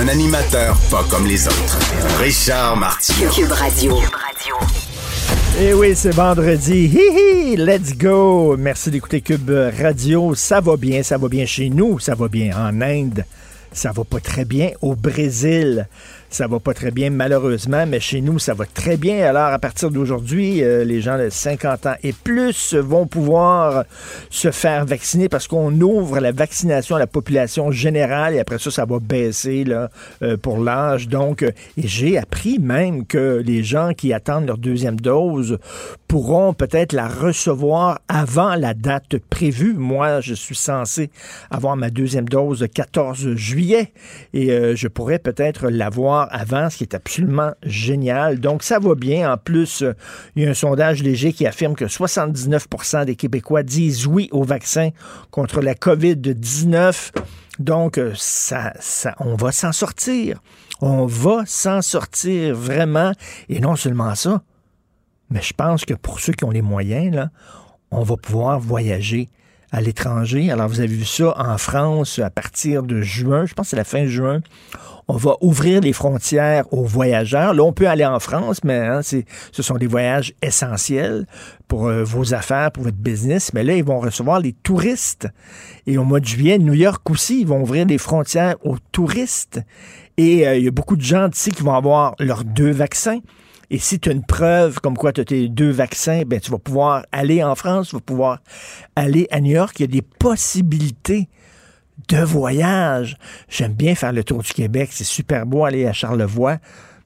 Un animateur pas comme les autres. Richard Martineau. Cube Radio. Eh oui, c'est vendredi. Hi hi, let's go. Merci d'écouter Cube Radio. Ça va bien, ça va bien chez nous, ça va bien en Inde. Ça va pas très bien au Brésil. Ça va pas très bien, malheureusement, mais chez nous, ça va très bien. Alors, à partir d'aujourd'hui, euh, les gens de 50 ans et plus vont pouvoir se faire vacciner parce qu'on ouvre la vaccination à la population générale et après ça, ça va baisser là, euh, pour l'âge. Donc, euh, j'ai appris même que les gens qui attendent leur deuxième dose pourront peut-être la recevoir avant la date prévue. Moi, je suis censé avoir ma deuxième dose le 14 juillet et je pourrais peut-être l'avoir avant, ce qui est absolument génial. Donc, ça va bien. En plus, euh, il y a un sondage léger qui affirme que 79% des Québécois disent oui au vaccin contre la COVID-19. Donc, euh, ça, on va s'en sortir. On va s'en sortir vraiment. Et non seulement ça, mais je pense que pour ceux qui ont les moyens, on va pouvoir voyager à l'étranger. Alors, vous avez vu ça en France à partir de juin, je pense que c'est la fin juin on va ouvrir les frontières aux voyageurs. Là, on peut aller en France, mais hein, ce sont des voyages essentiels pour euh, vos affaires, pour votre business. Mais là, ils vont recevoir les touristes. Et au mois de juillet, New York aussi, ils vont ouvrir les frontières aux touristes. Et euh, il y a beaucoup de gens d'ici qui vont avoir leurs deux vaccins. Et si tu as une preuve comme quoi tu as tes deux vaccins, ben, tu vas pouvoir aller en France, tu vas pouvoir aller à New York. Il y a des possibilités de voyage. J'aime bien faire le tour du Québec. C'est super beau aller à Charlevoix.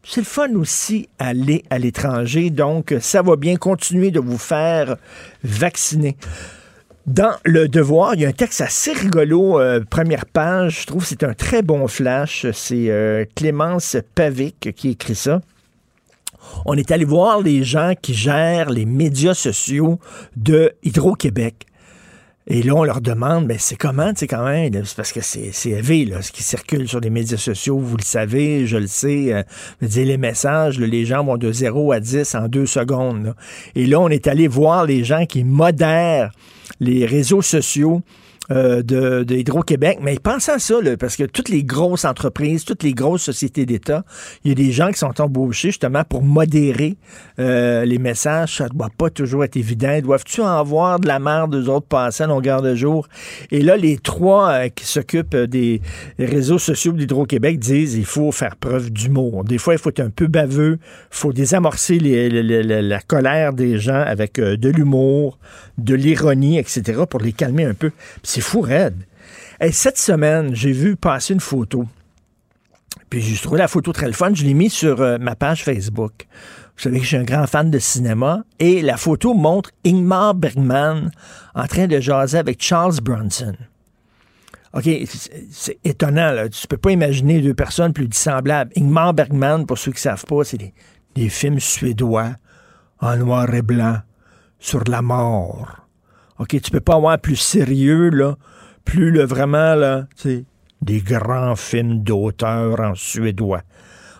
C'est le fun aussi aller à l'étranger. Donc, ça va bien continuer de vous faire vacciner. Dans Le Devoir, il y a un texte assez rigolo, euh, première page. Je trouve que c'est un très bon flash. C'est euh, Clémence Pavic qui écrit ça. On est allé voir les gens qui gèrent les médias sociaux de Hydro-Québec. Et là, on leur demande, mais c'est comment, tu sais, quand même, parce que c'est élevé, là, ce qui circule sur les médias sociaux, vous le savez, je le sais, euh, les messages, les gens vont de 0 à 10 en deux secondes. Et là, on est allé voir les gens qui modèrent les réseaux sociaux euh, de, Hydro-Québec, mais pensez à ça, parce que toutes les grosses entreprises, toutes les grosses sociétés d'État, il y a des gens qui sont embauchés justement pour modérer euh, les messages. Ça ne doit pas toujours être évident. Doivent-tu en voir de la merde des autres passer à longueur de jour? Et là, les trois euh, qui s'occupent des réseaux sociaux d'Hydro-Québec disent il faut faire preuve d'humour. Des fois, il faut être un peu baveux, il faut désamorcer la colère des gens avec de l'humour, de l'ironie, etc., pour les calmer un peu. C'est fou raide. Et cette semaine, j'ai vu passer une photo. Puis j'ai trouvé la photo très le fun. Je l'ai mis sur euh, ma page Facebook. Vous savez que je suis un grand fan de cinéma. Et la photo montre Ingmar Bergman en train de jaser avec Charles Bronson. OK, c'est étonnant. Là. Tu peux pas imaginer deux personnes plus dissemblables. Ingmar Bergman, pour ceux qui ne savent pas, c'est des films suédois en noir et blanc sur la mort OK, tu peux pas avoir plus sérieux, là, plus le vraiment, là, tu des grands films d'auteur en suédois.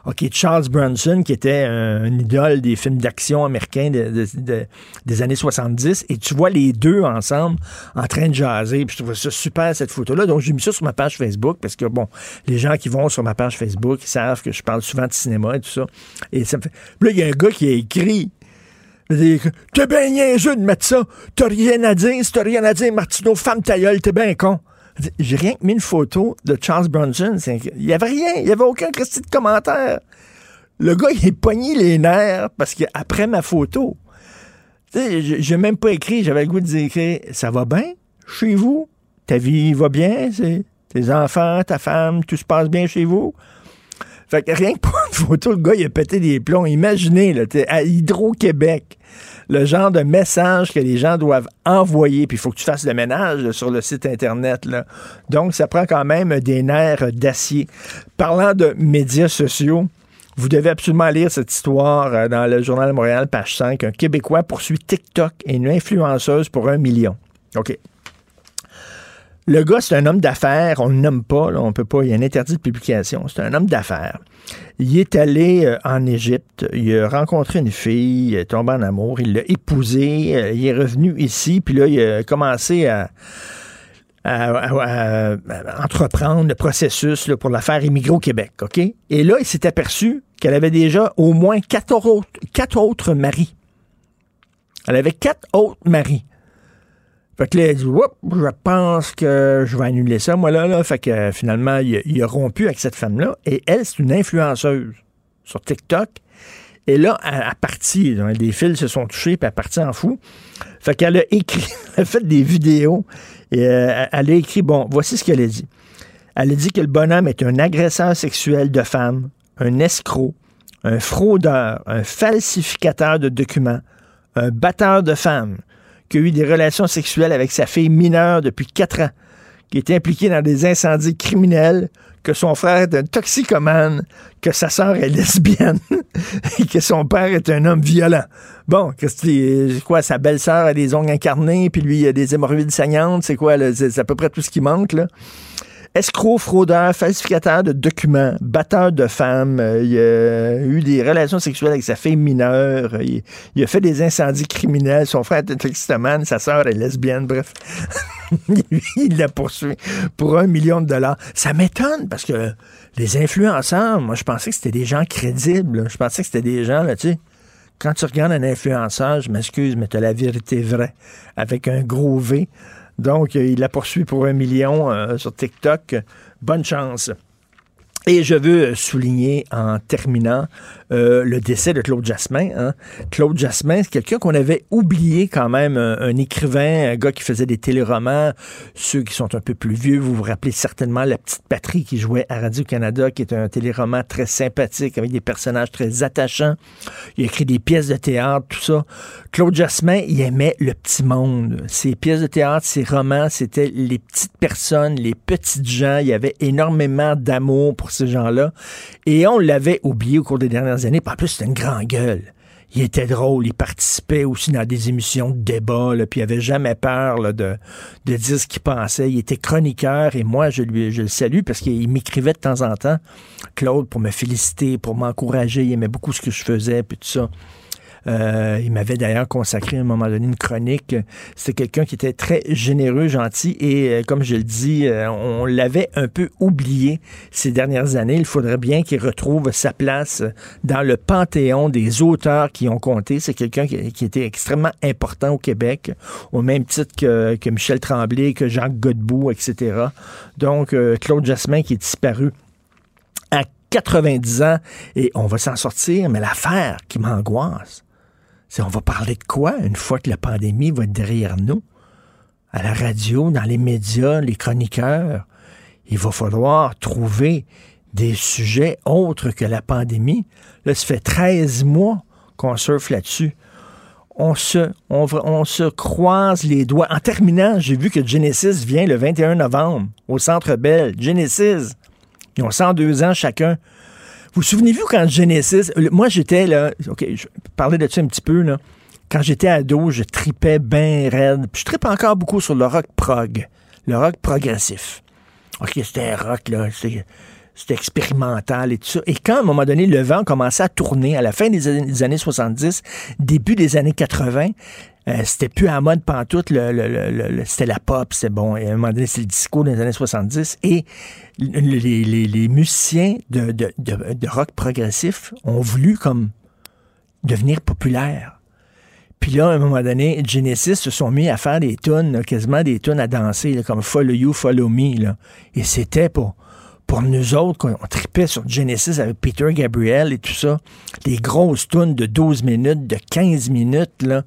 OK, Charles Bronson, qui était un, idole des films d'action américains des années 70, et tu vois les deux ensemble en train de jaser, puis je trouve ça super, cette photo-là. Donc, j'ai mis ça sur ma page Facebook, parce que, bon, les gens qui vont sur ma page Facebook, ils savent que je parle souvent de cinéma et tout ça. Et ça me fait... Là, il y a un gars qui a écrit T'es bien niaiseux de mettre ça. T'as rien à dire. Si t'as rien à dire, Martineau, femme ta gueule, t'es bien con. J'ai rien que mis une photo de Charles Bronson. Il y avait rien. Il y avait aucun petit de commentaire. Le gars, il est pogné les nerfs parce qu'après ma photo, j'ai même pas écrit. J'avais le goût de dire Ça va bien chez vous? Ta vie va bien? Tes enfants, ta femme, tout se passe bien chez vous? Fait que rien que pour photo, le gars, il a pété des plombs. Imaginez, là, à Hydro-Québec, le genre de message que les gens doivent envoyer, puis il faut que tu fasses le ménage sur le site Internet. Là. Donc, ça prend quand même des nerfs d'acier. Parlant de médias sociaux, vous devez absolument lire cette histoire euh, dans le Journal de Montréal, page 5. Un Québécois poursuit TikTok et une influenceuse pour un million. OK. Le gars, c'est un homme d'affaires. On ne nomme pas. Là, on peut pas. Il y a un interdit de publication. C'est un homme d'affaires. Il est allé euh, en Égypte. Il a rencontré une fille. Il est tombé en amour. Il l'a épousée. Euh, il est revenu ici. Puis là, il a commencé à, entreprendre le processus pour la faire immigrer au Québec. OK? Et là, il s'est aperçu qu'elle avait déjà au moins quatre autres, quatre autres maris. Elle avait quatre autres maris. Fait que là, il dit, je pense que je vais annuler ça, moi, là. là. Fait que euh, finalement, il, a rompu avec cette femme-là. Et elle, c'est une influenceuse sur TikTok. Et là, elle a parti. des fils se sont touchés, puis elle a parti en fou. Fait qu'elle a écrit, elle a fait des vidéos. Et euh, elle a écrit, bon, voici ce qu'elle a dit. Elle a dit que le bonhomme est un agresseur sexuel de femmes, un escroc, un fraudeur, un falsificateur de documents, un batteur de femmes, qui a eu des relations sexuelles avec sa fille mineure depuis quatre ans, qui est impliqué dans des incendies criminels, que son frère est un toxicomane, que sa sœur est lesbienne et que son père est un homme violent. Bon, c'est quoi, sa belle-sœur a des ongles incarnés, puis lui, il a des hémorroïdes saignantes, c'est quoi, c'est à peu près tout ce qui manque, là escroc, fraudeur, falsificateur de documents, batteur de femmes, euh, il a eu des relations sexuelles avec sa fille mineure, il, a fait des incendies criminels, son frère était toxicomane, sa sœur est lesbienne, bref. il l'a poursuivi pour un million de dollars. Ça m'étonne parce que les influenceurs, moi je pensais que c'était des gens crédibles, je pensais que c'était des gens, là, tu sais, quand tu regardes un influenceur, je m'excuse, mais tu as la vérité vraie, avec un gros V. Donc, euh, il la poursuit pour un million euh, sur TikTok. Bonne chance. Et je veux souligner en terminant euh, le décès de Claude Jasmin. Hein. Claude Jasmin, c'est quelqu'un qu'on avait oublié quand même, un, écrivain, un gars qui faisait des téléromans. Ceux qui sont un peu plus vieux, vous vous rappelez certainement La Petite Patrie qui jouait à Radio-Canada, qui est un téléroman très sympathique avec des personnages très attachants. Il a écrit des pièces de théâtre, tout ça. Claude Jasmin, il aimait le petit monde. Ses pièces de théâtre, ses romans, c'était les petites personnes, les petites gens. Il y avait énormément d'amour pour ces gens-là. Et on l'avait oublié au cours des dernières années. en plus, c'était une grande gueule. Il était drôle, il participait aussi dans des émissions de débat, puis il avait jamais peur de, de dire ce qu'il pensait. Il était chroniqueur et moi, je, lui, le salue parce qu'il m'écrivait de temps en temps, Claude, pour me féliciter, pour m'encourager. Il aimait beaucoup ce que je faisais, puis tout ça. Euh, il m'avait d'ailleurs consacré un moment donné une chronique. C'était quelqu'un qui était très généreux, gentil et euh, comme je le dis, euh, on l'avait un peu oublié ces dernières années. Il faudrait bien qu'il retrouve sa place dans le panthéon des auteurs qui ont compté. C'est quelqu'un qui, était extrêmement important au Québec, au même titre que, Michel Tremblay, que Jacques Godbout, etc. Donc, Claude Jasmin qui est disparu à 90 ans et on va s'en sortir, mais l'affaire qui m'angoisse, c'est on va parler de quoi une fois que la pandémie va être derrière nous? À la radio, dans les médias, les chroniqueurs, il va falloir trouver des sujets autres que la pandémie. Là, ça fait 13 mois qu'on surfe là-dessus. On se, on, on, se croise les doigts. En terminant, j'ai vu que Genesis vient le 21 novembre au Centre Bell. Genesis, ils ont 102 ans chacun. Vous souvenez-vous quand Genesis, moi j'étais là, ok, je parlais de ça un petit peu là. Quand j'étais ado, je tripais bien raide. Puis je tripe encore beaucoup sur le rock prog, le rock progressif. Ok, c'était un rock là, c'était expérimental et tout ça. Et quand, à un moment donné, le vent commençait à tourner à la fin des années, des années 70, début des années 80, euh, c'était plus à mode pantoute, le, le, le, c'était la pop, c'est bon. Et à un moment donné, c'est le disco des années 70. Et les, les, les musiciens de, de, de, rock progressif ont voulu comme devenir populaires. Puis là, à un moment donné, Genesis se sont mis à faire des tunes, quasiment des tunes à danser, comme Follow You, Follow Me. Là. Et c'était pour pour nous autres, on, tripait sur Genesis avec Peter Gabriel et tout ça, les grosses tunes de 12 minutes, de 15 minutes, là,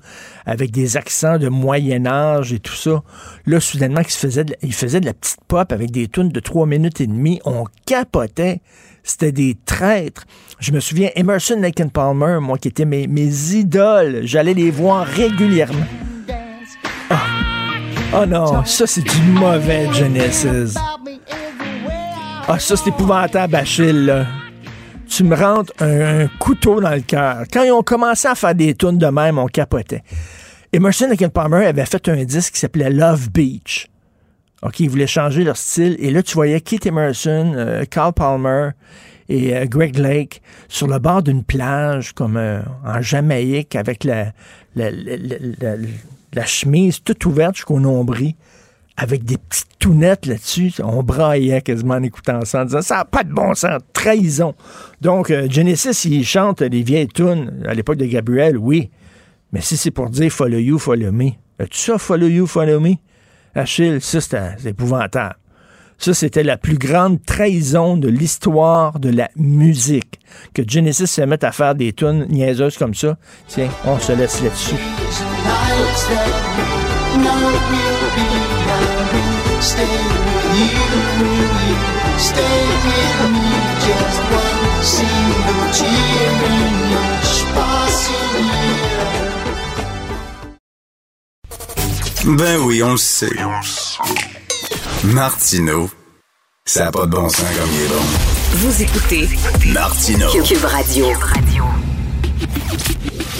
avec des accents de Moyen Âge et tout ça. Là, soudainement, il faisait de, la petite pop avec des tunes de 3 minutes et demie. On capotait. C'était des traîtres. Je me souviens, Emerson, Lake Palmer, moi, qui étaient mes, idoles, j'allais les voir régulièrement. Oh non, ça c'est du mauvais Genesis. Ah, ça, c'est épouvantable, Achille, là. Tu me rentres un, couteau dans le cœur. Quand ils ont commencé à faire des tunes de même, on capotait. Emerson et Palmer avaient fait un disque qui s'appelait Love Beach. OK, ils voulaient changer leur style. Et là, tu voyais Keith Emerson, euh, Carl Palmer et euh, Greg Lake sur le bord d'une plage, comme euh, en Jamaïque, avec la, la, la chemise toute ouverte jusqu'au nombril avec des petites tounettes là-dessus. On braillait quasiment en écoutant ça, en disant ça n'a pas de bon sens, trahison. Donc, euh, Genesis, il chante les vieilles tunes à l'époque de Gabriel, oui. Mais si c'est pour dire follow you, follow me, as-tu ça, follow you, follow me? Achille, ça, c'est épouvantable. Ça, c'était la plus grande trahison de l'histoire de la musique. Que Genesis se mette à faire des tunes niaiseuses comme ça. Tiens, on se laisse là-dessus. Ben oui, on le sait. Martineau, ça n'a pas de bon sens comme il est bon. Vous écoutez Martineau. Cube Radio.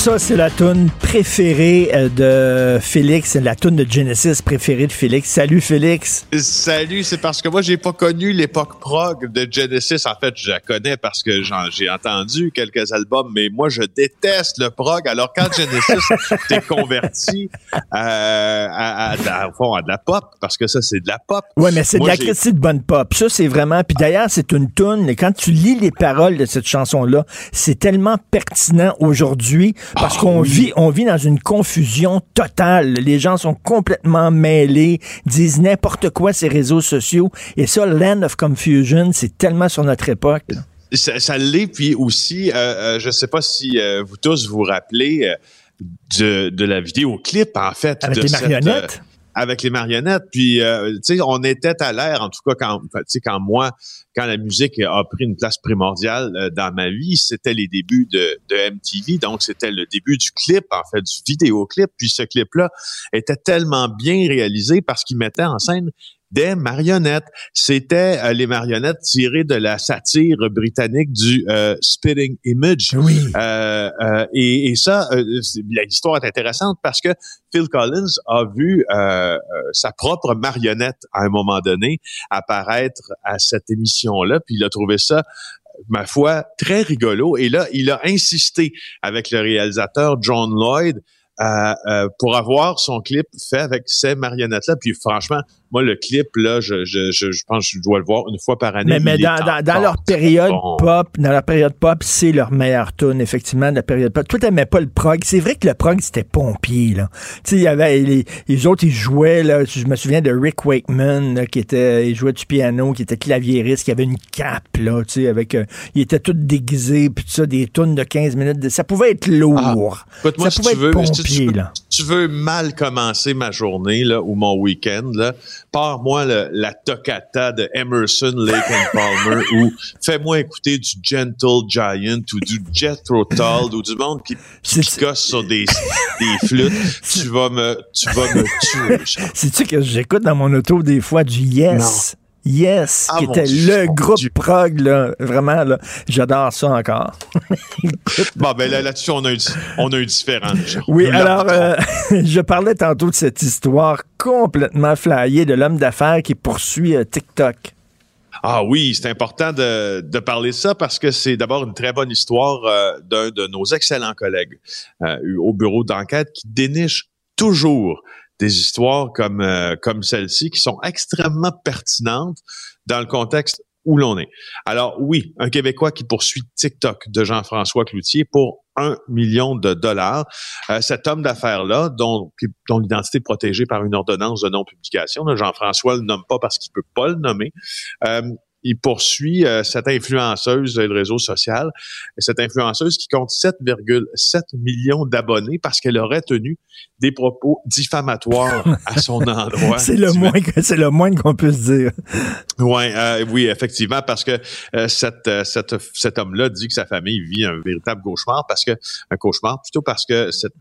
Ça, c'est la tune préférée euh, de Félix, la tune de Genesis préférée de Félix. Salut Félix. Salut, c'est parce que moi j'ai pas connu l'époque prog de Genesis. En fait, je la connais parce que j'ai entendu quelques albums, mais moi je déteste le prog. Alors quand Genesis t'es converti euh, à, à, de la pop, parce que ça c'est de la pop. Ouais, mais c'est de la critique de bonne pop. Ça c'est vraiment. Puis d'ailleurs c'est une tune. Et quand tu lis les paroles de cette chanson là, c'est tellement pertinent aujourd'hui parce ah qu'on vit, on vit dans une confusion totale. Les gens sont complètement mêlés, disent n'importe quoi ces réseaux sociaux. Et ça, Land of Confusion, c'est tellement sur notre époque. Ça, l'est, puis aussi, euh, euh, je sais pas si euh, vous tous vous rappelez de, de la vidéoclip, en fait. Avec de les marionnettes? avec les marionnettes. Puis, tu sais, on était à l'air, en tout cas, quand, tu sais, quand moi, quand la musique a pris une place primordiale euh, dans ma vie, c'était les débuts de, de MTV. Donc, c'était le début du clip, en fait, du vidéoclip. Puis, ce clip-là était tellement bien réalisé parce qu'il mettait en scène des marionnettes. C'était euh, les marionnettes tirées de la satire britannique du euh, spitting image. Oui. Euh, euh et, et, ça, l'histoire est intéressante parce que Phil Collins a vu sa propre marionnette à un moment donné apparaître à cette émission-là, puis il a trouvé ça ma foi, très rigolo. Et là, il a insisté avec le réalisateur John Lloyd euh, pour avoir son clip fait avec ces marionnettes-là. Puis franchement, moi, le clip, là, je, je, je, pense que je dois le voir une fois par année. Mais, mais dans, dans, leur période pop, dans leur période pop, c'est leur meilleur tune, effectivement, de la période pop. Toi, t'aimais pas le prog. C'est vrai que le prog, c'était pompier, là. Tu sais, il y avait les, les, autres, ils jouaient, là. Je me souviens de Rick Wakeman, qui était, il jouait du piano, qui était claviériste, qui avait une cape, là, tu sais, avec, euh, il était tout déguisé, puis tout ça, des tunes de 15 minutes. Ça pouvait être lourd. Ah, moi, ça pouvait être pompier, là. tu veux mal commencer ma journée, là, ou mon week-end, là, pars-moi la toccata de Emerson, Lake and Palmer ou fais-moi écouter du Gentle Giant ou du Jethro Tull ou du monde qui, qui gosse sur des, des flûtes. tu vas me, tu vas me tuer. C'est-tu que j'écoute dans mon auto des fois du Yes? Yes, ah, qui était le groupe prog, là. Vraiment, là. J'adore ça encore. bon, ben là, là-dessus, on a eu, on a eu différent. Oui, alors, euh, je parlais tantôt de cette histoire complètement flyée de l'homme d'affaires qui poursuit euh, TikTok. Ah oui, c'est important de, de, parler de ça parce que c'est d'abord une très bonne histoire euh, d'un de nos excellents collègues au bureau d'enquête qui déniche toujours des histoires comme, euh, comme celle-ci qui sont extrêmement pertinentes dans le contexte où l'on est. Alors oui, un Québécois qui poursuit TikTok de Jean-François Cloutier pour un million de dollars. Euh, cet homme d'affaires-là, dont, dont l'identité est protégée par une ordonnance de non-publication, Jean-François le nomme pas parce qu'il peut pas le nommer, euh, il poursuit euh, cette influenceuse du réseau social, cette influenceuse qui compte 7,7 millions d'abonnés parce qu'elle aurait tenu des propos diffamatoires à son endroit. c'est le moins que c'est le moins qu'on puisse dire. Ouais, euh, oui, effectivement, parce que euh, cette, cette, cet homme-là dit que sa famille vit un véritable cauchemar parce que un cauchemar plutôt parce que cette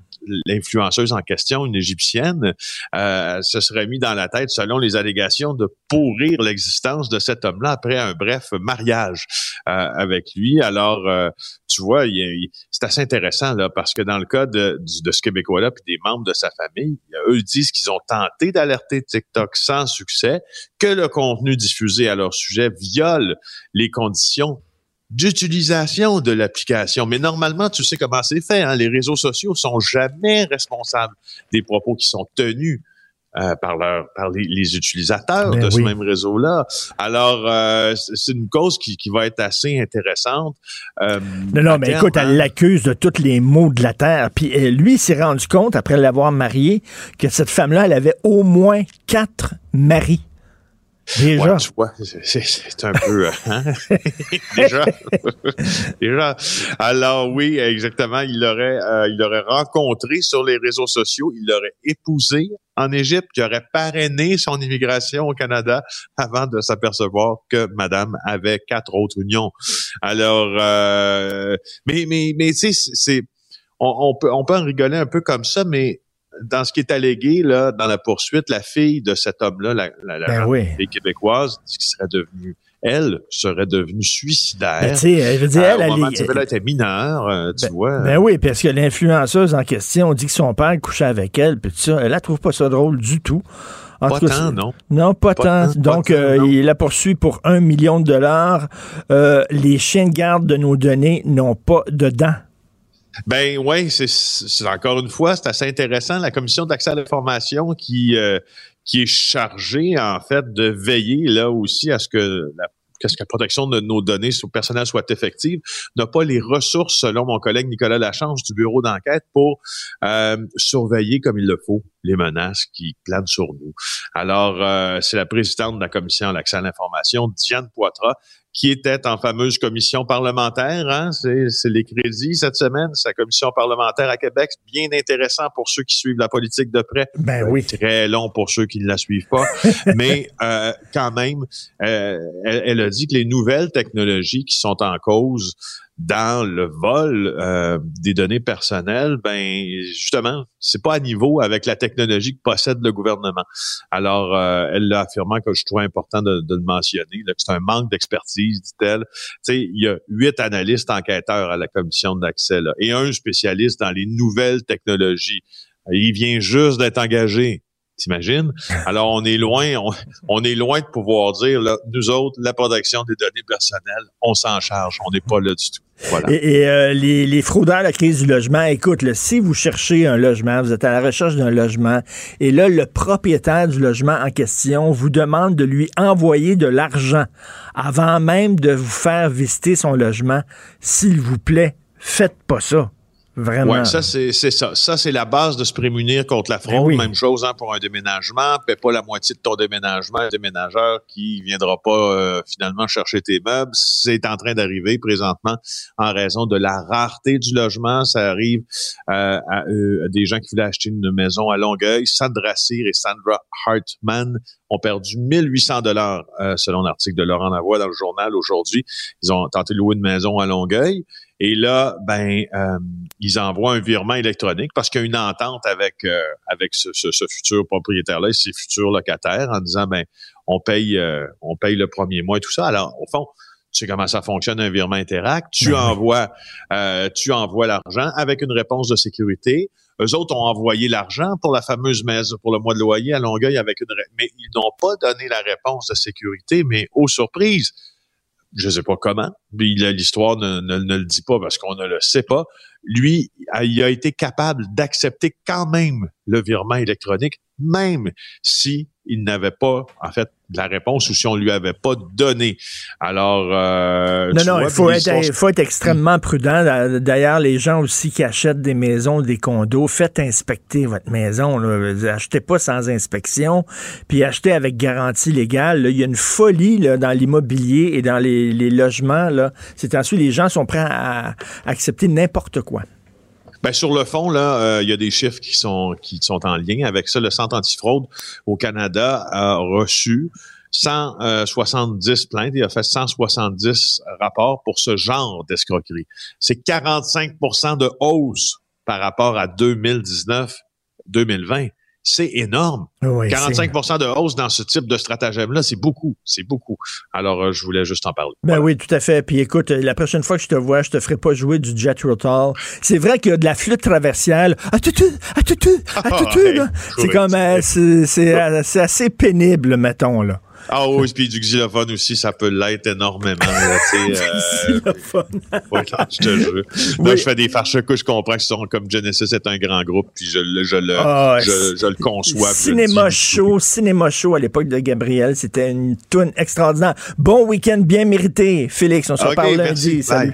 l'influenceuse en question, une égyptienne, euh, se serait mis dans la tête, selon les allégations, de pourrir l'existence de cet homme-là après un bref mariage euh, avec lui. Alors, euh, tu vois, c'est assez intéressant là, parce que dans le cas de, de ce Québécois-là puis des membres de sa famille, eux disent qu'ils ont tenté d'alerter TikTok sans succès, que le contenu diffusé à leur sujet viole les conditions d'utilisation de l'application. Mais normalement, tu sais comment c'est fait. Hein? Les réseaux sociaux sont jamais responsables des propos qui sont tenus euh, par, leur, par les, utilisateurs ben de ce même réseau-là. Alors, euh, c'est une cause qui, qui, va être assez intéressante. Euh, non, non, mais écoute, elle hein. l'accuse de tous les maux de la terre. Puis lui s'est rendu compte, après l'avoir mariée, que cette femme-là, elle avait au moins quatre maris. Déjà. tu vois, c'est un peu. Euh, hein? déjà. déjà. Alors oui, exactement. Il l'aurait, euh, il l'aurait rencontré sur les réseaux sociaux. Il l'aurait épousé en Égypte, qui aurait parrainé son immigration au Canada avant de s'apercevoir que Madame avait quatre autres unions. Alors, euh, mais mais mais tu sais, c'est on, on, peut on peut en rigoler un peu comme ça, mais dans ce qui est allégué là, dans la poursuite, la fille de cet homme-là, la, la, ben fille québécoise, qui serait devenue elle serait devenue suicidaire. Ben, elle veut dire, elle, elle, elle, était mineure, euh, tu ben, vois. Ben oui, parce que l'influenceuse en question, on dit que son père couchait avec elle, puis ça. Elle, ne trouve pas ça drôle du tout. En pas tant, non. Non, pas, tant. Donc, euh, il la poursuit pour un million de dollars. Euh, les chiens de garde de nos données n'ont pas de dents. Ben oui, c'est encore une fois, c'est assez intéressant. La commission d'accès à l'information qui euh, qui est chargée en fait de veiller là aussi à ce que la qu'est-ce que la protection de nos données sur personnel soit effective, n'a pas les ressources, selon mon collègue Nicolas Lachange du bureau d'enquête, pour euh, surveiller comme il le faut les menaces qui planent sur nous. Alors, euh, c'est la présidente de la commission à l'accès à l'information, Diane Poitras, qui était en fameuse commission parlementaire. Hein? C'est les crédits cette semaine, sa commission parlementaire à Québec. Bien intéressant pour ceux qui suivent la politique de près. Ben oui. Très long pour ceux qui ne la suivent pas. Mais euh, quand même, euh, elle, elle, a dit que les nouvelles technologies qui sont en cause dans le vol euh, des données personnelles, ben justement, c'est pas à niveau avec la technologie que possède le gouvernement. Alors, euh, elle l'a affirmé que je trouve important de, le mentionner, là, que c'est un manque d'expertise, dit-elle. Tu sais, il y a huit analystes enquêteurs à la commission d'accès et un spécialiste dans les nouvelles technologies. Il vient juste d'être engagé. T'imagines? Alors, on est loin, on, est loin de pouvoir dire, nous autres, la protection des données personnelles, on s'en charge. On n'est pas là du tout. Et, euh, les, fraudeurs, la crise du logement, écoute, si vous cherchez un logement, vous êtes à la recherche d'un logement, et là, le propriétaire du logement en question vous demande de lui envoyer de l'argent avant même de vous faire visiter son logement, s'il vous plaît, faites pas ça. Vraiment. Ouais, ça, c'est ça. Ça, c'est la base de se prémunir contre la ben fraude. Même chose hein, pour un déménagement. Paie pas la moitié de ton déménagement. Un déménageur qui viendra pas euh, finalement chercher tes meubles. C'est en train d'arriver présentement en raison de la rareté du logement. Ça arrive euh, à, des gens qui voulaient acheter une maison à Longueuil. Sandra Cyr et Sandra Hartman ont perdu 1800 dollars euh, selon l'article de Laurent Lavoie dans le journal aujourd'hui. Ils ont tenté de louer une maison à Longueuil. Et là, ben, euh, ils envoient un virement électronique parce qu'il y a une entente avec euh, avec ce, ce, futur propriétaire-là et ses futurs locataires en disant, ben, on paye, euh, on paye le premier mois et tout ça. Alors, au fond, Tu sais comment ça fonctionne un virement Interact. Tu envoies, euh, tu envoies l'argent avec une réponse de sécurité. Eux autres ont envoyé l'argent pour la fameuse maison, pour le mois de loyer à Longueuil avec une, mais ils n'ont pas donné la réponse de sécurité. Mais aux surprises, je sais pas comment, l'histoire ne, ne, ne, le dit pas parce qu'on ne le sait pas. Lui, il a été capable d'accepter quand même le virement électronique, même si il n'avait pas, en fait, la réponse ou si on lui avait pas donné. Alors, euh, non, non, il faut être, faut être extrêmement prudent. D'ailleurs, les gens aussi qui achètent des maisons, des condos, faites inspecter votre maison. Là. Achetez pas sans inspection, puis achetez avec garantie légale. Il y a une folie là, dans l'immobilier et dans les, les logements. C'est ensuite les gens sont prêts à accepter n'importe quoi. Ben, sur le fond, là, euh, il y a des chiffres qui sont, qui sont en lien avec ça. Le Centre antifraude au Canada a reçu 170 plaintes et a fait 170 rapports pour ce genre d'escroquerie. C'est 45% de hausse par rapport à 2019-2020 c'est énorme. 45% de hausse dans ce type de stratagème-là, c'est beaucoup, c'est beaucoup. Alors, euh, je voulais juste en parler. Ben oui, tout à fait. Puis écoute, la prochaine fois que je te vois, je te ferai pas jouer du jet rotal. C'est vrai qu'il y a de la flûte traversiale. Ah, tout, ah, tout, ah, tout, C'est comme, euh, c'est assez pénible, mettons, là. Ah oui, puis du xylophone aussi, ça peut l'être énormément. Là, euh... xylophone. je te jure. Là, je fais des farces que je comprends qu'ils sont comme Genesis est un grand groupe, puis je, je, le, je, je, le conçois. Cinéma chaud, cinéma chaud à l'époque de Gabriel, c'était une tune extraordinaire. Bon week-end bien mérité, Félix. On se reparle lundi. Salut.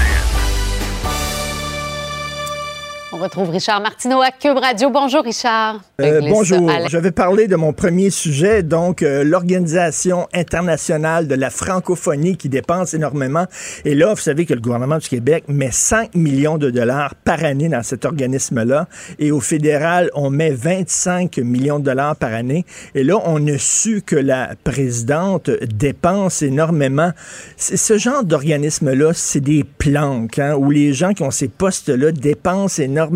Retrouve Richard Martineau à Cube Radio. Bonjour, Richard. Euh, bonjour. Je vais parler de mon premier sujet, donc euh, l'Organisation internationale de la francophonie qui dépense énormément. Et là, vous savez que le gouvernement du Québec met 5 millions de dollars par année dans cet organisme-là. Et au fédéral, on met 25 millions de dollars par année. Et là, on a su que la présidente dépense énormément. Ce genre d'organisme-là, c'est des planques, hein, où les gens qui ont ces postes-là dépensent énormément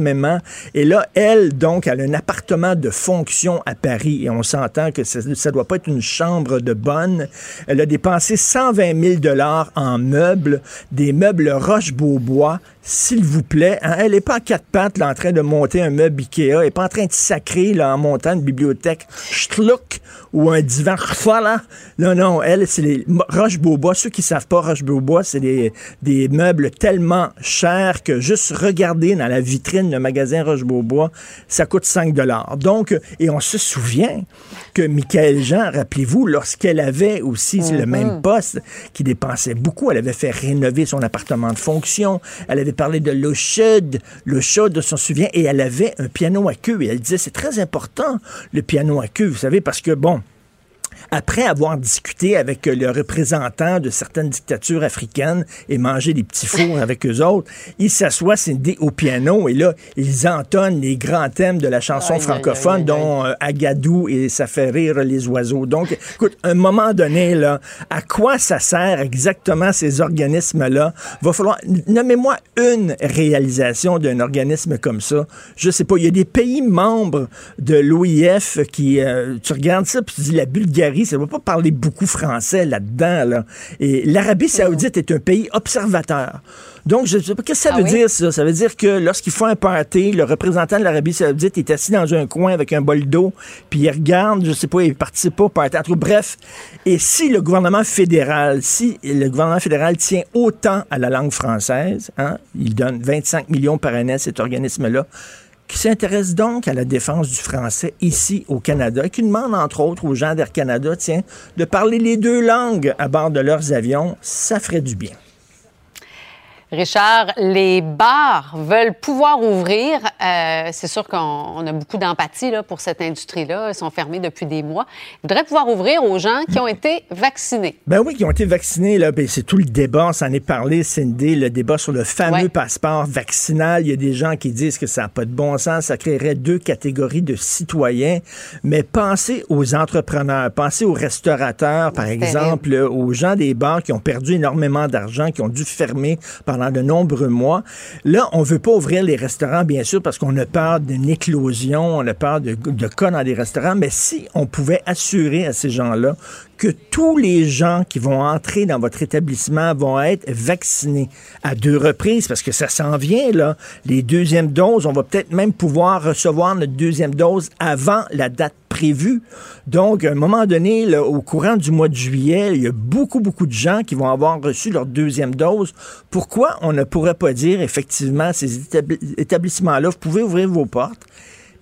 et là, elle, donc, elle a un appartement de fonction à Paris et on s'entend que ça ne doit pas être une chambre de bonne. Elle a dépensé 120 000 dollars en meubles, des meubles Roche-Beaubois, s'il vous plaît. Hein. Elle n'est pas à quatre pattes là, en train de monter un meuble Ikea. Elle n'est pas en train de sacrer là, en montant une bibliothèque Schluck ou un divan voilà. Non, non, elle, c'est les Roche-Beaubois. Ceux qui ne savent pas, Roche-Beaubois, c'est des meubles tellement chers que juste regarder dans la vitrine d'un magasin Roche-Beaubois, ça coûte 5 dollars. Donc, et on se souvient que Michael Jean, rappelez-vous, lorsqu'elle avait aussi le même mm-hmm. poste, qui dépensait beaucoup, elle avait fait rénover son appartement de fonction, elle avait parlé de l'eau chaude, l'eau chaude, on s'en souvient, et elle avait un piano à queue, et elle disait, c'est très important, le piano à queue, vous savez, parce que, bon, après avoir discuté avec le représentant de certaines dictatures africaines et mangé des petits fours avec eux autres, ils s'assoient au piano et là, ils entonnent les grands thèmes de la chanson francophone, dont euh, Agadou et ça fait rire les oiseaux. Donc, écoute, un moment donné, là, à quoi ça sert exactement ces organismes-là? Va falloir, nommez-moi une réalisation d'un organisme comme ça. Je sais pas, il y a des pays membres de l'OIF qui, euh, tu regardes ça, puis tu dis la Bulgarie, ça ne va pas parler beaucoup français là-dedans. Et l'Arabie saoudite est un pays observateur. Donc, je ne sais pas, qu'est-ce que ça ah veut dire, ça? Ça veut dire que lorsqu'il faut un party, le représentant de l'Arabie saoudite est assis dans un coin avec un bol d'eau, puis il regarde, je sais pas, il participe pas au party. Bref, et si le gouvernement fédéral, si le gouvernement fédéral tient autant à la langue française, hein, il donne 25 millions par année à cet organisme-là, qui s'intéresse donc à la défense du français ici au Canada, qui demande entre autres aux gens d'Air Canada, tiens, de parler les deux langues à bord de leurs avions, ça ferait du bien. Richard, les bars veulent pouvoir ouvrir euh, c'est sûr qu'on a beaucoup d'empathie pour cette industrie-là. Ils sont fermés depuis des mois. Ils voudraient pouvoir ouvrir aux gens qui ont été vaccinés. Ben oui, qui ont été vaccinés. Là, ben, c'est tout le débat. On s'en est parlé, Cindy, le débat sur le fameux passeport vaccinal. Il y a des gens qui disent que ça n'a pas de bon sens. Ça créerait deux catégories de citoyens. Mais pensez aux entrepreneurs, pensez aux restaurateurs, par exemple, aux gens des bars qui ont perdu énormément d'argent, qui ont dû fermer pendant de nombreux mois. Là, on veut pas ouvrir les restaurants, bien sûr, parce qu'on a peur d'une éclosion, on a peur de, de cas dans les restaurants. Mais si on pouvait assurer à ces gens-là que tous les gens qui vont entrer dans votre établissement vont être vaccinés à deux reprises, parce que ça s'en vient, là. Les deuxièmes doses, on va peut-être même pouvoir recevoir notre deuxième dose avant la date prévue. Donc, à un moment donné, au courant du mois de juillet, il y a beaucoup, beaucoup de gens qui vont avoir reçu leur deuxième dose. Pourquoi on ne pourrait pas dire, effectivement, ces établissements-là, vous pouvez ouvrir vos portes,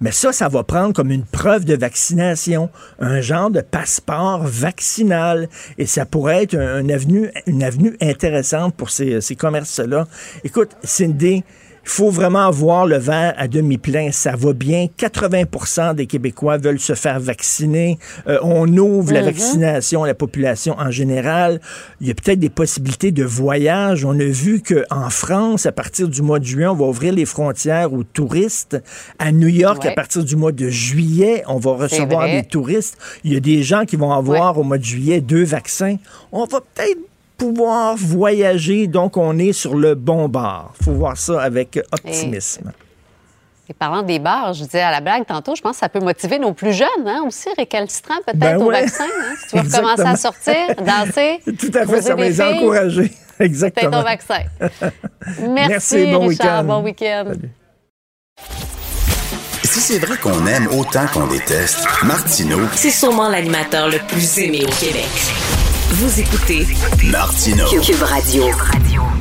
mais ça, ça va prendre comme une preuve de vaccination, un genre de passeport vaccinal. Et ça pourrait être un, avenue, une avenue intéressante pour ces, ces commerces-là. Écoute, Cindy, il faut vraiment voir le verre à demi plein. Ça va bien. 80% des Québécois veulent se faire vacciner. Euh, on ouvre la mhm. vaccination à la population en général. Il y a peut-être des possibilités de voyage. On a vu qu'en France, à partir du mois de juin, on va ouvrir les frontières aux touristes. À New York, à partir du mois de juillet, on va recevoir des touristes. Il y a des gens qui vont avoir au mois de juillet deux vaccins. On va peut-être pouvoir voyager, donc on est sur le bon bar. faut voir ça avec optimisme. Et, parlant des bars, je disais à la blague tantôt, je pense que ça peut motiver nos plus jeunes hein, aussi, récalcitrants peut-être ben au vaccin. Hein, si tu veux recommencer à sortir, danser. Tout à fait, ça va les encourager. Exactement. Peut-être au vaccin. Merci, bon Richard. Bon week-end. Si c'est vrai qu'on aime autant qu'on déteste, Martineau, c'est sûrement l'animateur le plus aimé au Québec. Vous écoutez Martino Cube Radio.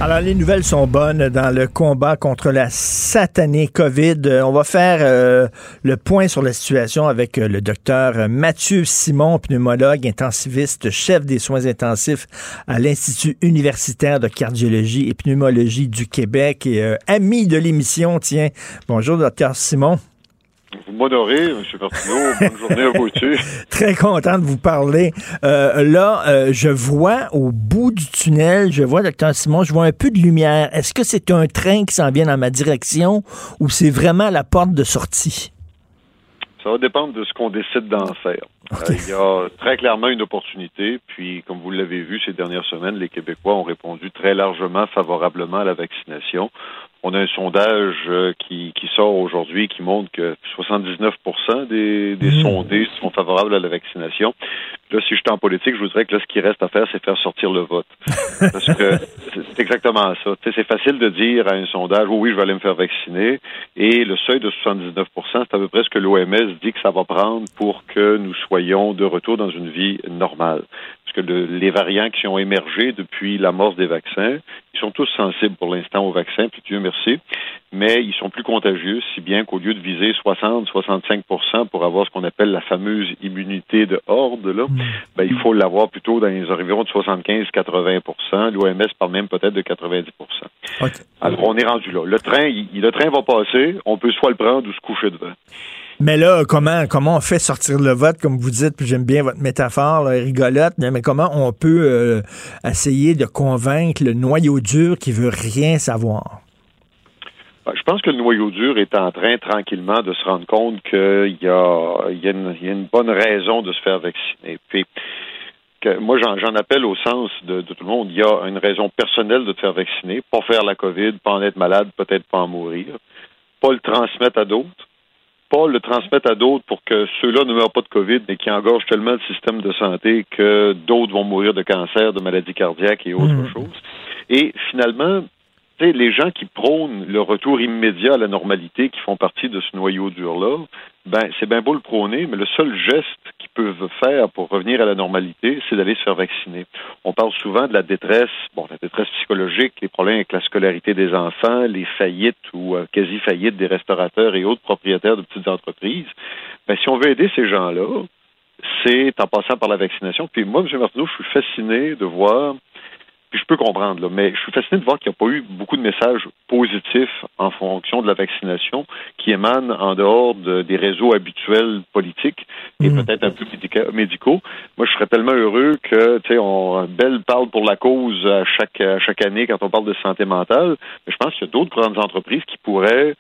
Alors, les nouvelles sont bonnes dans le combat contre la satanée COVID. Euh, on va faire euh, le point sur la situation avec euh, le docteur Mathieu Simon, pneumologue, intensiviste, chef des soins intensifs à l'Institut universitaire de cardiologie et pneumologie du Québec et ami de l'émission. Tiens, bonjour, docteur Simon. Vous m'honorez, M. Martineau. Bonne journée à vous aussi. Très content de vous parler. Euh, là, euh, je vois au bout du tunnel, je vois, docteur Simon, je vois un peu de lumière. Est-ce que c'est un train qui s'en vient dans ma direction ou c'est vraiment la porte de sortie? Ça va dépendre de ce qu'on décide d'en faire. Euh, il y a très clairement une opportunité. Puis, comme vous l'avez vu ces dernières semaines, les Québécois ont répondu très largement favorablement à la vaccination. On a un sondage euh, qui, qui sort aujourd'hui qui montre que 79 des, des mmh. sondés sont favorables à la vaccination. Là, si je suis en politique, je voudrais que là, ce qui reste à faire, c'est faire sortir le vote. Parce que c'est exactement ça. c'est facile de dire à un sondage, oui, je vais aller me faire vacciner. Et le seuil de 79% c'est à peu près ce que l'OMS dit que ça va prendre pour que nous soyons de retour dans une vie normale que les variants qui ont émergé depuis l'amorce des vaccins, ils sont tous sensibles pour l'instant aux vaccins, puis Dieu merci, mais ils sont plus contagieux, si bien qu'au lieu de viser 60-65 pour avoir ce qu'on appelle la fameuse immunité de horde, là, mm. ben, il faut l'avoir plutôt dans les environs de 75-80% L'OMS parle même peut-être de 90% Alors, on est rendu là. Le train, le train va passer, on peut soit le prendre ou se coucher devant. Mais là, comment, comment on fait sortir le vote, comme vous dites, puis j'aime bien votre métaphore, rigolote, mais comment on peut euh, essayer de convaincre le noyau dur qui veut rien savoir? Ben, je pense que le noyau dur est en train tranquillement de se rendre compte qu'il y, a, une bonne raison de se faire vacciner. Moi, j'en appelle au sens de, de, tout le monde. Il y a une raison personnelle de te faire vacciner, pas faire la COVID, pas en être malade, peut-être pas en mourir, pas le transmettre à d'autres pas le transmettre à d'autres pour que ceux-là ne meurent pas de COVID, mais qui engorgent tellement le système de santé que d'autres vont mourir de cancer, de maladies cardiaques et autres mmh. choses. Et finalement, les gens qui prônent le retour immédiat à la normalité, qui font partie de ce noyau dur-là, ben, c'est bien beau le prôner, mais le seul geste qu'ils peuvent faire pour revenir à la normalité, c'est d'aller se faire vacciner. On parle souvent de la détresse, bon, la détresse psychologique, les problèmes avec la scolarité des enfants, les faillites ou euh, quasi-faillites des restaurateurs et autres propriétaires de petites entreprises. Ben, si on veut aider ces gens-là, c'est en passant par la vaccination. Puis moi, M. Martineau, je suis fasciné de voir Puis je peux comprendre, là, mais je suis fasciné de voir qu'il n'y a pas eu beaucoup de messages positifs en fonction de la vaccination qui émanent en dehors des réseaux habituels politiques et mm. peut-être un peu médicaux. Moi, je serais tellement heureux que, tu sais, on Belle parle pour la cause à chaque, à chaque année quand on parle de santé mentale, mais je pense qu'il y a d'autres grandes entreprises qui pourraient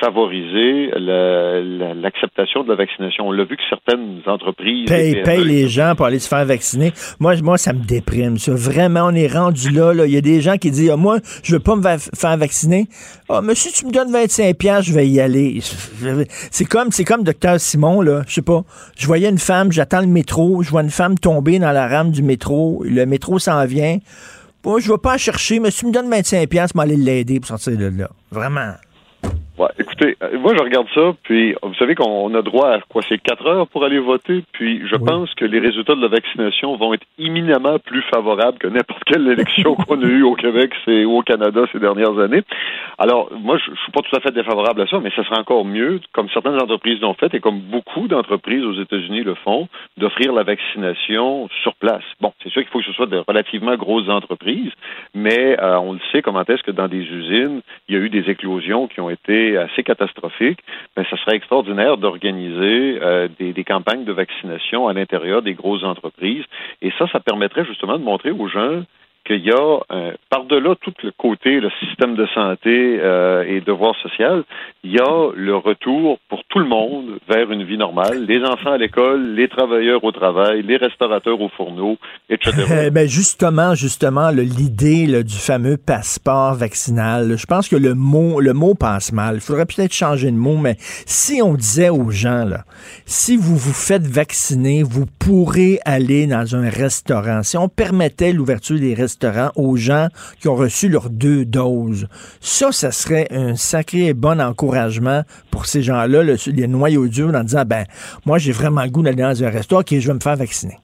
favoriser l'acceptation de la vaccination. On l'a vu que certaines entreprises... Payent paye les gens pour aller se faire vacciner. Moi, moi ça me déprime. Ça. Vraiment, on est rendu là. Il y a des gens qui disent, ah, moi, je veux pas me faire vacciner. Ah, monsieur, tu me donnes 25 pièces, je vais y aller. C'est comme, c'est comme docteur Simon, là. Je sais pas. Je voyais une femme, j'attends le métro, je vois une femme tomber dans la rame du métro. Le métro s'en vient. Moi, je vais pas chercher, mais si tu me donnes 25 pièces, je vais aller l'aider pour sortir de là. Vraiment. Ouais, écoutez, euh, moi je regarde ça, puis vous savez qu'on a droit à quoi c'est quatre heures pour aller voter, puis je pense que les résultats de la vaccination vont être imminemment plus favorables que n'importe quelle élection qu'on a eue au Québec ou au Canada ces dernières années. Alors, moi, je, ne suis pas tout à fait défavorable à ça, mais ça sera encore mieux, comme certaines entreprises l'ont fait et comme beaucoup d'entreprises aux États-Unis le font, d'offrir la vaccination sur place. Bon, c'est sûr qu'il faut que ce soit de relativement grosses entreprises, mais euh, on le sait comment est-ce que dans des usines, il y a eu des éclosions qui ont été assez catastrophique, mais ça serait extraordinaire d'organiser euh, des, des, campagnes de vaccination à l'intérieur des grosses entreprises. Et ça, ça permettrait justement de montrer aux gens qu'il y a, euh, par-delà tout le côté, le système de santé euh, et devoir social, il y a le retour pour tout le monde vers une vie normale. Les enfants à l'école, les travailleurs au travail, les restaurateurs au fourneau, etc. Eh ben justement, justement, l'idée du fameux passeport vaccinal, je pense que le mot, le mot passe mal. Il faudrait peut-être changer de mot, mais si on disait aux gens, là, si vous vous faites vacciner, vous pourrez aller dans un restaurant. Si on permettait l'ouverture des restaurants, aux gens qui ont reçu leurs deux doses. Ça, ça serait un sacré bon encouragement pour ces gens-là, les noyaux durs, en disant, ben, moi, j'ai vraiment le goût d'aller dans un restaurant, et je vais me faire vacciner.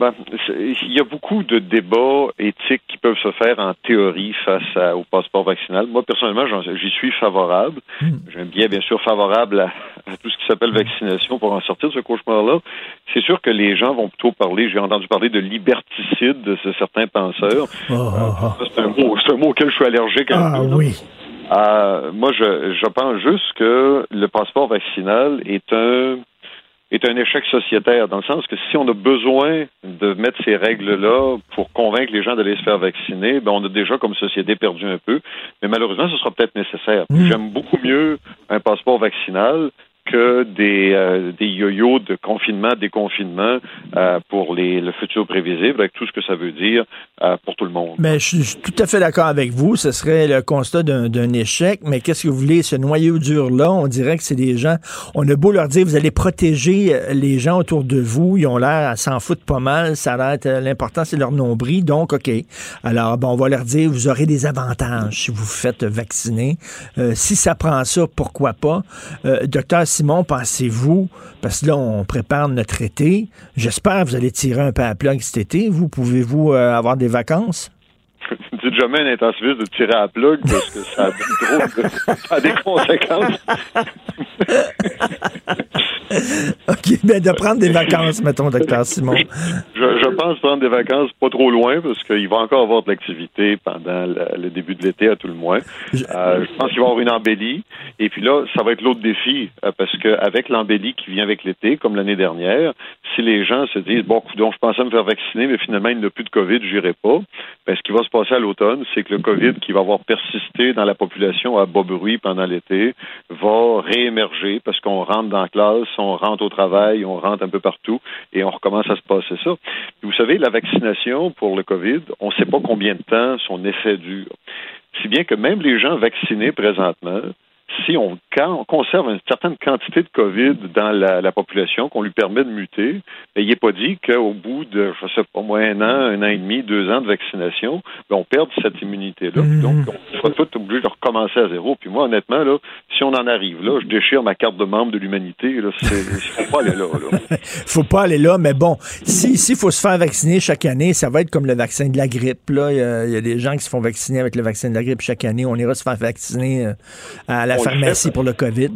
Ben, il y a beaucoup de débats éthiques qui peuvent se faire en théorie face au passeport vaccinal. Moi, personnellement, j'y suis favorable. Hmm. J'ai un biais, bien sûr, favorable à, tout ce qui s'appelle vaccination pour en sortir de ce cauchemar-là. C'est sûr que les gens vont plutôt parler, j'ai entendu parler de liberticide de certains penseurs. Oh, oh, oh. C'est un, mot, un mot auquel je suis allergique. ah oui. Euh, moi, je, je pense juste que le passeport vaccinal est un est un échec sociétaire, dans le sens que si on a besoin de mettre ces règles-là pour convaincre les gens d'aller se faire vacciner, ben on a déjà comme société perdu un peu. Mais malheureusement, ce sera peut-être nécessaire. Mmh. J'aime beaucoup mieux un passeport vaccinal que des, euh, yo-yo de confinement, déconfinement euh, pour les, le futur prévisible, avec tout ce que ça veut dire euh, pour tout le monde. Mais je suis tout à fait d'accord avec vous. Ce serait le constat d'un échec. Mais qu'est-ce que vous voulez? Ce noyau dur-là, on dirait que c'est des gens. On a beau leur dire, vous allez protéger les gens autour de vous. Ils ont l'air à s'en foutre pas mal. Ça a l'air l'important, c'est leur nombril. Donc, OK. Alors, bon, on va leur dire, vous aurez des avantages si vous vous faites vacciner. si ça prend ça, pourquoi pas? docteur Simon, pensez-vous, parce que là, on prépare notre été, j'espère que vous allez tirer un peu à plug cet été. Vous, pouvez-vous euh, avoir des vacances? dites jamais un intensiviste de tirer à plug parce que ça a, trop a des conséquences. OK, mais de prendre des vacances, mettons, docteur Simon. Je, pense prendre des vacances pas trop loin parce qu'il va encore avoir de l'activité pendant le, début de l'été, à tout le moins. Je, euh, pense qu'il va y avoir une embellie. Et puis là, ça va être l'autre défi euh, parce qu'avec l'embellie qui vient avec l'été, comme l'année dernière, si les gens se disent, bon, donc je pensais me faire vacciner, mais finalement, il n'y a plus de COVID, j'irai pas, ben, ce qui va se passer à l'automne, c'est que le COVID qui va avoir persisté dans la population à bas bruit pendant l'été va réémerger parce qu'on rentre dans la classe, on rentre au travail, on rentre un peu partout et on recommence à se passer ça. Vous savez, la vaccination pour le COVID, on ne sait pas combien de temps son effet dure. Si bien que même les gens vaccinés présentement, si on, conserve une certaine quantité de COVID dans la, population, qu'on lui permet de muter, il n'est pas dit qu'au bout de, je sais pas moi, un an, un an et demi, deux ans de vaccination, ben, on perde cette immunité-là. Mmh. Donc, on sera tout obligé de recommencer à zéro. Puis moi, honnêtement, là, si on en arrive là, je déchire ma carte de membre de l'humanité. Il ne faut pas aller là. Il faut pas aller là, mais bon, si s'il faut se faire vacciner chaque année, ça va être comme le vaccin de la grippe. Il, y a, des gens qui se font vacciner avec le vaccin de la grippe chaque année. On ira se faire vacciner euh, à la pharmacie pour le COVID.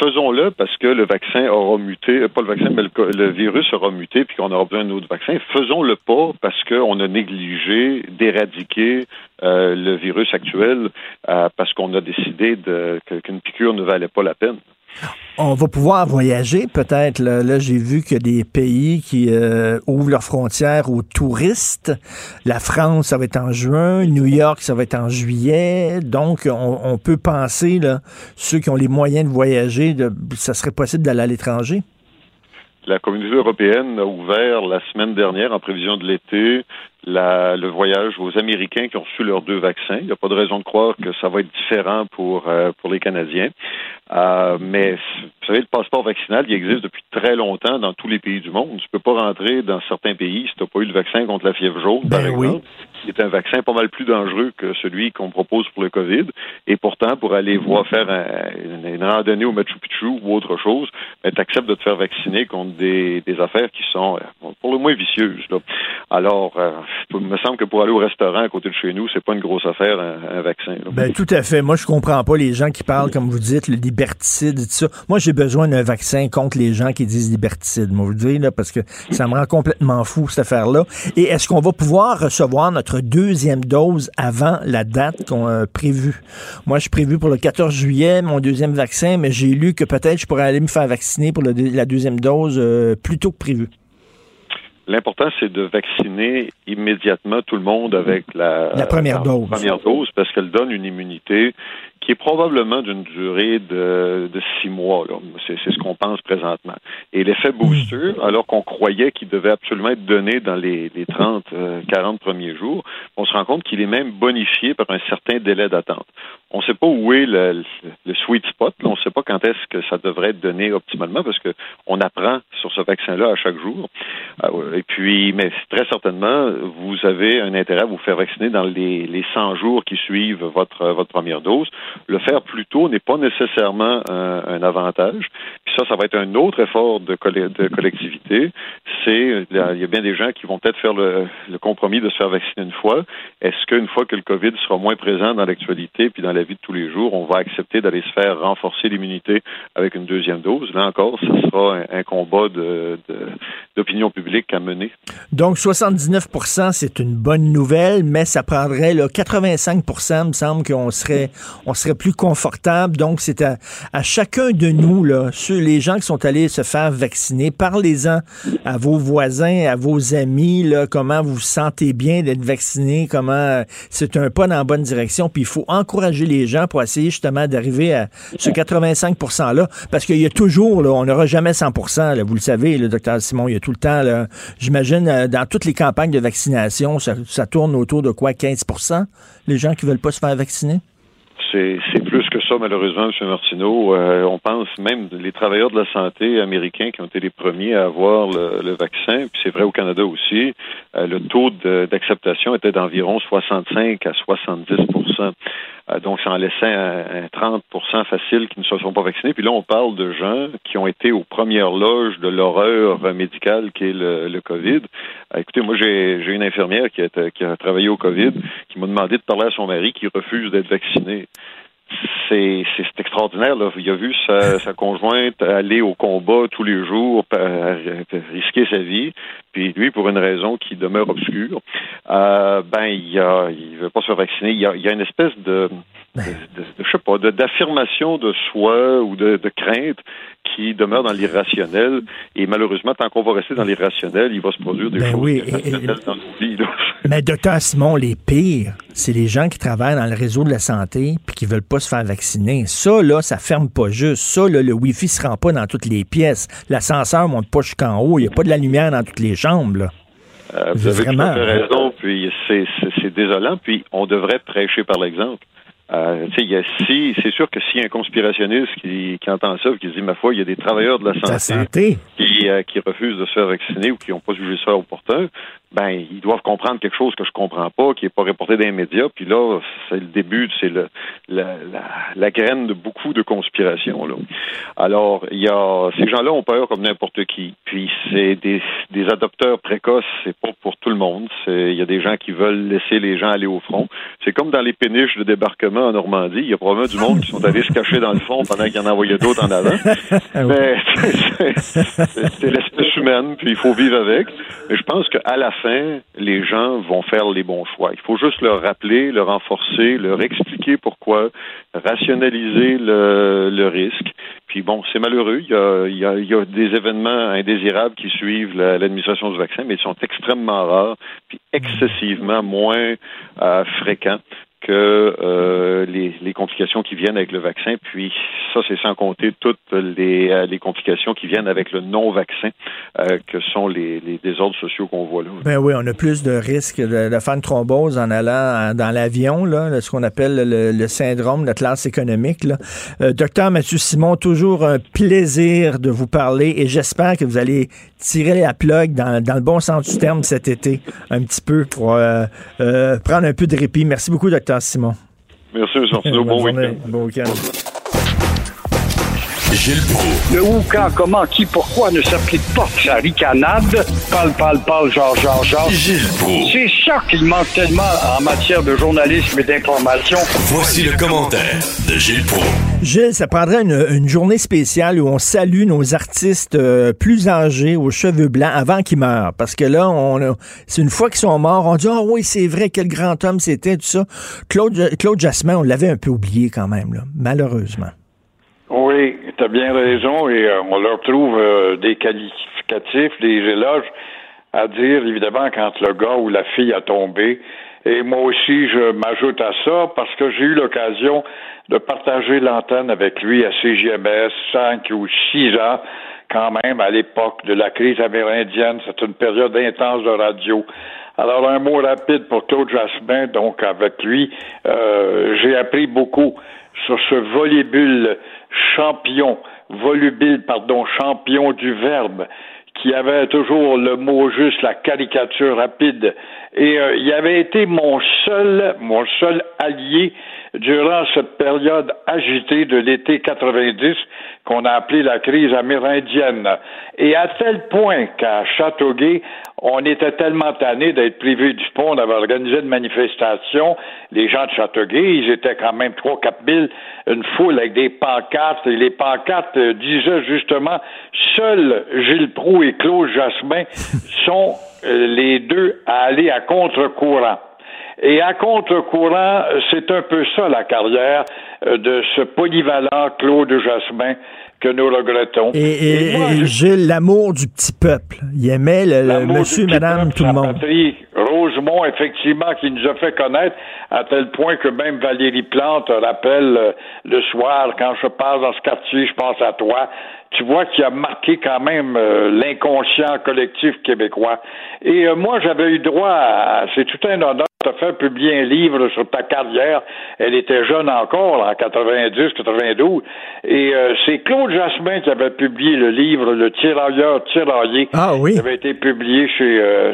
faisons-le parce que le vaccin aura muté, pas le vaccin, mais le, virus aura muté, puis qu'on aura besoin d'un autre vaccin. Faisons-le pas parce qu'on a négligé d'éradiquer le virus actuel parce qu'on a décidé qu'une piqûre ne valait pas la peine. On va pouvoir voyager peut-être. Là, j'ai vu a des pays qui euh, ouvrent leurs frontières aux touristes. La France, ça va être en juin. New York, ça va être en juillet. Donc, on, peut penser, là, ceux qui ont les moyens de voyager, ça serait possible d'aller à l'étranger? La communauté européenne a ouvert la semaine dernière, en prévision de l'été, le voyage aux Américains qui ont reçu leurs deux vaccins. Il n'y a pas de raison de croire que ça va être différent pour, euh, pour les Canadiens. Euh, mais vous savez, le passeport vaccinal, il existe depuis très longtemps dans tous les pays du monde. Tu ne peux pas rentrer dans certains pays si tu n'as pas eu le vaccin contre la fièvre jaune, par ben exemple. C'est un vaccin pas mal plus dangereux que celui qu'on propose pour le COVID. Et pourtant, pour aller voir faire une, randonnée au Machu Picchu ou autre chose, ben, tu acceptes de te faire vacciner contre des, des affaires qui sont euh, pour le moins vicieuses. Là. Alors, il me semble que pour aller au restaurant à côté de chez nous, c'est pas une grosse affaire, un, vaccin. Ben, tout à fait. Moi, je comprends pas les gens qui parlent, comme vous dites, le liberticide tout ça. Moi, j'ai besoin d'un vaccin contre les gens qui disent liberticide, moi, vous dire, là, parce que ça me rend complètement fou, cette affaire-là. Et est-ce qu'on va pouvoir recevoir notre deuxième dose avant la date qu'on a prévue? Moi, je suis prévu pour le 14 juillet, mon deuxième vaccin, mais j'ai lu que peut-être je pourrais aller me faire vacciner pour la deuxième dose euh, plus tôt que prévu. L'important, c'est de vacciner immédiatement tout le monde avec la, première dose. Première dose, parce qu'elle donne une immunité qui est probablement d'une durée de, de six mois. C'est, ce qu'on pense présentement. Et l'effet booster, alors qu'on croyait qu'il devait absolument être donné dans les, les 30, 40 euh, premiers jours, on se rend compte qu'il est même bonifié par un certain délai d'attente. On ne sait pas où est le, le sweet spot. On ne sait pas quand est-ce que ça devrait être donné optimalement parce qu'on apprend sur ce vaccin-là à chaque jour. Euh, et puis, mais très certainement, vous avez un intérêt à vous faire vacciner dans les, les 100 jours qui suivent votre, première dose. Le faire plus tôt n'est pas nécessairement un, avantage. Puis ça, ça va être un autre effort de, de collectivité. C'est il y a bien des gens qui vont peut-être faire le, compromis de se faire vacciner une fois. Est-ce qu'une fois que le COVID sera moins présent dans l'actualité puis dans vie de tous les jours, on va accepter d'aller se faire renforcer l'immunité avec une deuxième dose Là encore, ce sera un, combat d'opinion publique à mener. Donc 79 c'est une bonne nouvelle, mais ça prendrait là, 85 me semble qu'on serait on serait plus confortable. Donc, c'est à, chacun de nous, là, ceux, les gens qui sont allés se faire vacciner, parlez-en à vos voisins, à vos amis, comment vous vous sentez bien d'être vacciné, comment euh, c'est un pas dans la bonne direction. Puis il faut encourager les gens pour essayer justement d'arriver à ce 85 %-là. Parce qu'il y a toujours, là, on n'aura jamais 100 là, vous le savez, le docteur Simon, il y a tout le temps, j'imagine, euh, dans toutes les campagnes de vaccination, ça, tourne autour de quoi, 15% les gens qui veulent pas se faire vacciner? c'est plus que ça, malheureusement, M. Martineau. Euh, on pense même les travailleurs de la santé américains qui ont été les premiers à avoir le, vaccin, puis c'est vrai au Canada aussi, euh, le taux d'acceptation était d'environ 65 à 70 euh, donc, ça en laissait un, 30% facile qui ne se sont pas vaccinés. Puis là, on parle de gens qui ont été aux premières loges de l'horreur médicale qui est le, le COVID. écoutez, moi, j'ai une infirmière qui a travaillé au COVID qui m'a demandé de parler à son mari qui refuse d'être vacciné c'est extraordinaire. Là. Il a vu sa, sa, conjointe aller au combat tous les jours, risquer sa vie, puis lui, pour une raison qui demeure obscure, euh, ben il ne il veut pas se vacciner. Il y a, il y a une espèce de, de, de, je sais pas, d'affirmation de, soi ou de, crainte qui demeure dans l'irrationnel. Et malheureusement, tant qu'on va rester dans l'irrationnel, il va se produire des ben choses oui, dans nos vies. Mais docteur Simon, les pires, c'est les gens qui travaillent dans le réseau de la santé puis qui veulent pas se faire vacciner. Ça, là, ça ferme pas juste. Ça, là, le Wi-Fi se rend pas dans toutes les pièces. L'ascenseur monte pas jusqu'en haut. Il n'y a pas de la lumière dans toutes les chambres. Là. Euh, vous avez Vraiment. raison, puis c'est désolant, puis on devrait prêcher par l'exemple. Euh, si, c'est sûr que s'il y a un conspirationniste qui, qui entend ça, qui se dit, ma foi, il y a des travailleurs de la santé, Qui, euh, qui refusent de se faire vacciner ou qui n'ont pas jugé ça opportun, ben ils doivent comprendre quelque chose que je comprends pas, qui est pas reporté dans les médias. Puis là, c'est le début, c'est le la, la, la, graine de beaucoup de conspirations. Là. Alors, il y a ces gens-là ont peur comme n'importe qui. Puis c'est des, des adopteurs précoces, c'est pas pour tout le monde. Il y a des gens qui veulent laisser les gens aller au front. C'est comme dans les péniches de débarquement en Normandie. Il y a probablement du monde qui sont allés se cacher dans le fond pendant qu'il y en a envoyé d'autres en avant. Ah Mais c'est l'espèce humaine, puis il faut vivre avec. Mais je pense qu'à la les gens vont faire les bons choix. Il faut juste leur rappeler, leur renforcer, leur expliquer pourquoi, rationaliser le, risque. Puis bon, c'est malheureux. Il y, a, des événements indésirables qui suivent l'administration du vaccin, mais ils sont extrêmement rares, puis excessivement moins euh, fréquents que euh, les, les, complications qui viennent avec le vaccin. Puis ça, c'est sans compter toutes les, euh, les, complications qui viennent avec le non-vaccin, euh, que sont les, les, désordres sociaux qu'on voit là. Ben oui, on a plus de risques de, de faire une thrombose en allant dans l'avion, là, ce qu'on appelle le, le, syndrome de classe économique. Là. Euh, docteur Mathieu Simon, toujours un plaisir de vous parler et j'espère que vous allez tirer la plug dans, dans, le bon sens du terme cet été, un petit peu, pour euh, prendre un peu de répit. Merci beaucoup, docteur. Simon. Merci, M. Bon week-end. Bon week-end. Gilles Proulx. Le où, quand, comment, qui, pourquoi ne s'applique pas sa ricanade? Parle, parle, parle, genre, genre, genre. Gilles Proulx. C'est ça qu'il manque tellement en matière de journalisme et d'information. Voici le commentaire de Gilles Proulx. Gilles, ça prendrait une, journée spéciale où on salue nos artistes euh, plus âgés aux cheveux blancs avant qu'ils meurent. Parce que là, on c'est une fois qu'ils sont morts, on dit, ah oh, oui, c'est vrai, quel grand homme c'était, tout ça. Claude, Claude Jasmin, on l'avait un peu oublié quand même, là, malheureusement. Oui, tu bien raison et euh, on leur trouve euh, des qualificatifs, des éloges à dire, évidemment, quand le gars ou la fille a tombé. Et moi aussi, je m'ajoute à ça parce que j'ai eu l'occasion de partager l'antenne avec lui à CGMS cinq ou six ans quand même à l'époque de la crise amérindienne. C'est une période intense de radio. Alors, un mot rapide pour Claude Jasmin. Donc, avec lui, euh, j'ai appris beaucoup sur ce volébule champion, volubile, pardon, champion du verbe, qui avait toujours le mot juste, la caricature rapide. Et euh, il avait été mon seul, mon seul allié durant cette période agitée de l'été 90 qu'on a appelée la crise amérindienne. Et à tel point qu'à Châteauguay, on était tellement tannés d'être privés du pont, d'avoir organisé une manifestation. Les gens de Châteauguay, ils étaient quand même trois, quatre mille, une foule avec des pancartes. Et les pancartes euh, disaient justement, seuls Gilles Proux et Claude Jasmin sont euh, les deux à aller à contre-courant. Et à contre-courant, c'est un peu ça la carrière euh, de ce polyvalent Claude Jasmin que nous regrettons. Et, et, Gilles, l'amour du petit peuple. Il aimait le, monsieur, madame, tout le monde. Patrie. Rosemont, effectivement, qui nous a fait connaître à tel point que même Valérie Plante rappelle euh, le soir, quand je passe dans ce quartier, je pense à toi. Tu vois qu'il a marqué quand même euh, l'inconscient collectif québécois. Et euh, moi, j'avais eu droit à, c'est tout un honneur de faire publier un livre sur ta carrière. Elle était jeune encore, en 90, 92. Et c'est Claude Jasmin qui avait publié le livre Le tirailleur tiraillé. Ah oui. Qui avait été publié chez euh,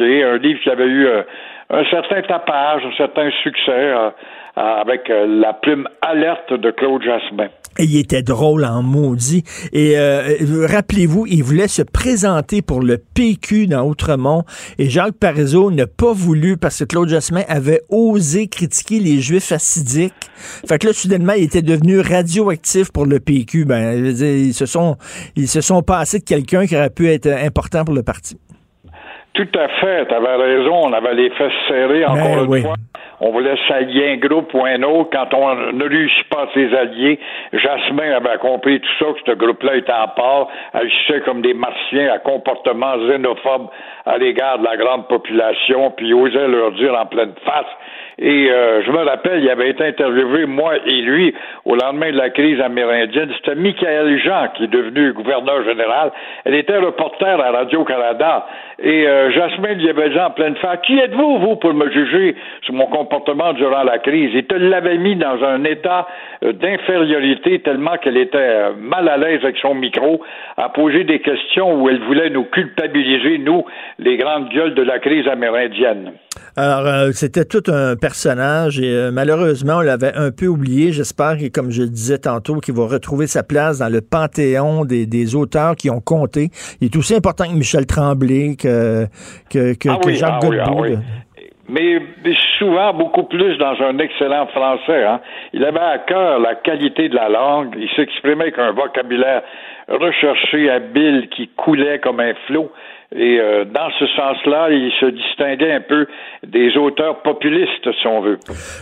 un livre qui avait eu euh, un certain tapage, un certain succès euh, avec euh, la plume alerte de Claude Jasmin. Il était drôle en maudit. Et rappelez-vous, il voulait se présenter pour le PQ dans Outremont. Et Jacques Parizeau n'a pas voulu parce que Claude Jasmin avait osé critiquer les Juifs assidiques. Fait que là, soudainement, il était devenu radioactif pour le PQ. Ben, ils se sont, ils se sont passés de quelqu'un qui aurait pu être important pour le parti. Tout à fait, tu avais raison, on avait les fesses serrées encore ben une fois. On voulait s'allier un groupe ou un autre. Quand on ne réussit pas à ses alliés, Jasmin avait compris tout ça, que ce groupe-là était en part, agissait comme des martiens à comportement xénophobe à l'égard de la grande population, puis osait leur dire en pleine face Et euh, je me rappelle, il avait été interviewé, moi et lui, au lendemain de la crise amérindienne. C'était Michael Jean, qui est devenu gouverneur général. Elle était reporter à Radio-Canada. Et euh, Jasmine lui avait dit en pleine face, qui êtes-vous, vous, pour me juger sur mon comportement durant la crise? Et elle l'avait mis dans un état euh, d'infériorité tellement qu'elle était euh, mal à l'aise avec son micro à poser des questions où elle voulait nous culpabiliser, nous, les grandes gueules de la crise amérindienne. Alors, euh, c'était tout un personnage et euh, malheureusement, on l'avait un peu oublié. J'espère que, comme je disais tantôt, qu'il va retrouver sa place dans le panthéon des, des, auteurs qui ont compté. Il est aussi important que Michel Tremblay, que, que, que, ah que Jacques ah Godbout. oui, mais, mais souvent beaucoup plus dans un excellent français. Hein. Il avait à cœur la qualité de la langue. Il s'exprimait avec un vocabulaire recherché, habile, qui coulait comme un flot. Et euh, dans ce sens-là, il se distinguait un peu des auteurs populistes, si on veut.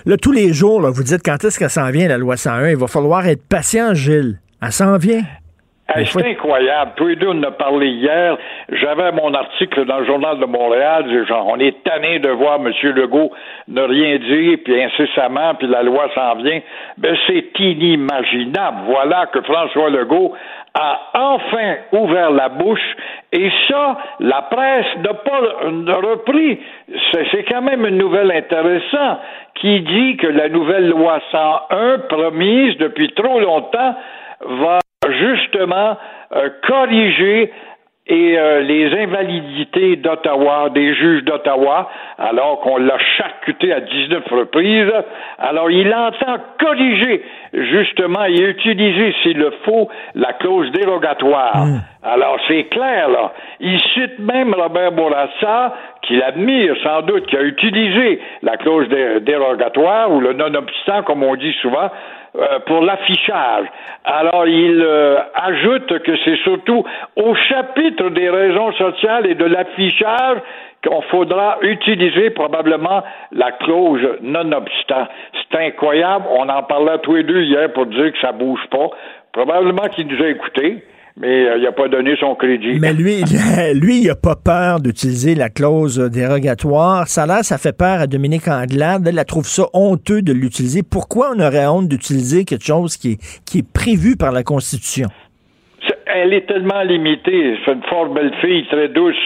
Là, tous les jours, là, vous dites quand est-ce qu'elle s'en vient, la loi 101. Il va falloir être patient, Gilles. Elle s'en vient. Hey, c'est incroyable. On en a parlé hier. J'avais mon article dans le Journal de Montréal. Genre, on est tanné de voir M. Legault ne rien dire, puis incessamment, puis la loi s'en vient. Ben, c'est inimaginable. Voilà que François Legault a enfin ouvert la bouche et ça, la presse n'a pas repris. C'est quand même une nouvelle intéressante qui dit que la nouvelle loi 101 promise depuis trop longtemps va justement euh, corriger et euh, les invalidités d'Ottawa, des juges d'Ottawa, alors qu'on l'a charcuté à 19 reprises. Alors, il entend corriger, justement, et utiliser, s'il le faut, la clause dérogatoire. Mm. Alors, c'est clair, là. Il cite même Robert Bourassa, qui l'admire sans doute, qui a utilisé la clause dé- dérogatoire, ou le non-obstant, comme on dit souvent, euh, pour l'affichage. Alors, il euh, ajoute que c'est surtout au chapitre des raisons sociales et de l'affichage qu'on faudra utiliser probablement la clause non-obstant. C'est incroyable. On en parlait tous les deux hier pour dire que ça bouge pas. Probablement qu'il nous a écoutés mais euh, il n'a pas donné son crédit. Mais lui, lui, il n'a pas peur d'utiliser la clause dérogatoire. Ça là, ça fait peur à Dominique Anglade. Elle, elle trouve ça honteux de l'utiliser. Pourquoi on aurait honte d'utiliser quelque chose qui est, qui est prévu par la Constitution? Elle est tellement limitée. C'est une fort belle fille, très douce,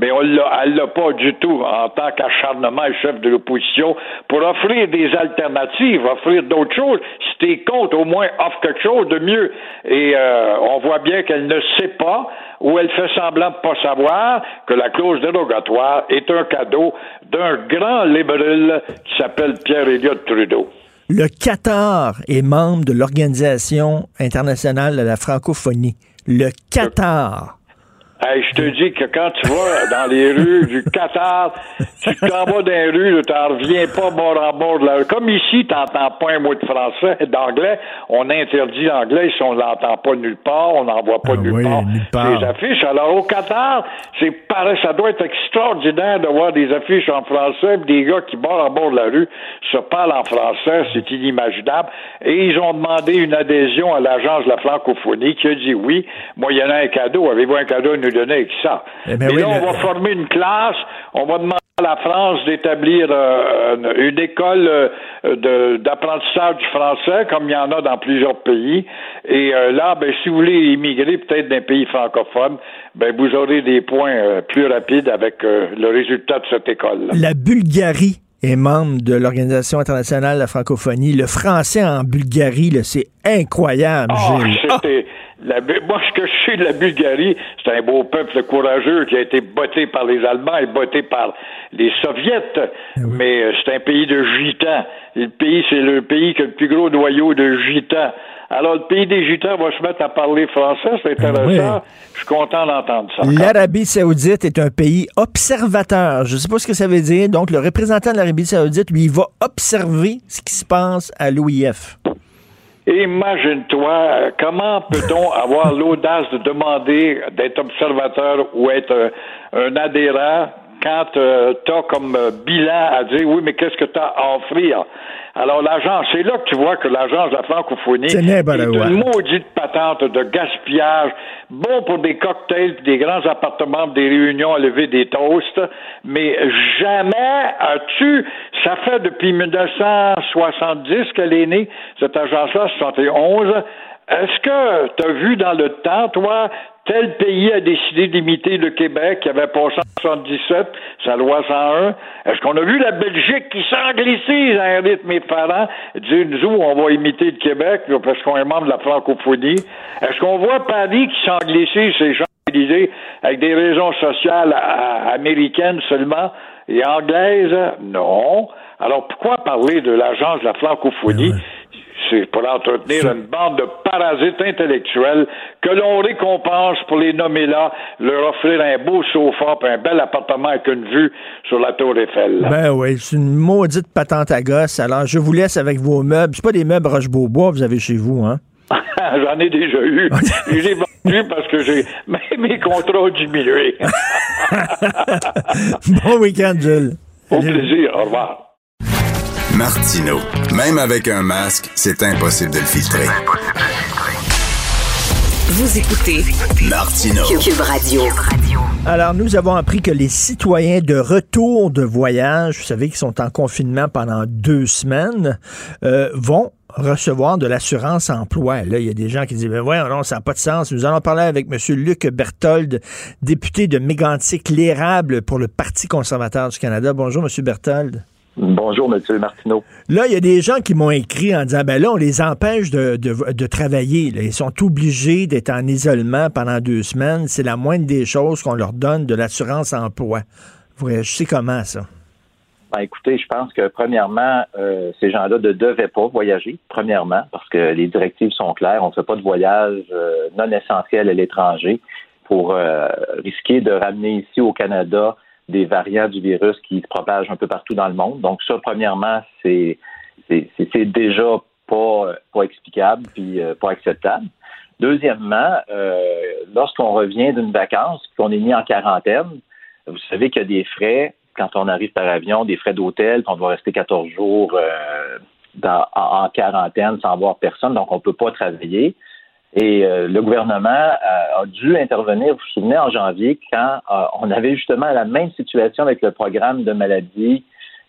mais on l'a, elle l'a pas du tout en tant qu'acharnement et chef de l'opposition pour offrir des alternatives, offrir d'autres choses. Si t'es contre, au moins offre quelque chose de mieux. Et euh, on voit bien qu'elle ne sait pas ou elle fait semblant de pas savoir que la clause dérogatoire est un cadeau d'un grand libéral qui s'appelle Pierre-Éliott Trudeau. Le Qatar est membre de l'Organisation internationale de la francophonie. Le Qatar. Hey, je te dis que quand tu vas dans les rues du Qatar, tu t'en vas dans les rues, tu n'en reviens pas bord en bord de la rue. Comme ici, tu n'entends pas un mot de français, d'anglais. On interdit l'anglais si on ne l'entend pas nulle part, on n'en voit pas Ah nulle, oui, part, nulle part. les affiches. Alors au Qatar, c'est pareil, ça doit être extraordinaire de voir des affiches en français, des gars qui bord en bord de la rue se parlent en français, c'est inimaginable. Et ils ont demandé une adhésion à l'agence de la francophonie qui a dit oui, moyennant un cadeau. Avez-vous un cadeau à nous donner avec ça? Eh ben Et oui, là, le- on va former une classe, on va demander à la France d'établir euh, une- école euh, d'apprentissage du français, comme il y en a dans plusieurs pays. Et euh, là, ben, si vous voulez immigrer peut-être d'un pays francophone, ben, vous aurez des points plus rapides avec le résultat de cette école. La Bulgarie est membre de l'Organisation internationale de la francophonie. Le français en Bulgarie, là, c'est incroyable, Gilles. La moi, ce que je sais de la Bulgarie, c'est un beau peuple courageux qui a été botté par les Allemands et botté par les Soviets. Eh Mais euh, c'est un pays de gitans. Le pays, c'est le pays qui a le plus gros noyau de gitans. Alors, le pays des gitans va se mettre à parler français, c'est intéressant. oui. Je suis content d'entendre ça. L'Arabie saoudite est un pays observateur. Je ne sais pas ce que ça veut dire. Donc, le représentant de l'Arabie saoudite, lui, il va observer ce qui se passe à l'OIF. Imagine-toi, comment peut-on avoir l'audace de demander d'être observateur ou être un adhérent quand euh, tu as comme euh, bilan à dire oui, mais qu'est-ce que tu as à offrir? Alors, l'agence, c'est là que tu vois que l'agence de la francophonie est une maudite patente de gaspillage, bon pour des cocktails, des grands appartements, des réunions à lever des toasts, mais jamais as-tu, ça fait depuis 1970 qu'elle est née, cette agence-là, 71, est-ce que tu as vu dans le temps, toi, tel pays a décidé d'imiter le Québec qui avait passé en 77, sa loi 101? Est-ce qu'on a vu la Belgique qui s'anglicise à un rythme effarant, dire nous on va imiter le Québec parce qu'on est membre de la francophonie? Est-ce qu'on voit Paris qui s'anglicise ces gens avec des raisons sociales américaines seulement et anglaises? Non. Alors pourquoi parler de l'agence de la francophonie? C'est pour entretenir une bande de parasites intellectuels que l'on récompense pour les nommer là, leur offrir un beau sofa et un bel appartement avec une vue sur la tour Eiffel. Ben oui, c'est une maudite patente à gosse. Alors, je vous laisse avec vos meubles. C'est pas des meubles Roche-Beaubois, vous avez chez vous, hein? J'en ai déjà eu. Je les vendus parce que j'ai mes, mes contrats ont diminué. bon week-end, Jules. Au plaisir. Au revoir. Martino. Même avec un masque, c'est impossible de le filtrer. Vous écoutez Martino. Cube Radio. Alors, nous avons appris que les citoyens de retour de voyage, vous savez, qui sont en confinement pendant deux semaines, euh, vont recevoir de l'assurance emploi. Là, il y a des gens qui disent, ben ouais, non, ça n'a pas de sens. Nous allons parler avec M. Luc Berthold, député de Mégantic-Lérable pour le Parti conservateur du Canada. Bonjour, M. Berthold. Bonjour, M. Martineau. Là, il y a des gens qui m'ont écrit en disant, ben là, on les empêche de, de, de travailler. là. Ils sont obligés d'être en isolement pendant deux semaines. C'est la moindre des choses qu'on leur donne de l'assurance emploi. Vous réagissez comment, ça? Ben, écoutez, je pense que premièrement, euh, ces gens-là ne devaient pas voyager, premièrement, parce que les directives sont claires. On ne fait pas de voyage euh, non essentiel à l'étranger pour euh, risquer de ramener ici au Canada des variants du virus qui se propagent un peu partout dans le monde. Donc ça, premièrement, c'est déjà pas, pas explicable puis euh, pas acceptable. Deuxièmement, euh, lorsqu'on revient d'une vacance, qu'on est mis en quarantaine, vous savez qu'il y a des frais quand on arrive par avion, des frais d'hôtel, on doit rester 14 jours euh, en, en quarantaine sans voir personne, donc on ne peut pas travailler. Et euh, le gouvernement a, a dû intervenir, vous vous souvenez, en janvier, quand euh, on avait justement la même situation avec le programme de maladie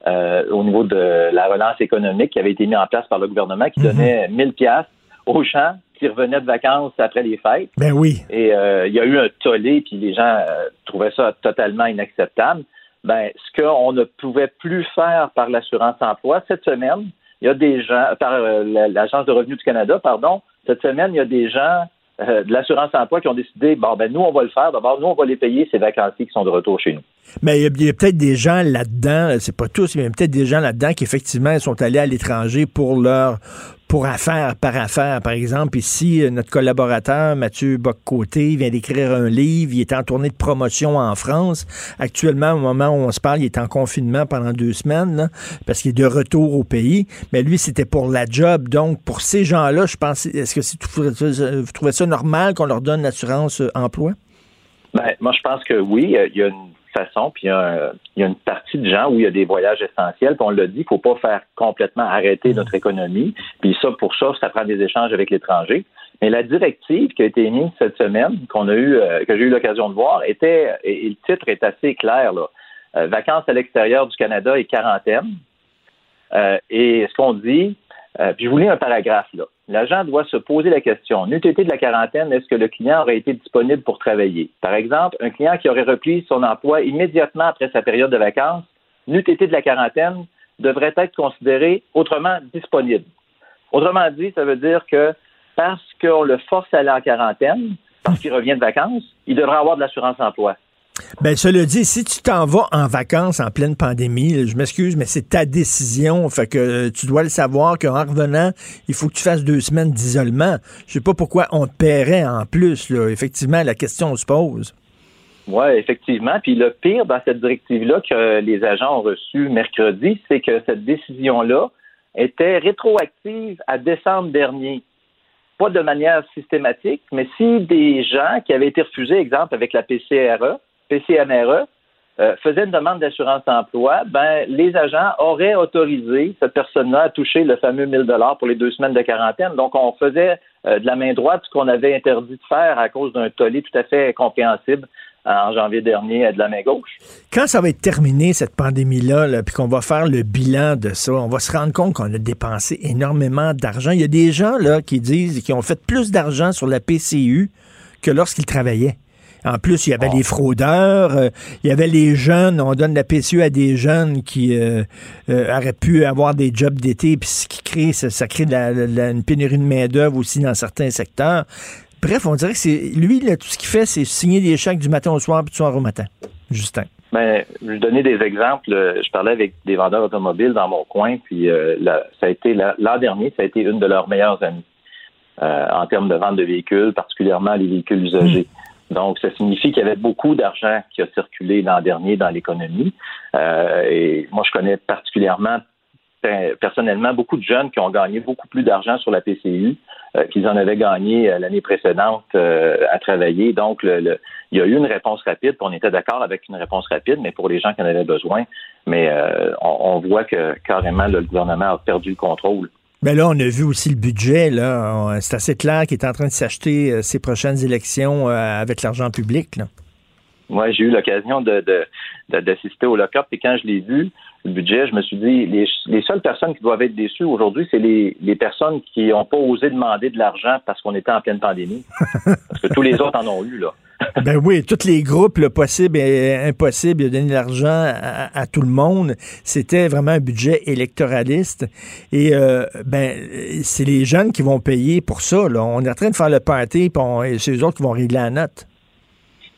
euh, au niveau de la relance économique qui avait été mis en place par le gouvernement, qui donnait 1000 pièces aux gens qui revenaient de vacances après les fêtes. Ben oui. Et euh, il y a eu un tollé, puis les gens euh, trouvaient ça totalement inacceptable. Ben, ce qu'on ne pouvait plus faire par l'assurance emploi cette semaine, il y a des gens, par euh, la- l'Agence de revenus du Canada, pardon, cette semaine, il y a des gens euh, de l'assurance emploi qui ont décidé, bon, ben nous, on va le faire. D'abord, nous, on va les payer, ces vacanciers qui sont de retour chez nous. Mais il y a, a peut-être des gens là-dedans, c'est pas tous, mais il y a peut-être des gens là-dedans qui effectivement sont allés à l'étranger pour leur pour affaire par affaire. Par exemple, ici, euh, notre collaborateur Mathieu Boccoté vient d'écrire un livre. Il est en tournée de promotion en France. Actuellement, au moment où on se parle, il est en confinement pendant deux semaines là, parce qu'il est de retour au pays. Mais lui, c'était pour la job. Donc, pour ces gens-là, je pense, est-ce que c'est, vous trouvez ça normal qu'on leur donne l'assurance euh, emploi? Ben, moi, je pense que oui, euh, il y a une façon, puis il y, a une partie de gens où il y a des voyages essentiels, puis on l'a dit, il ne faut pas faire complètement arrêter notre économie, puis ça, pour ça, ça prend des échanges avec l'étranger. Mais la directive qui a été émise cette semaine, qu'on a eu, euh, que j'ai eu l'occasion de voir, était, et, et le titre est assez clair, là. Euh, vacances à l'extérieur du Canada et quarantaine. Euh, et ce qu'on dit, euh, puis je vous lis un paragraphe là. L'agent doit se poser la question. N'eût été de la quarantaine, est-ce que le client aurait été disponible pour travailler? Par exemple, un client qui aurait repris son emploi immédiatement après sa période de vacances, n'eût été de la quarantaine, devrait être considéré autrement disponible. Autrement dit, ça veut dire que parce qu'on le force à aller en quarantaine, parce qu'il revient de vacances, il devrait avoir de l'assurance emploi. Ben, cela dit, si tu t'en vas en vacances en pleine pandémie, je m'excuse, mais c'est ta décision. Fait que euh, tu dois le savoir qu'en revenant, il faut que tu fasses deux semaines d'isolement. Je sais pas pourquoi on te paierait en plus. Effectivement, la question se pose. Oui, effectivement. Puis le pire dans cette directive-là que les agents ont reçu mercredi, c'est que cette décision-là était rétroactive à décembre dernier. Pas de manière systématique, mais si des gens qui avaient été refusés, exemple avec la PCRE, PCMRE, euh, faisait une demande d'assurance emploi, ben les agents auraient autorisé cette personne-là à toucher le fameux 1000 dollars pour les deux semaines de quarantaine. Donc on faisait euh, de la main droite ce qu'on avait interdit de faire à cause d'un tollé tout à fait compréhensible en janvier dernier de la main gauche. Quand ça va être terminé, cette pandémie-là, puis qu'on va faire le bilan de ça, on va se rendre compte qu'on a dépensé énormément d'argent. Il y a des gens là, qui disent qu'ils ont fait plus d'argent sur la PCU que lorsqu'ils travaillaient. En plus, il y avait ah. les fraudeurs, euh, il y avait les jeunes. On donne la PCU à des jeunes qui euh, euh, auraient pu avoir des jobs d'été, puis ce qui crée, ça, crée une pénurie de main-d'œuvre aussi dans certains secteurs. Bref, on dirait que c'est lui, tout ce qu'il fait, c'est signer des chèques du matin au soir puis du soir au matin. Justin. Ben, je vais donner des exemples. Je parlais avec des vendeurs automobiles dans mon coin, puis ça a été l'an dernier, ça a été une de leurs meilleures années en termes de vente de véhicules, particulièrement les véhicules usagés. Donc, ça signifie qu'il y avait beaucoup d'argent qui a circulé l'an dernier dans l'économie. Euh, et moi, je connais particulièrement ben, personnellement beaucoup de jeunes qui ont gagné beaucoup plus d'argent sur la PCU euh, qu'ils en avaient gagné euh, l'année précédente à travailler. Donc, le, il y a eu une réponse rapide, on était d'accord avec une réponse rapide, mais pour les gens qui en avaient besoin. Mais on, voit que carrément le gouvernement a perdu le contrôle. Mais ben là, on a vu aussi le budget. Là, c'est assez clair qu'il est en train de s'acheter euh, ses prochaines élections euh, avec l'argent public. Là. Moi, j'ai eu l'occasion de, d'assister au lock-up et quand je l'ai vu, le budget, je me suis dit, les, les seules personnes qui doivent être déçues aujourd'hui, c'est les, les personnes qui n'ont pas osé demander de l'argent parce qu'on était en pleine pandémie. parce que tous les autres en ont eu, là. Ben oui, tous les groupes, le possible et impossible, de donner de l'argent à, tout le monde. C'était vraiment un budget électoraliste. Et euh, ben, c'est les jeunes qui vont payer pour ça. Là. On est en train de faire le party, puis c'est eux autres qui vont régler la note.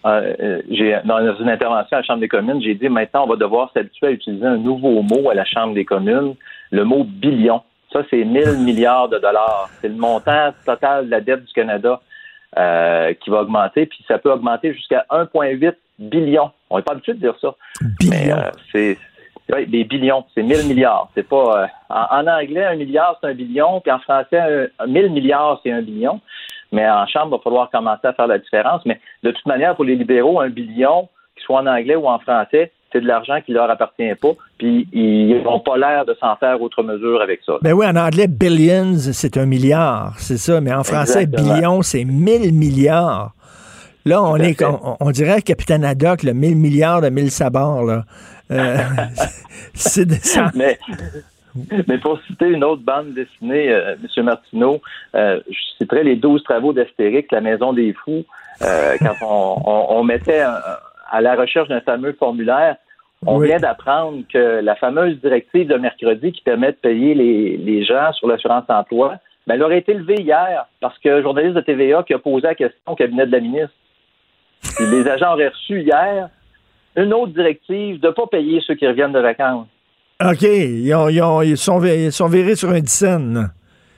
Euh, euh, j'ai dans une intervention à la Chambre des communes, j'ai dit maintenant on va devoir s'habituer à utiliser un nouveau mot à la Chambre des communes, le mot billion. Ça, c'est 1000 milliards de dollars. C'est le montant total de la dette du Canada. Euh, qui va augmenter, puis ça peut augmenter jusqu'à 1,8 billion. On n'est pas habitué de dire ça. Mais euh, c'est des billions, c'est 1000 milliards. C'est pas euh, en, anglais un milliard c'est un billion, puis en français 1000 milliards c'est un billion. Mais en chambre, il va falloir commencer à faire la différence. Mais de toute manière, pour les libéraux, un billion, qu'il soit en anglais ou en français, c'est de l'argent qui leur appartient pas, puis ils n'ont pas l'air de s'en faire autre mesure avec ça. Ben oui, en anglais, billions, c'est un milliard, c'est ça, mais en français, billion, c'est mille milliards. Là, on est, on, dirait Capitaine Haddock, le mille milliards de mille sabords, là. Euh, c'est mais, mais pour citer une autre bande dessinée, euh, M. Martineau, euh, je citerai les douze travaux d'Astérix, La Maison des Fous, quand on, mettait à la recherche d'un fameux formulaire on vient d'apprendre que la fameuse directive de mercredi qui permet de payer les, gens sur l'assurance emploi, ben, elle aurait été levée hier parce que journaliste de TVA qui a posé la question au cabinet de la ministre. les agents auraient reçu hier une autre directive de ne pas payer ceux qui reviennent de vacances. OK. Ils, sont, virés sur un dixaine.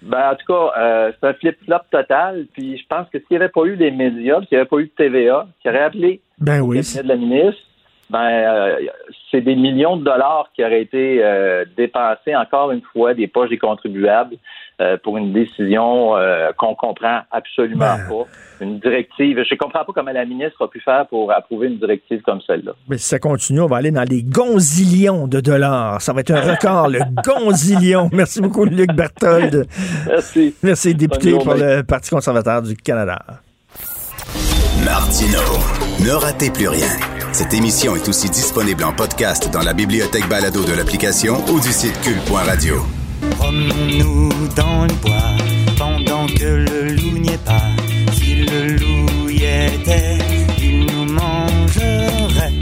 Ben, en tout cas, euh, c'est un flip-flop total. Puis je pense que s'il n'y avait pas eu des médias, s'il n'y avait pas eu de TVA, qui aurait appelé ben le cabinet de la ministre, ben, euh, c'est des millions de dollars qui auraient été euh, dépensés encore une fois des poches des contribuables euh, pour une décision qu'on comprend absolument ben. pas. Une directive. Je comprends pas comment la ministre a pu faire pour approuver une directive comme celle-là. Mais si ça continue, on va aller dans les gonzillions de dollars. Ça va être un record, le gonzillion. Merci beaucoup, Luc Berthold. Merci. Merci, député pour le Parti conservateur du Canada. Martino, ne ratez plus rien. Cette émission est aussi disponible en podcast dans la bibliothèque balado de l'application ou du site cul.radio. Promenons-nous dans le bois pendant que le loup n'y est pas. Si le loup y était, il nous mangerait.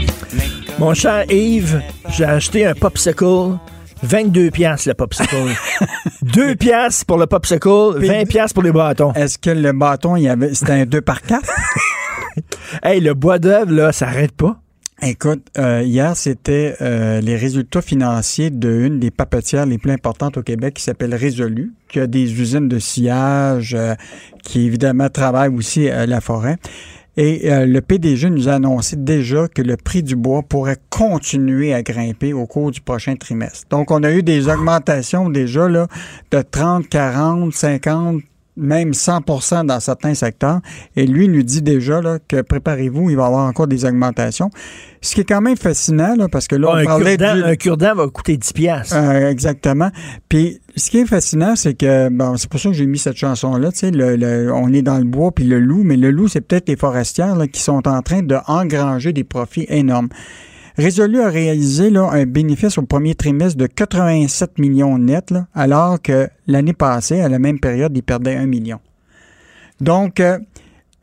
Mon cher Yves, j'ai acheté un popsicle 22 pièces le popsicle. 2 pièces pour le popsicle, 20 pièces pour les bâtons. Est-ce que le bâton, il y avait c'était un 2 par 4 Hey, le bois d'œuvre là, ça arrête pas. Écoute, euh, hier, c'était euh, les résultats financiers d'une des papetières les plus importantes au Québec qui s'appelle Résolu, qui a des usines de sillage, euh, qui évidemment travaille aussi à la forêt. Et le PDG nous a annoncé déjà que le prix du bois pourrait continuer à grimper au cours du prochain trimestre. Donc, on a eu des augmentations déjà là, de 30, 40, 50 même 100% dans certains secteurs. Et lui nous dit déjà là, que préparez-vous, il va y avoir encore des augmentations. Ce qui est quand même fascinant, là, parce que là, on un parlait cure-dent, du- un cure-dent va coûter 10 piastres. euh, exactement. Puis ce qui est fascinant, c'est que bon, c'est pour ça que j'ai mis cette chanson-là. Tu sais, le, le- on est dans le bois puis le loup, mais le loup, c'est peut-être les forestières là, qui sont en train de engranger des profits énormes. Résolu a réalisé là, un bénéfice au premier trimestre de 87 millions net, là, alors que l'année passée, à la même période, il perdait 1 million. Donc, euh,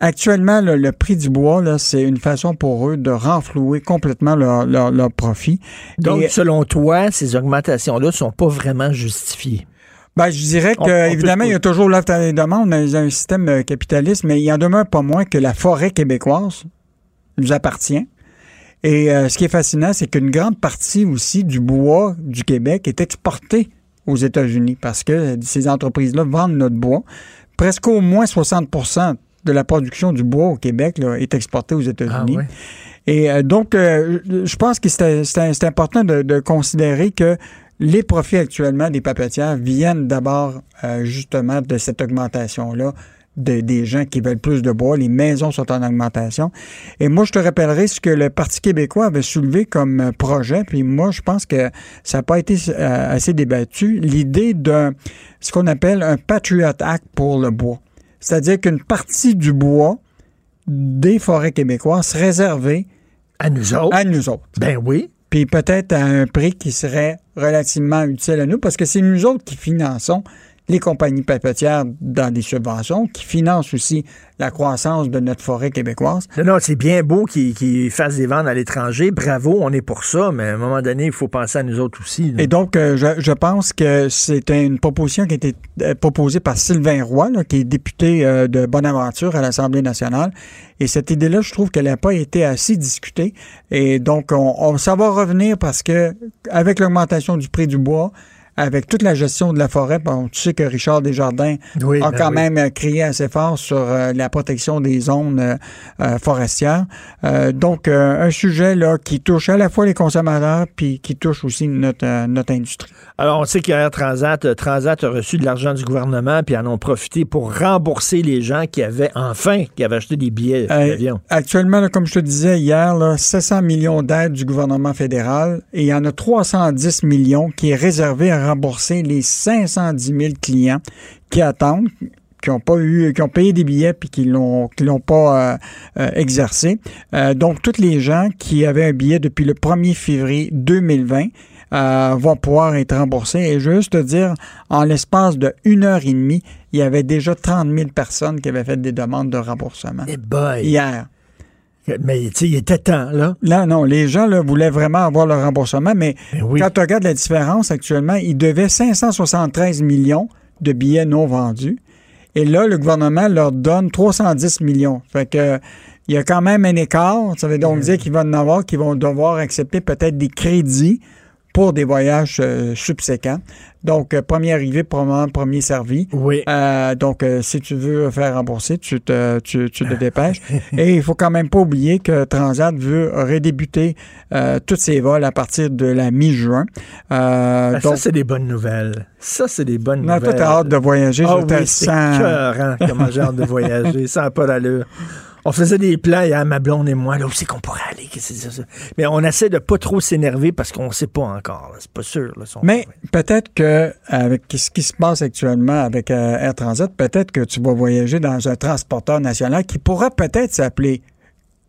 actuellement, là, le prix du bois, là, c'est une façon pour eux de renflouer complètement leur, leur, leur profit. Donc, Et- selon toi, ces augmentations-là ne sont pas vraiment justifiées? Ben, je dirais que, on évidemment, il y a toujours l'offre et la demande dans un système euh, capitaliste, mais il en demeure pas moins que la forêt québécoise nous appartient. Et euh, ce qui est fascinant, c'est qu'une grande partie aussi du bois du Québec est exporté aux États-Unis parce que ces entreprises-là vendent notre bois. Presque au moins 60% de la production du bois au Québec là, est exportée aux États-Unis. Ah. Et euh, donc, euh, je pense que c'est important de, de considérer que les profits actuellement des papetières viennent d'abord euh, justement de cette augmentation-là de- des gens qui veulent plus de bois. Les maisons sont en augmentation. Et moi, je te rappellerai ce que le Parti québécois avait soulevé comme euh, projet. Puis moi, je pense que ça n'a pas été euh, assez débattu. L'idée d'un, ce qu'on appelle un Patriot Act pour le bois. C'est-à-dire qu'une partie du bois des forêts québécoises serait réservée À nous autres? à nous autres. Ben oui. Puis peut-être à un prix qui serait relativement utile à nous, parce que c'est nous autres qui finançons les compagnies papetières dans des subventions, qui financent aussi la croissance de notre forêt québécoise. Non, non, c'est bien beau qu'ils fassent des ventes à l'étranger. Bravo, on est pour ça, mais à un moment donné, il faut penser à nous autres aussi. là. Et donc, euh, je, je pense que c'était une proposition qui a été euh, proposée par Sylvain Roy, là, qui est député euh, de Bonaventure à l'Assemblée nationale. Et cette idée-là, je trouve qu'elle n'a pas été assez discutée. Et donc, on, on- ça va revenir parce que avec l'augmentation du prix du bois, avec toute la gestion de la forêt, bon, tu sais que Richard Desjardins Oui, a ben quand oui. même euh, crié assez fort sur euh, la protection des zones euh, forestières. Euh, donc, un sujet là qui touche à la fois les consommateurs puis qui touche aussi notre, notre industrie. Alors, on sait qu'Air Transat, euh, Transat a reçu de l'argent du gouvernement, puis en ont profité pour rembourser les gens qui avaient, enfin, qui avaient acheté des billets Euh, d'avion. Actuellement, là, comme je te disais hier, là, 700 millions d'aides du gouvernement fédéral et il y en a 310 millions qui est réservé à rembourser les 510 000 clients qui attendent qui ont pas eu, qui ont payé des billets puis qui l'ont, qui l'ont pas euh, euh, exercé. Euh, donc, tous les gens qui avaient un billet depuis le 1er février 2020 euh, vont pouvoir être remboursés. Et juste te dire, en l'espace de une heure et demie, il y avait déjà 30 000 personnes qui avaient fait des demandes de remboursement. Eh boy. Hier. Mais, tu sais, il était temps, là. Là, non, les gens là, voulaient vraiment avoir le remboursement, mais Ben oui. quand tu regardes la différence actuellement, ils devaient 573 millions de billets non vendus. Et là, le gouvernement leur donne 310 millions. Fait que il y a quand même un écart. Ça veut donc dire qu'ils vont en avoir qui vont devoir accepter peut-être des crédits pour des voyages euh, subséquents. Donc, euh, premier arrivé, probablement premier servi. Oui. Euh, donc, si tu veux faire rembourser, tu te, tu, tu te dépêches. Et il faut quand même pas oublier que Transat veut redébuter tous ses vols à partir de la mi-juin. Ben, donc, ça, c'est des bonnes nouvelles. Ça, c'est des bonnes non, nouvelles. toi, t'as hâte de voyager. Ah je oui, c'est comment j'ai hâte de voyager. Ça n'a pas d'allure. On faisait des plans, hier, ma blonde et moi, là, où c'est qu'on pourrait aller? Qu'est-ce que c'est ça? Mais on essaie de pas trop s'énerver parce qu'on sait pas encore. là. C'est pas sûr. Là, si on- Mais peut-être que avec ce qui se passe actuellement avec euh, Air Transat, peut-être que tu vas voyager dans un transporteur national qui pourra peut-être s'appeler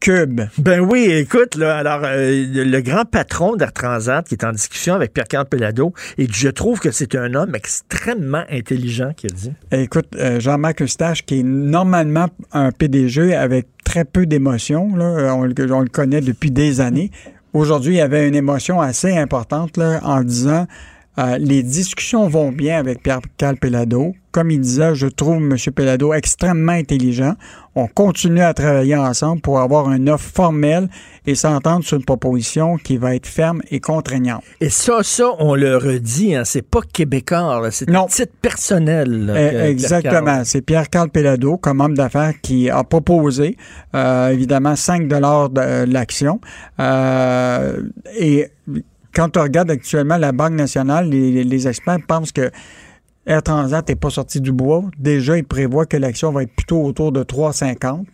Cube. Ben oui, écoute, là, alors, euh, le, grand patron d'Air Transat qui est en discussion avec Pierre-Carl Pelado, et je trouve que c'est un homme extrêmement intelligent qui a dit. Écoute, euh, Jean-Marc Eustache, qui est normalement un PDG avec très peu d'émotion, là, euh, on, le- on le connaît depuis des années. Aujourd'hui, il y avait une émotion assez importante là, en disant euh, les discussions vont bien avec Pierre-Carl Pelado. Comme il disait, je trouve M. Pelado extrêmement intelligent. On continue à travailler ensemble pour avoir une offre formelle et s'entendre sur une proposition qui va être ferme et contraignante. Et ça, ça, on le redit, hein, c'est pas québécois, c'est un titre personnel. là, Eh, Exactement. C'est Pierre-Carl Pelado, comme homme d'affaires, qui a proposé, euh, évidemment, 5 dollars de euh, l'action. Euh, et quand on regarde actuellement la Banque nationale, les, experts pensent que Air Transat n'est pas sorti du bois. Déjà, il prévoit que l'action va être plutôt autour de 3,50.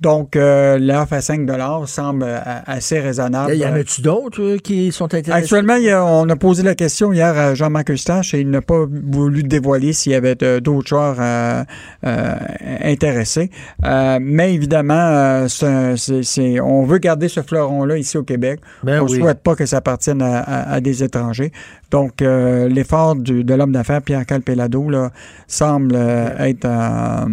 Donc, euh, l'offre à 5 semble euh, assez raisonnable. Il y en a-tu d'autres euh, qui sont intéressés? Actuellement, il y a- on a posé la question hier à Jean-Marc Eustache et il n'a pas voulu dévoiler s'il y avait d'autres joueurs euh, euh, intéressés. Euh, mais évidemment, on veut garder ce fleuron-là ici au Québec. Ben on ne oui. souhaite pas que ça appartienne à, à- à des étrangers. Donc, euh, l'effort du- de l'homme d'affaires Pierre Calpelado là, semble être euh,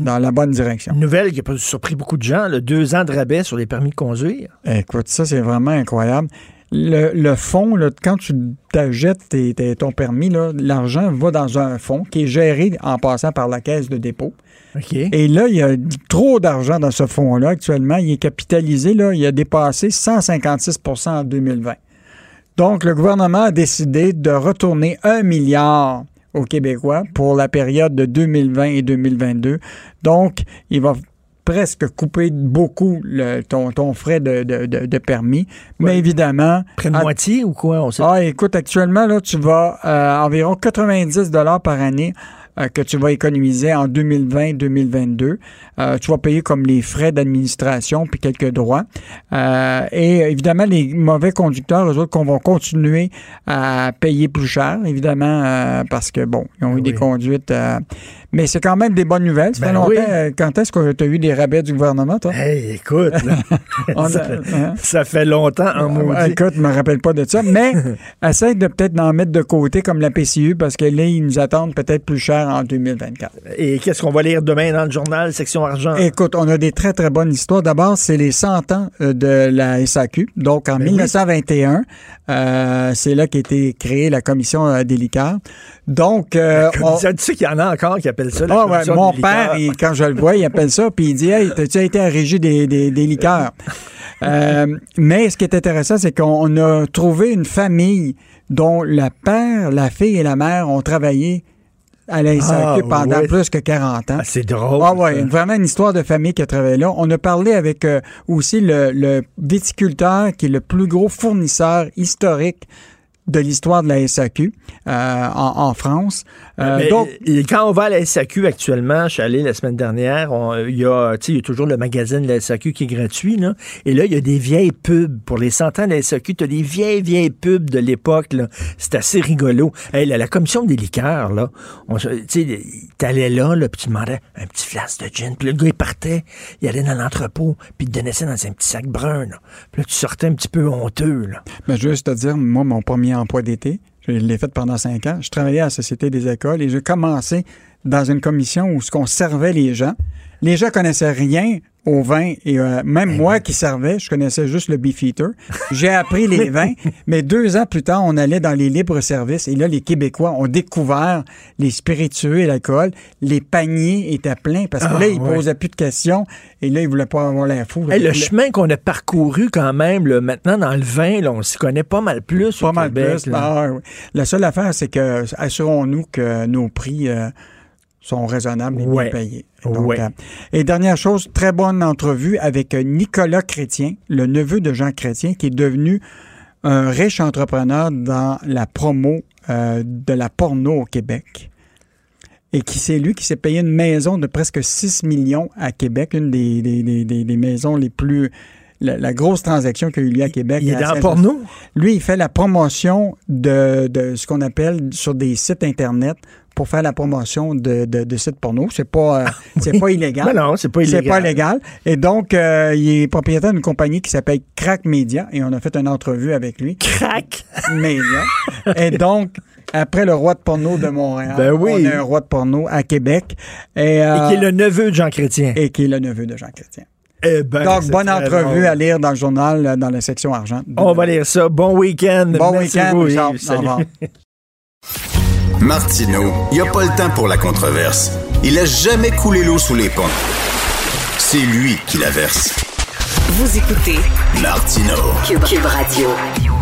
dans la bonne direction. Une nouvelle qui a surpris beaucoup de gens, le deux ans de rabais sur les permis de conduire. Écoute, ça, c'est vraiment incroyable. Le, le fonds, là, quand tu t'achètes tes- tes- ton permis, l'argent va dans un fonds qui est géré en passant par la caisse de dépôt. OK. Et là, il y a trop d'argent dans ce fonds-là actuellement. Il est capitalisé, là, il a dépassé 156% en 2020. Donc, le gouvernement a décidé de retourner un milliard aux Québécois pour la période de 2020 et 2022. Donc, il va presque couper beaucoup le- ton, ton frais de, de- de- de permis. Mais évidemment... Près de à- moitié ou quoi? On sait ah, écoute, actuellement, là, tu vas euh, environ 90 dollars par année euh, que tu vas économiser en 2020-2022. Euh, tu vas payer comme les frais d'administration puis quelques droits. Euh, et évidemment, les mauvais conducteurs, eux autres, qu'on va continuer à payer plus cher, évidemment, euh, parce que, bon, ils ont eu des conduites... mais c'est quand même des bonnes nouvelles. Ça Ben fait longtemps. oui. euh, Quand est-ce que tu as eu des rabais du gouvernement, toi? Hey, écoute, là, ça, hein? ça fait longtemps en Ouais, maudit. Écoute, je me rappelle pas de ça, mais essaye de peut-être d'en mettre de côté comme la PCU parce que là, ils nous attendent peut-être plus cher en 2024. Et qu'est-ce qu'on va lire demain dans le journal, section argent? Écoute, on a des très, très bonnes histoires. D'abord, c'est les 100 ans euh, de la SAQ. Donc, en Ben oui. 1921, euh, c'est là qu'a été créée la commission euh, liqueurs. Donc, euh, on- Tu sais qu'il y en a encore qui appellent ça la Ah ouais, mon des père, il- quand je le vois, il appelle ça, puis il dit Hey, t'as-tu été à régie des, des, des liqueurs? Euh, mais ce qui est intéressant, c'est qu'on a trouvé une famille dont le père, la fille et la mère ont travaillé à la SAQ Ah, pendant plus que 40 ans. Ah, c'est drôle. Ah ouais, ça. vraiment une histoire de famille qui a travaillé là. On a parlé avec euh, aussi le, le viticulteur qui est le plus gros fournisseur historique de l'histoire de la SAQ euh, en, en France. Euh, Mais, donc, et quand on va à la SAQ actuellement, je suis allé la semaine dernière, on- il y, a, tu sais, il y a toujours le magazine de la SAQ qui est gratuit. Là, et là, il y a des vieilles pubs. Pour les 100 ans de la SAQ, tu as des vieilles, vieilles pubs de l'époque. là. C'est assez rigolo. Hey, la, la commission des liqueurs, là, t'allais là, là puis tu demandais un petit flasque de gin. Puis le gars, il partait, il allait dans l'entrepôt, puis il te donnait ça dans un petit sac brun. Là. Puis là, tu sortais un petit peu honteux. Là. Mais juste te dire, moi, mon premier emploi d'été, je l'ai fait pendant cinq ans. Je travaillais à la Société des écoles et j'ai commencé dans une commission où ce qu'on servait les gens. Les gens connaissaient rien au vin et euh, même moi qui servais, je connaissais juste le beefeater. J'ai appris les vins, mais deux ans plus tard, on allait dans les libres services et là, les Québécois ont découvert les spiritueux et l'alcool. Les paniers étaient pleins parce que Ah, là, ils ouais. posaient plus de questions et là, ils voulaient pas avoir l'air fou. Hey, le chemin qu'on a parcouru quand même, là, maintenant dans le vin, là, on s'y connaît pas mal plus Pas au mal Québec. plus. là. Ah, oui. La seule affaire, c'est que assurons-nous que nos prix euh, sont raisonnables et Ouais. bien payés. Ouais. euh, et dernière chose, très bonne entrevue avec euh, Nicolas Chrétien, le neveu de Jean Chrétien, qui est devenu un riche entrepreneur dans la promo euh, de la porno au Québec. Et qui c'est lui qui s'est payé une maison de presque 6 millions à Québec, une des, des, des- des- maisons les plus. La, la grosse transaction qu'il y a eu lieu à Québec. Il est dans porno? Lui, il fait la promotion de, de ce qu'on appelle sur des sites Internet pour faire la promotion de, de, de sites porno. C'est pas, euh, c'est pas illégal. Non, non, c'est pas illégal. C'est pas légal. Et donc, euh, il est propriétaire d'une compagnie qui s'appelle Crack Media et on a fait une entrevue avec lui. Crack? Media. et donc, après le roi de porno de Montréal, Ben oui. on a un roi de porno à Québec. Et, euh, Et qui est le neveu de Jean Chrétien. et qui est le neveu de Jean Chrétien. Eh ben, donc, bonne entrevue à lire dans le journal, euh, dans la section argent. On va lire ça. Bon week-end. Bon week-end, Salut. Martineau, il n'y a pas le temps pour la controverse. Il a jamais coulé l'eau sous les ponts. C'est lui qui la verse. Vous écoutez Martineau. Cube, Cube Radio.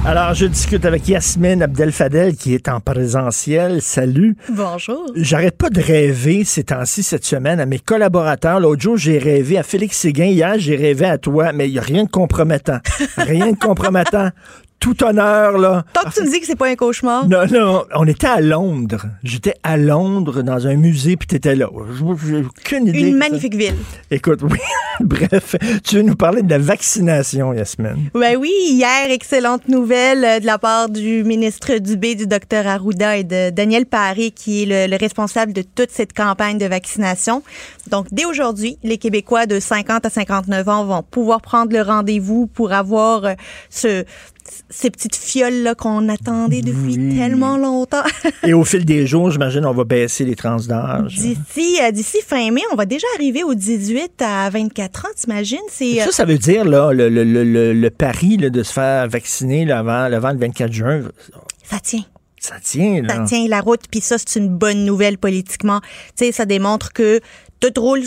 Alors, je discute avec Yasmine Abdel-Fadel qui est en présentiel. Salut. Bonjour. J'arrête pas de rêver ces temps-ci, cette semaine, à mes collaborateurs. L'autre jour, j'ai rêvé à Félix Séguin. Hier, j'ai rêvé à toi, mais il n'y a rien de compromettant. Rien de compromettant. Tout honneur, là. Tant que tu me dis que c'est pas un cauchemar. Non, non, on était à Londres. J'étais à Londres dans un musée, puis t'étais là. J'ai aucune idée. Une que magnifique ville. Écoute, oui. Bref, tu veux nous parler de la vaccination, Yasmine? Ben oui, hier, excellente nouvelle euh, de la part du ministre Dubé, du docteur Arruda et de Daniel Paré, qui est le, le responsable de toute cette campagne de vaccination. Donc, dès aujourd'hui, les Québécois de 50 à 59 ans vont pouvoir prendre le rendez-vous pour avoir euh, ce, ces petites fioles-là qu'on attendait depuis tellement longtemps. Et au fil des jours, j'imagine, on va baisser les trans d'âge. D'ici, euh, d'ici fin mai, on va déjà arriver aux 18 à 24 ans, t'imagines? C'est, euh, Ça, ça veut dire, là, le, le, le, le- le pari là, de se faire vacciner là, avant, avant le 24 juin, ça tient. ça tient, là. Ça tient la route, puis ça, c'est une bonne nouvelle politiquement. Tu sais, ça démontre que tout roule,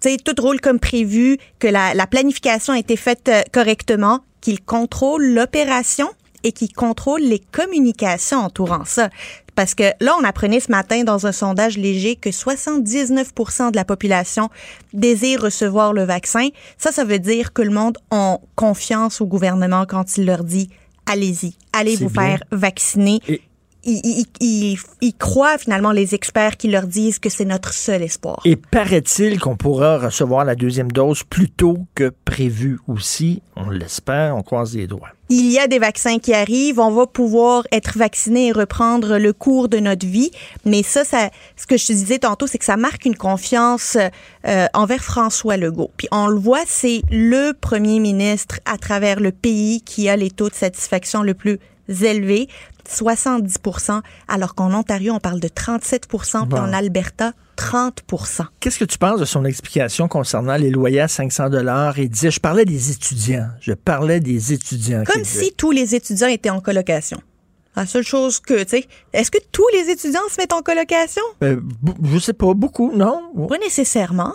tu sais, tout roule comme prévu, que la, la planification a été faite euh, correctement, qu'il contrôle l'opération et qu'il contrôle les communications entourant ça. Parce que là, on apprenait ce matin dans un sondage léger que 79% de la population désire recevoir le vaccin. Ça, ça veut dire que le monde a confiance au gouvernement quand il leur dit allez-y, allez vous bien. faire vacciner. Et- Ils, ils- ils- ils croient finalement les experts qui leur disent que c'est notre seul espoir. Et paraît-il qu'on pourra recevoir la deuxième dose plus tôt que prévu aussi? On l'espère, on croise les doigts. Il y a des vaccins qui arrivent, on va pouvoir être vacciné et reprendre le cours de notre vie. Mais ça, ça ce que je te disais tantôt, c'est que ça marque une confiance euh, envers François Legault. Puis on le voit, c'est le premier ministre à travers le pays qui a les taux de satisfaction le plus élevés, 70% alors qu'en Ontario, on parle de 37% puis en. Alberta, 30% Qu'est-ce que tu penses de son explication concernant les loyers à 500 dollars Il disait, je parlais des étudiants. Je parlais des étudiants. Comme si tous les étudiants étaient en colocation. La seule chose que, tu sais, est-ce que tous les étudiants se mettent en colocation? Euh, je sais pas, beaucoup, non? Pas nécessairement.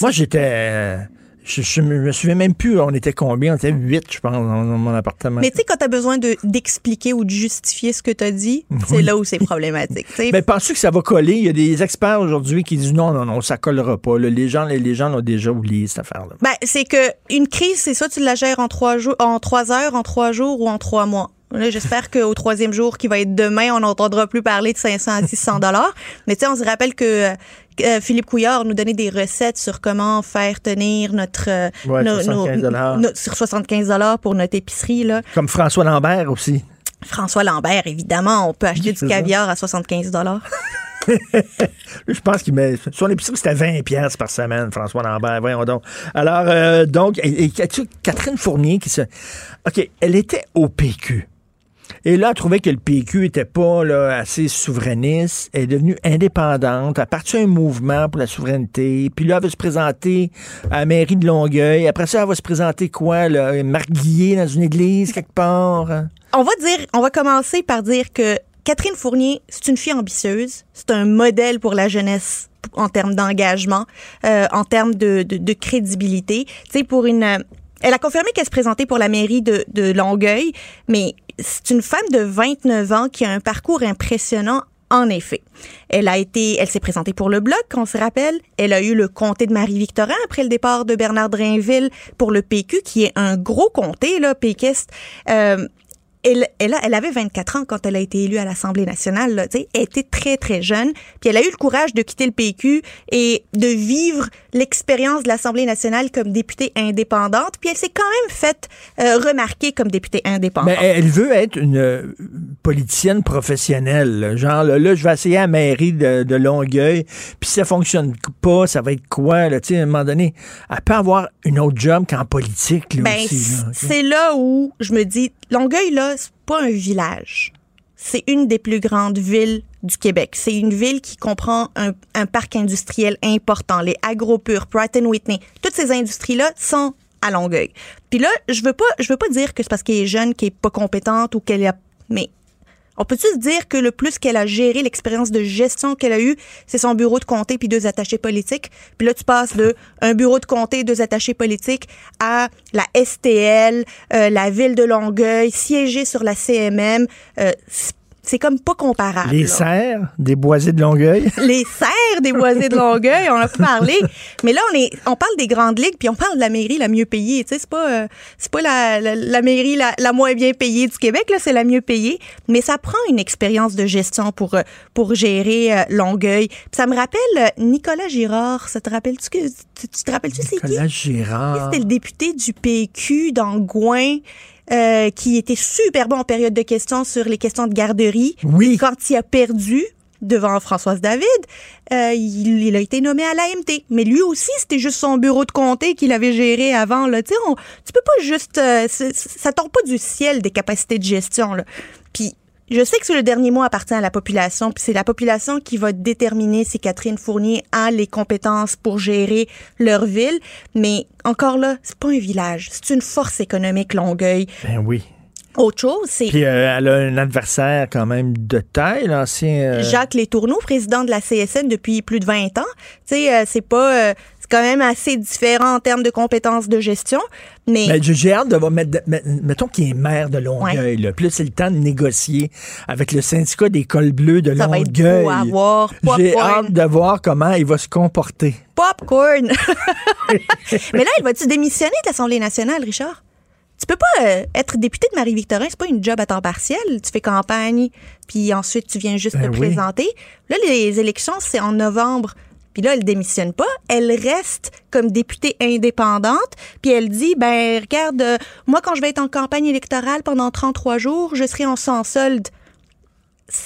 Moi, j'étais... euh, Je, je me souviens même plus, on était combien? On était huit, je pense, dans, mon appartement. Mais tu sais, quand tu as besoin de- d'expliquer ou de justifier ce que tu as dit, c'est là où c'est problématique. tu sais. Mais penses-tu que ça va coller? Il y a des experts aujourd'hui qui disent non, non, non, ça collera pas. là. Les gens, les, les gens l'ont déjà oublié, cette affaire-là. Ben, c'est que une crise, c'est ça, tu la gères en trois jours, en trois heures, en trois jours ou en trois mois. J'espère qu'au troisième jour, qui va être demain, on n'entendra plus parler de 500 à 600 dollars. Mais tu sais, on se rappelle que euh, Philippe Couillard nous donnait des recettes sur comment faire tenir notre, euh, Ouais, nos- 75 nos- nos- sur 75 dollars pour notre épicerie là. Comme François Lambert aussi. François Lambert, évidemment, on peut acheter Oui, du ça. caviar à 75 dollars. Je pense qu'il met. Son épicerie, c'était 20 pièces par semaine, François Lambert. Voyons donc. Alors, euh, donc, et, et as-tu Catherine Fournier qui se. OK, elle était au PQ. Et là, elle trouvait que le PQ était pas là, assez souverainiste. Elle est devenue indépendante. Elle a parti un mouvement pour la souveraineté. Puis là, elle va se présenter à la mairie de Longueuil. Après ça, elle va se présenter quoi? Là, dans une église quelque part. On va dire, on va commencer par dire que Catherine Fournier, c'est une fille ambitieuse. C'est un modèle pour la jeunesse en termes d'engagement, euh, en termes de, de, de crédibilité. Tu sais, pour une, elle a confirmé qu'elle se présentait pour la mairie de, de Longueuil, mais c'est une femme de 29 ans qui a un parcours impressionnant en effet. Elle a été, elle s'est présentée pour le bloc, on se rappelle. Elle a eu le comté de Marie-Victorin après le départ de Bernard Drainville pour le PQ, qui est un gros comté, là, péquiste. Euh, elle, elle, a- elle avait 24 ans quand elle a été élue à l'Assemblée nationale. Là, elle était très, très jeune. Puis elle a eu le courage de quitter le PQ et de vivre l'expérience de l'Assemblée nationale comme députée indépendante. Puis elle s'est quand même faite euh, remarquer comme députée indépendante. Mais elle veut être une euh, politicienne professionnelle. Genre, là, là, je vais essayer à la mairie de, de Longueuil, puis si ça fonctionne pas, ça va être quoi? Là, Tu sais, à un moment donné, elle peut avoir une autre job qu'en politique. Là, Ben, aussi, c'est là où je me dis, Longueuil, là, c'est pas un village. C'est une des plus grandes villes du Québec. C'est une ville qui comprend un, parc industriel important. Les Agropur, Pratt Whitney, toutes ces industries-là sont à Longueuil. Puis là, je veux pas, je veux pas dire que c'est parce qu'elle est jeune, qu'elle est pas compétente ou qu'elle a, mais on peut-tu se dire que le plus qu'elle a géré, l'expérience de gestion qu'elle a eue, c'est son bureau de comté puis deux attachés politiques? Puis là, tu passes de un bureau de comté, deux attachés politiques à la STL, euh, la ville de Longueuil, siéger sur la CMM. Euh, c'est- comme pas comparable. Les là. serres des boisés de Longueuil? Les serres des boisés de Longueuil, on a parlé. Mais là, on est, on parle des grandes ligues, puis on parle de la mairie la mieux payée. Tu sais, c'est pas, euh, c'est pas la, la, la mairie la, la, moins bien payée du Québec, là, c'est la mieux payée. Mais ça prend une expérience de gestion pour, euh, pour gérer euh, Longueuil. Puis ça me rappelle euh, Nicolas Girard. Ça te rappelle-tu que, tu, tu te rappelles-tu c'est qui? Nicolas Girard. C'était le député du PQ d'Angouin. Euh, qui était super bon en période de questions sur les questions de garderie. Oui. Quand il a perdu devant Françoise David, euh, il, il, a été nommé à l'AMT. Mais lui aussi, c'était juste son bureau de comté qu'il avait géré avant. Là. On, tu peux pas juste... Euh, ça tombe pas du ciel des capacités de gestion. Là. Puis je sais que le dernier mot appartient à la population, puis c'est la population qui va déterminer si Catherine Fournier a les compétences pour gérer leur ville. Mais encore là, c'est pas un village, c'est une force économique Longueuil. Ben oui. Autre chose, c'est. Puis euh, elle a un adversaire quand même de taille, l'ancien. Euh... Jacques Létourneau, président de la CSN depuis plus de 20 ans. Tu sais, euh, c'est pas. Quand même assez différent en termes de compétences de gestion. Mais, mais j'ai hâte de voir. Mettons qu'il est maire de Longueuil. Ouais. Puis là, c'est le temps de négocier avec le syndicat des cols bleus de Ça Longueuil. Va être beau à voir. J'ai hâte de voir comment il va se comporter. Popcorn! mais là, il va-tu démissionner de l'Assemblée nationale, Richard? Tu peux pas euh, être député de Marie-Victorin, c'est pas une job à temps partiel. Tu fais campagne, puis ensuite tu viens juste ben te oui. présenter. Là, les élections, c'est en novembre. Puis là, elle démissionne pas. Elle reste comme députée indépendante. Puis elle dit, ben regarde, euh, moi, quand je vais être en campagne électorale pendant 33 jours, je serai en sans solde.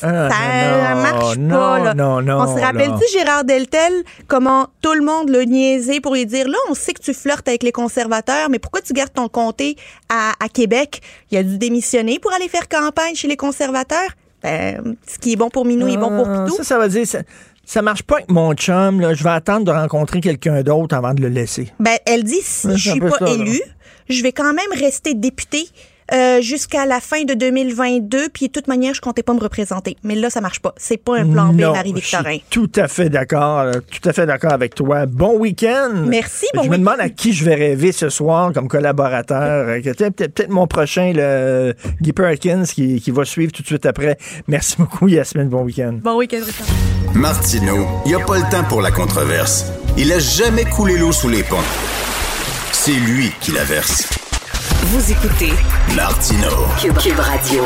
Ah, ça non, marche non, pas. Là. non, non, on se rappelle-tu, Gérard Deltel, comment tout le monde l'a niaisé pour lui dire, là, on sait que tu flirtes avec les conservateurs, mais pourquoi tu gardes ton comté à, à Québec? Il a dû démissionner pour aller faire campagne chez les conservateurs. Ben, ce qui est bon pour Minou est bon pour Ah, Pitou. Ça, ça veut dire... Ça... Ça marche pas avec mon chum. Là. Je vais attendre de rencontrer quelqu'un d'autre avant de le laisser. Ben, elle dit si Ouais, je suis pas élue, je vais quand même rester députée euh, jusqu'à la fin de 2022. Puis de toute manière, je comptais pas me représenter. Mais là, ça marche pas. C'est pas un plan B, Marie-Victorin. je suis Tout à fait d'accord. là. Tout à fait d'accord avec toi. Bon week-end. Merci, bon Je me demande à qui je vais rêver ce soir comme collaborateur. Euh, Peut-être peut-être mon prochain, le Guy Perkins, qui, qui va suivre tout de suite après. Merci beaucoup, Yasmine. Bon week-end. Bon week-end, Richard. Martineau, il n'y a pas le temps pour la controverse. Il a jamais coulé l'eau sous les ponts. C'est lui qui la verse. Vous écoutez Martineau. Cube, Cube Radio.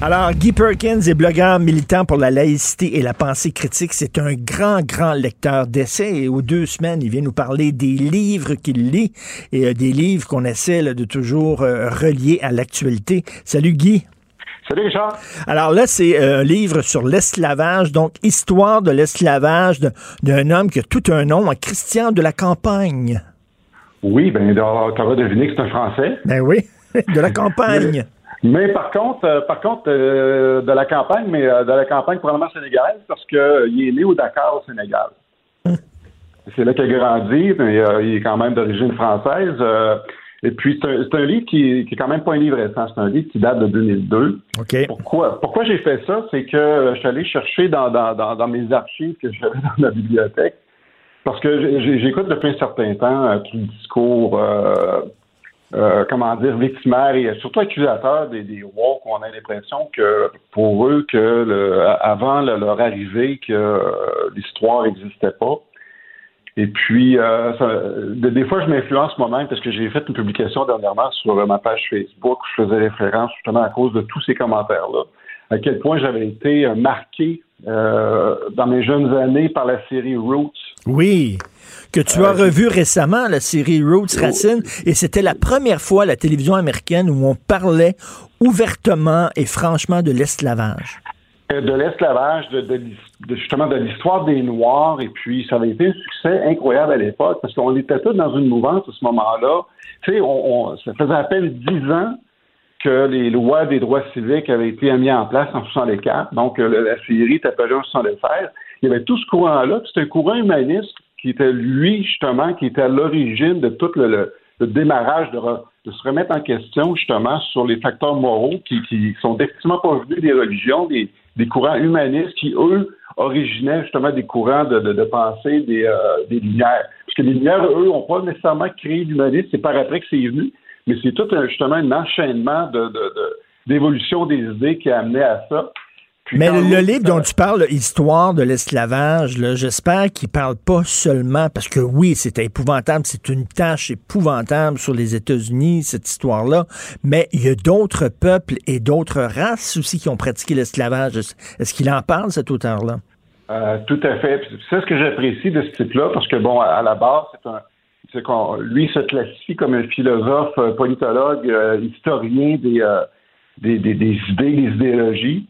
Alors, Guy Perkins est blogueur militant pour la laïcité et la pensée critique. C'est un grand, grand lecteur d'essais et aux deux semaines, il vient nous parler des livres qu'il lit et euh, des livres qu'on essaie là, de toujours euh, relier à l'actualité. Salut Guy. Salut Richard. Alors là, c'est euh, un livre sur l'esclavage, donc histoire de l'esclavage de- d'un homme qui a tout un nom, un Christian de la campagne. Oui, ben tu auras deviné que c'est un Français. Ben oui, de la campagne. Mais par contre, euh, par contre, euh, de la campagne, mais euh, de la campagne probablement sénégalaise, parce que euh, il est né au Dakar, au Sénégal. C'est là qu'il a grandi, mais il est quand même d'origine française. et puis c'est un, livre qui, qui est quand même pas un livre récent, c'est un livre qui date de 2002. OK. Pourquoi, pourquoi j'ai fait ça? C'est que je suis allé chercher dans, dans, dans, dans mes archives que j'avais dans la bibliothèque. Parce que j'écoute depuis un certain temps euh, tout le discours, euh, euh, comment dire, victimaire et surtout accusateur des, des woke. On a l'impression que pour eux, que le, avant le- leur arrivée, que l'histoire n'existait pas. Et puis, ça- de- des fois, je m'influence moi-même parce que j'ai fait une publication dernièrement sur ma page Facebook où je faisais référence justement à cause de tous ces commentaires-là, à quel point j'avais été marqué dans mes jeunes années par la série Roots. Oui, que tu Euh, as revu récemment, la série Roots Racine, et c'était la première fois à la télévision américaine où on parlait ouvertement et franchement de l'esclavage. Euh, de l'esclavage, de, de l'his- de- justement de l'histoire des Noirs, et puis ça avait été un succès incroyable à l'époque, parce qu'on était tous dans une mouvance à ce moment-là. Tu sais, on, on- ça faisait à peine dix ans que les lois des droits civiques avaient été mises en place en 64. Donc, euh, la série est apparue en 76. Il y avait tout ce courant-là. C'est un courant humaniste qui était, lui, justement, qui était à l'origine de tout le, démarrage de, se remettre en question, justement, sur les facteurs moraux qui, sont définitivement pas venus des religions, des, courants humanistes qui, eux, originaient justement des courants de, pensée des, euh, des Lumières. Parce que les Lumières, eux, n'ont pas nécessairement créé l'humanisme, c'est par après que c'est venu, mais c'est tout un, justement un enchaînement d'évolution des idées qui a amené à ça. Mais le, livre dont tu parles, Histoire de l'esclavage, j'espère qu'il parle pas seulement parce que oui, c'était épouvantable, c'est une tâche épouvantable sur les États-Unis, cette histoire-là, mais il y a d'autres peuples et d'autres races aussi qui ont pratiqué l'esclavage. Est-ce qu'il en parle, cet auteur-là? Euh, tout à fait. C'est ce que j'apprécie de ce type-là, parce que bon, à la base, c'est un c'est qu'on lui se classifie comme un philosophe, euh, politologue, euh, historien des, des, des, des, idées, des idéologies.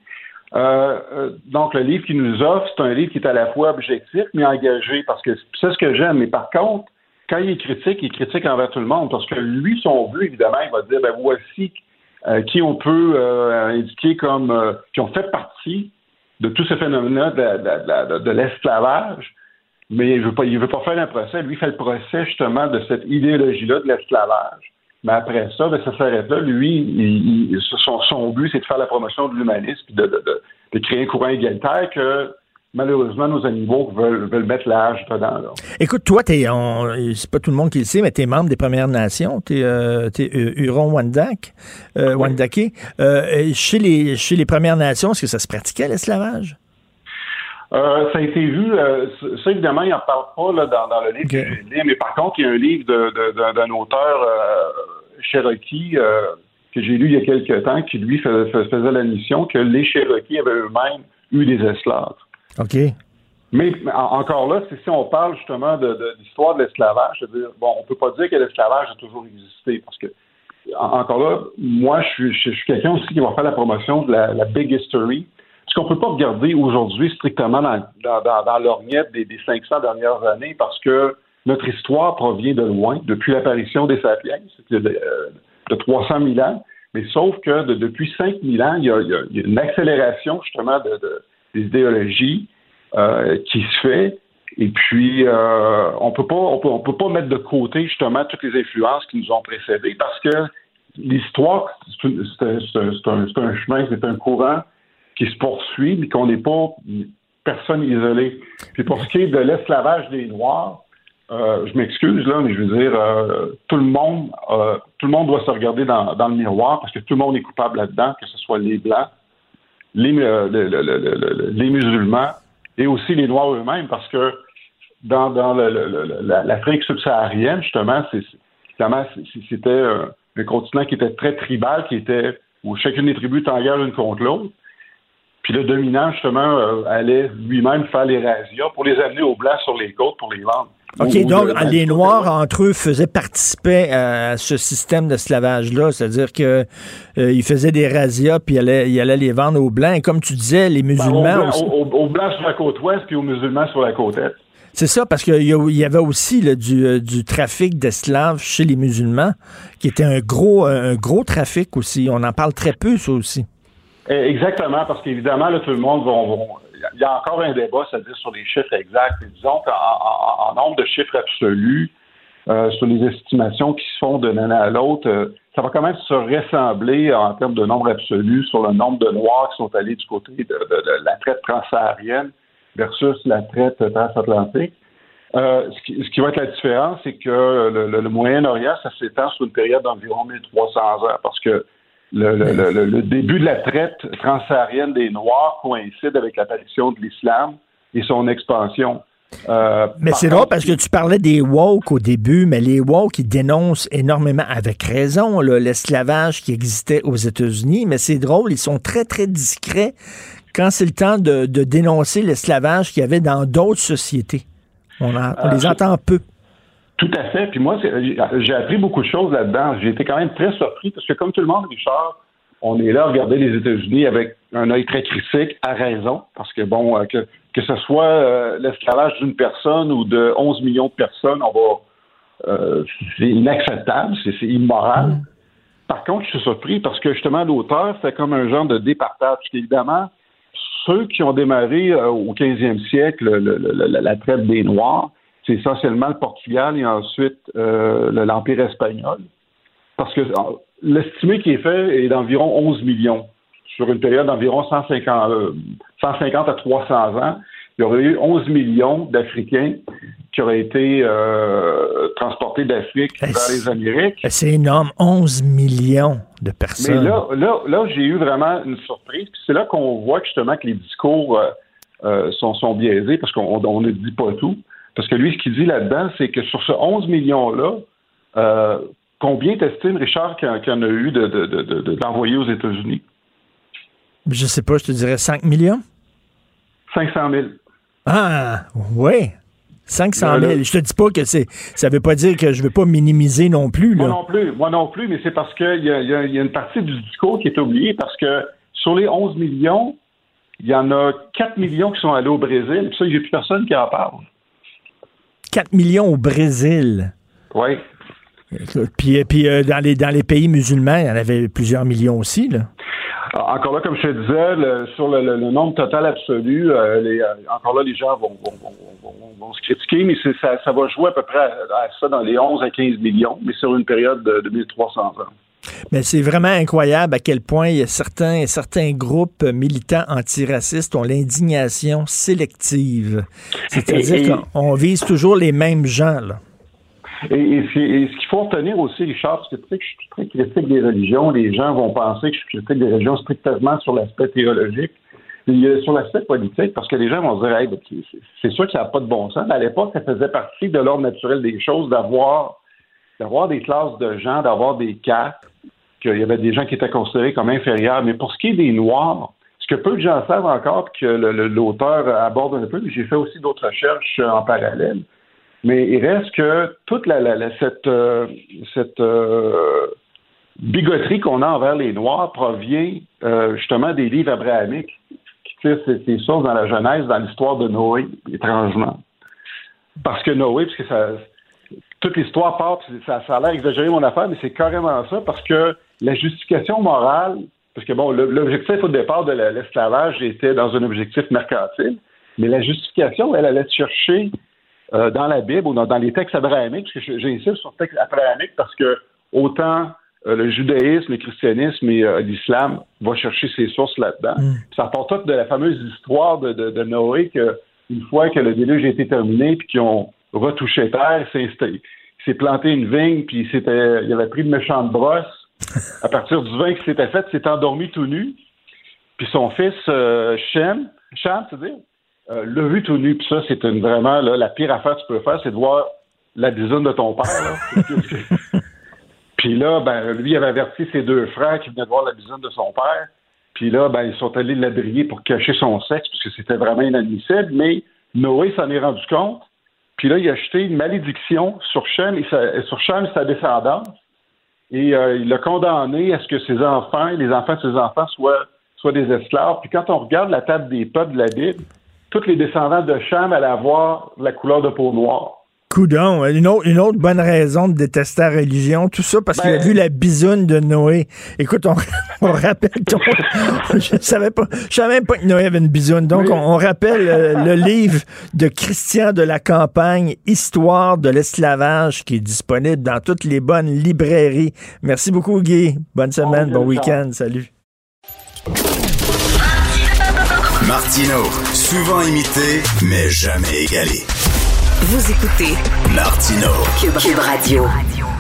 Donc, le livre qu'il nous offre, c'est un livre qui est à la fois objectif, mais engagé, parce que c'est ce que j'aime. Mais par contre, quand il est critique, il critique envers tout le monde, parce que lui, son but, évidemment, il va dire, ben voici qui on peut indiquer comme qui ont fait partie de tout ce phénomène-là de, l'esclavage, mais il ne veut, pas, veut pas faire un procès. Lui, il fait le procès justement de cette idéologie-là de l'esclavage. Mais après ça, ben, ça s'arrête là. Lui, il, son, son, but, c'est de faire la promotion de l'humanisme, de, de, de, créer un courant égalitaire que malheureusement, nos animaux veulent, veulent mettre l'âge dedans. Là. Écoute, toi, t'es, c'est pas tout le monde qui le sait, mais tu es membre des Premières Nations. Tu es, euh, euh, Huron-Wendat, euh, euh, chez, les, chez les Premières Nations, est-ce que ça se pratiquait, l'esclavage? Euh, ça a été vu, ça évidemment, il n'en parle pas là, dans, dans, le livre que j'ai lu, mais par contre, il y a un livre d'un auteur Cherokee que j'ai lu il y a quelques temps qui, lui, faisait la mission que les Cherokees avaient eux-mêmes eu des esclaves. OK. Mais encore là, si on parle justement de, l'histoire de l'esclavage, c'est-à-dire, bon, on peut pas dire que l'esclavage a toujours existé, parce que, encore là, moi, je suis, quelqu'un aussi qui va faire la promotion de la, big history, ce qu'on peut pas regarder aujourd'hui strictement dans, dans, l'orniette des, des 500 dernières années, parce que notre histoire provient de loin, depuis l'apparition des sapiens, de, de, de 300 000 ans, mais sauf que depuis 5 000 ans, il y, a, une accélération justement de des idéologies euh, qui se fait. Et puis, euh, on peut pas, on peut, pas mettre de côté justement toutes les influences qui nous ont précédés parce que l'histoire, c'est un, chemin, c'est un courant qui se poursuit, mais qu'on n'est pas personne isolée. Puis pour ce qui est de l'esclavage des Noirs, euh, je m'excuse là, mais je veux dire, euh, tout le monde, euh, tout le monde doit se regarder dans, le miroir parce que tout le monde est coupable là-dedans, que ce soit les blancs, les, musulmans et aussi les Noirs eux-mêmes, parce que dans, l'Afrique subsaharienne, justement, c'était un, continent qui était très tribal, qui était où chacune des tribus était en guerre l'une contre l'autre. Puis le dominant, justement, euh, allait lui-même faire les razzias pour les amener aux Blancs sur les côtes pour les vendre. OK, donc les Noirs, entre eux, faisaient participer à ce système d'esclavage-là, c'est-à-dire qu'ils euh, faisaient des razzias, puis ils allaient, les vendre aux Blancs. Et comme tu disais, les ben, musulmans... aux, Blancs sur la côte ouest, puis aux musulmans sur la côte est. C'est ça, parce qu'il y, avait aussi du, euh, du, trafic d'esclaves chez les musulmans, qui était un gros, un gros trafic aussi. On en parle très peu, ça aussi. Eh, exactement, parce qu'évidemment, là, tout le monde va, il y a encore un débat, c'est-à-dire sur les chiffres exacts. disons qu'en nombre de chiffres absolus, euh, sur les estimations qui se font d'une année à l'autre, euh, ça va quand même se ressembler en termes de nombre absolu sur le nombre de Noirs qui sont allés du côté de, la traite transsaharienne versus la traite transatlantique. Euh, ce, qui, va être la différence, c'est que le, le Moyen-Orient, ça s'étend sur une période d'environ 1300 ans, parce que le, début de la traite transsaharienne des Noirs coïncide avec l'apparition de l'islam et son expansion. Euh, mais c'est drôle parce que tu parlais des woke au début, mais les woke, ils dénoncent énormément, avec raison, l'esclavage qui existait aux États-Unis, mais c'est drôle, ils sont très, très discrets quand c'est le temps de, dénoncer l'esclavage qu'il y avait dans d'autres sociétés. On, on les euh, entend peu. Tout à fait. Puis moi, j'ai appris beaucoup de choses là-dedans. J'ai été quand même très surpris parce que comme tout le monde, Richard, on est là à regarder les États-Unis avec un œil très critique, à raison, parce que bon, euh, que, que ce soit euh, l'esclavage d'une personne ou de 11 millions de personnes, on va, euh, c'est inacceptable, c'est immoral. Mm. Par contre, je suis surpris parce que justement, l'auteur, c'est comme un genre de départage. Parce qu'évidemment, ceux qui ont démarré au 15e siècle la traite des Noirs, c'est essentiellement le Portugal et ensuite euh, l'Empire espagnol. Parce que l'estimé qui est fait est d'environ 11 millions sur une période d'environ 150, 150 euh, à 300 ans. Il y aurait eu 11 millions d'Africains qui auraient été euh, transportés d'Afrique Eh, vers les Amériques. C'est énorme, 11 millions de Mais personnes. là, là, là j'ai eu vraiment une surprise. C'est là qu'on voit justement que les discours euh, sont, sont biaisés parce qu'on on ne dit pas tout. Parce que lui, ce qu'il dit là-dedans, c'est que sur ce 11 millions-là, euh, combien t'estimes, Richard, qu'il y en- qu'il y en a eu de, de, de, de- d'envoyés aux États-Unis? Je sais pas, je te dirais 5 millions? 500 000. Ah, oui. 500 Là, 000. là. Je te dis pas que c'est. Ça veut pas dire que je veux pas minimiser non plus, Moi non plus, moi non plus, mais c'est parce qu'il y a, y, y une partie du discours qui est oubliée parce que sur les 11 millions, il y en a 4 millions qui sont allés au Brésil. Puis ça, il n'y a plus personne qui en parle. 4 millions au Brésil. Oui. Puis, puis euh, dans, les, dans les pays musulmans, il y en avait plusieurs millions aussi, là. Encore là, comme je te disais, le- sur le, le- le nombre total absolu, euh, les, euh, encore là, les gens vont, vont- vont- vont- vont se critiquer, mais ça, ça va jouer à peu près à, à ça dans les 11 à 15 millions, mais sur une période de, de 1300 ans. Mais c'est vraiment incroyable à quel point il y a certains, certains groupes militants antiracistes ont l'indignation sélective. C'est-à-dire qu'on vise toujours les mêmes gens, là. Et, et ce qui- et ce qu'il faut retenir aussi, Richard, parce que tu sais que je suis très critique des religions, les gens vont penser que je suis critique des religions strictement sur l'aspect théologique. Sur l'aspect politique, parce que les gens vont dire, hey, ben, c'est- sûr que ça n'a pas de bon sens. Mais à l'époque, ça faisait partie de l'ordre naturel des choses d'avoir d'avoir des classes de gens, d'avoir des cas, qu'il y avait des gens qui étaient considérés comme inférieurs. Mais pour ce qui est des Noirs, ce que peu de gens savent encore, puis que l'auteur aborde un peu, mais j'ai fait aussi d'autres recherches euh, en parallèle, mais il reste que toute cette, euh, euh, bigoterie qu'on a envers les Noirs provient justement des livres abrahamiques qui tirent ses sources dans la Genèse, dans l'histoire de Noé, étrangement. Parce que Noé, parce que ça, toute l'histoire part, ça, ça a l'air exagéré mon affaire, mais c'est carrément ça, parce que la justification morale, parce que bon, l'objectif au départ de la- l'esclavage était dans un objectif mercantile, mais la justification, elle allait chercher euh, dans la Bible ou dans, dans les textes abrahamiques, parce que j'insiste sur le texte abrahamique parce que autant euh, le judaïsme, le christianisme et euh, l'islam vont chercher ses sources là-dedans. Ça part tout de la fameuse histoire de, de, de Noé que une fois que le déluge a été terminé puis qu'ils ont retouché terre, il s'est planté une vigne puis il s'était il avait pris de méchantes brosses. À partir du vin qui s'était fait, il s'est endormi tout nu. Puis son fils euh, Shem, Cham, c'est-à-dire, euh, l'a vu tout nu. Puis ça, c'est une, vraiment là, la pire affaire que tu peux faire, c'est de voir la bisoune de ton père. là. Puis là, ben, lui, il avait averti ses deux frères qui venaient de voir la bisoune de son père. Puis là, ben, ils sont allés l'adriller pour cacher son sexe, parce que c'était vraiment inadmissible. Mais Noé s'en est rendu compte. Puis là, il a jeté une malédiction sur Shem et sa, sur Shem et sa descendance. Et euh, il l'a condamné à ce que ses enfants, les enfants de ses enfants, soient, soient des esclaves. Puis quand on regarde la table des peuples de la Bible, tous les descendants de Cham allaient avoir la couleur de peau noire. Coudon, une autre, une autre bonne raison de détester la religion, tout ça parce qu'il a Ben- vu la bisoune de Noé. Écoute, on, on rappelle qu'on- je savais pas, je savais même pas que Noé avait une bisoune. Donc, Oui. on, on rappelle euh, le livre de Christian de la Campagne, Histoire de l'esclavage, qui est disponible dans toutes les bonnes librairies. Merci beaucoup, Guy. Bonne semaine, bon week-end, week-end. Salut. Martino, souvent imité, mais jamais égalé. Vous écoutez Martino, Cube, Cube Radio.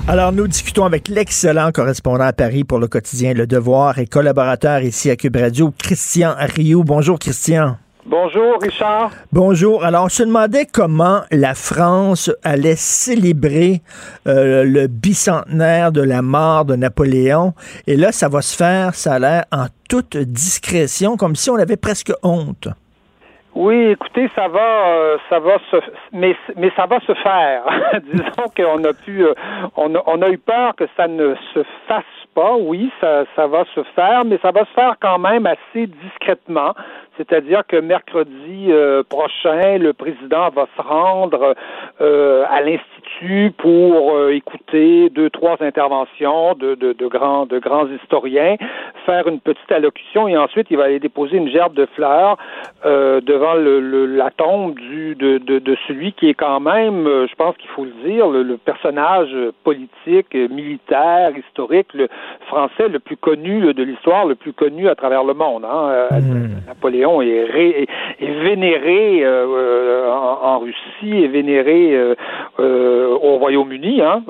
Alors, nous discutons avec l'excellent correspondant à Paris pour le quotidien Le Devoir et collaborateur ici à Cube Radio, Christian Rioux. Bonjour, Christian. Bonjour, Richard. Bonjour. Alors, je me demandais comment la France allait célébrer euh, le bicentenaire de la mort de Napoléon. Et là, ça va se faire, ça a l'air, en toute discrétion, comme si on avait presque honte. Oui, écoutez, ça va, euh, ça va se, mais mais ça va se faire. Disons qu'on a pu, euh, on, on a eu peur que ça ne se fasse pas. Oui, ça, ça va se faire, mais ça va se faire quand même assez discrètement. C'est-à-dire que mercredi euh, prochain, le président va se rendre à l'institut pour euh, écouter deux, trois interventions de, de, de grands, de grands historiens, faire une petite allocution et ensuite il va aller déposer une gerbe de fleurs euh, devant le, le, la tombe du, de, de, de celui qui est quand même, euh, je pense qu'il faut le dire, le, le personnage politique, euh, militaire, historique, le, français le plus connu de l'histoire, le plus connu à travers le monde. Hein. Hmm. Napoléon est, vénéré en, Russie, est vénéré au Royaume-Uni. Hein.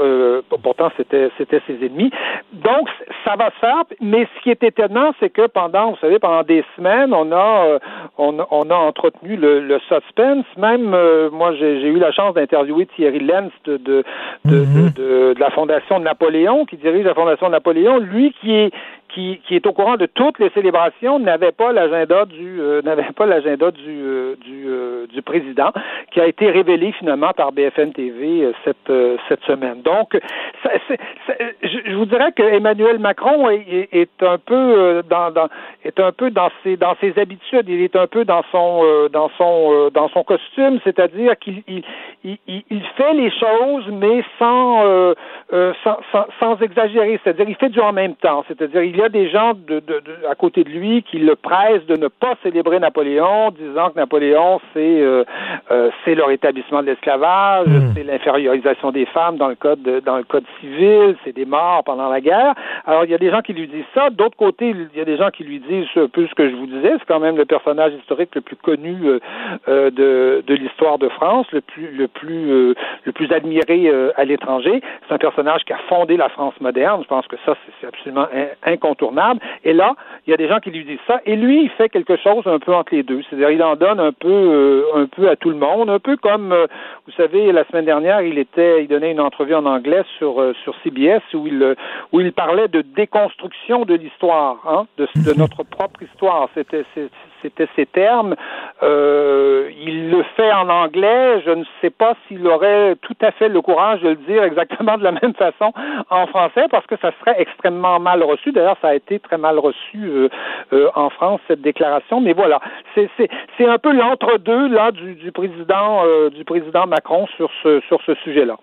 pourtant, c'était c'était ses ennemis. Donc, ça va se faire. Mais ce qui est étonnant, c'est que pendant, vous savez, pendant des semaines, on a on, on, a entretenu le, le suspense. Même moi, j'ai eu la chance d'interviewer Thierry Lenz de, de, mhm. de, de, la Fondation de Napoléon, qui dirige la Fondation de Napoléon, lui qui est qui, qui est au courant de toutes les célébrations, n'avait pas l'agenda du euh, n'avait pas l'agenda du euh, du, euh, du président, qui a été révélé finalement par BFM TV cette cette semaine. Donc, ça, je, vous dirais que Emmanuel Macron est, est, un peu dans, dans, est un peu dans ses dans ses habitudes. Il est un peu dans son dans son dans son costume, c'est-à-dire qu'il il, il, il, fait les choses, mais sans, sans, sans, sans exagérer. C'est-à-dire il fait du en même temps. C'est-à-dire il y a des gens de, de, à côté de lui qui le pressent de ne pas célébrer Napoléon, disant que Napoléon, c'est euh, euh c'est le rétablissement de l'esclavage, hmm. c'est l'infériorisation des femmes dans le code dans le code civil, c'est des morts pendant la guerre. Alors il y a des gens qui lui disent ça. D'autre côté, il y a des gens qui lui disent un peu ce que je vous disais. C'est quand même le personnage historique le plus connu euh, de, de l'histoire de France, le plus le plus le plus admiré à l'étranger. C'est un personnage qui a fondé la France moderne. Je pense que ça c'est absolument incontestable incontournable. Et là, il y a des gens qui lui disent ça. Et lui, il fait quelque chose un peu entre les deux. C'est-à-dire, il en donne un peu, euh, un peu à tout le monde, un peu comme, euh, vous savez, la semaine dernière, il était, il donnait une entrevue en anglais sur euh, sur CBS où il où il parlait de déconstruction de l'histoire, hein, de, de notre propre histoire. C'était c'était ses termes. Euh, il le fait en anglais. Je ne sais pas s'il aurait tout à fait le courage de le dire exactement de la même façon en français parce que ça serait extrêmement mal reçu. D'ailleurs, ça a été très mal reçu euh, euh, en France cette déclaration. Mais voilà, c'est un peu l'entre-deux là du, du président du président Macron sur ce sur ce sujet-là.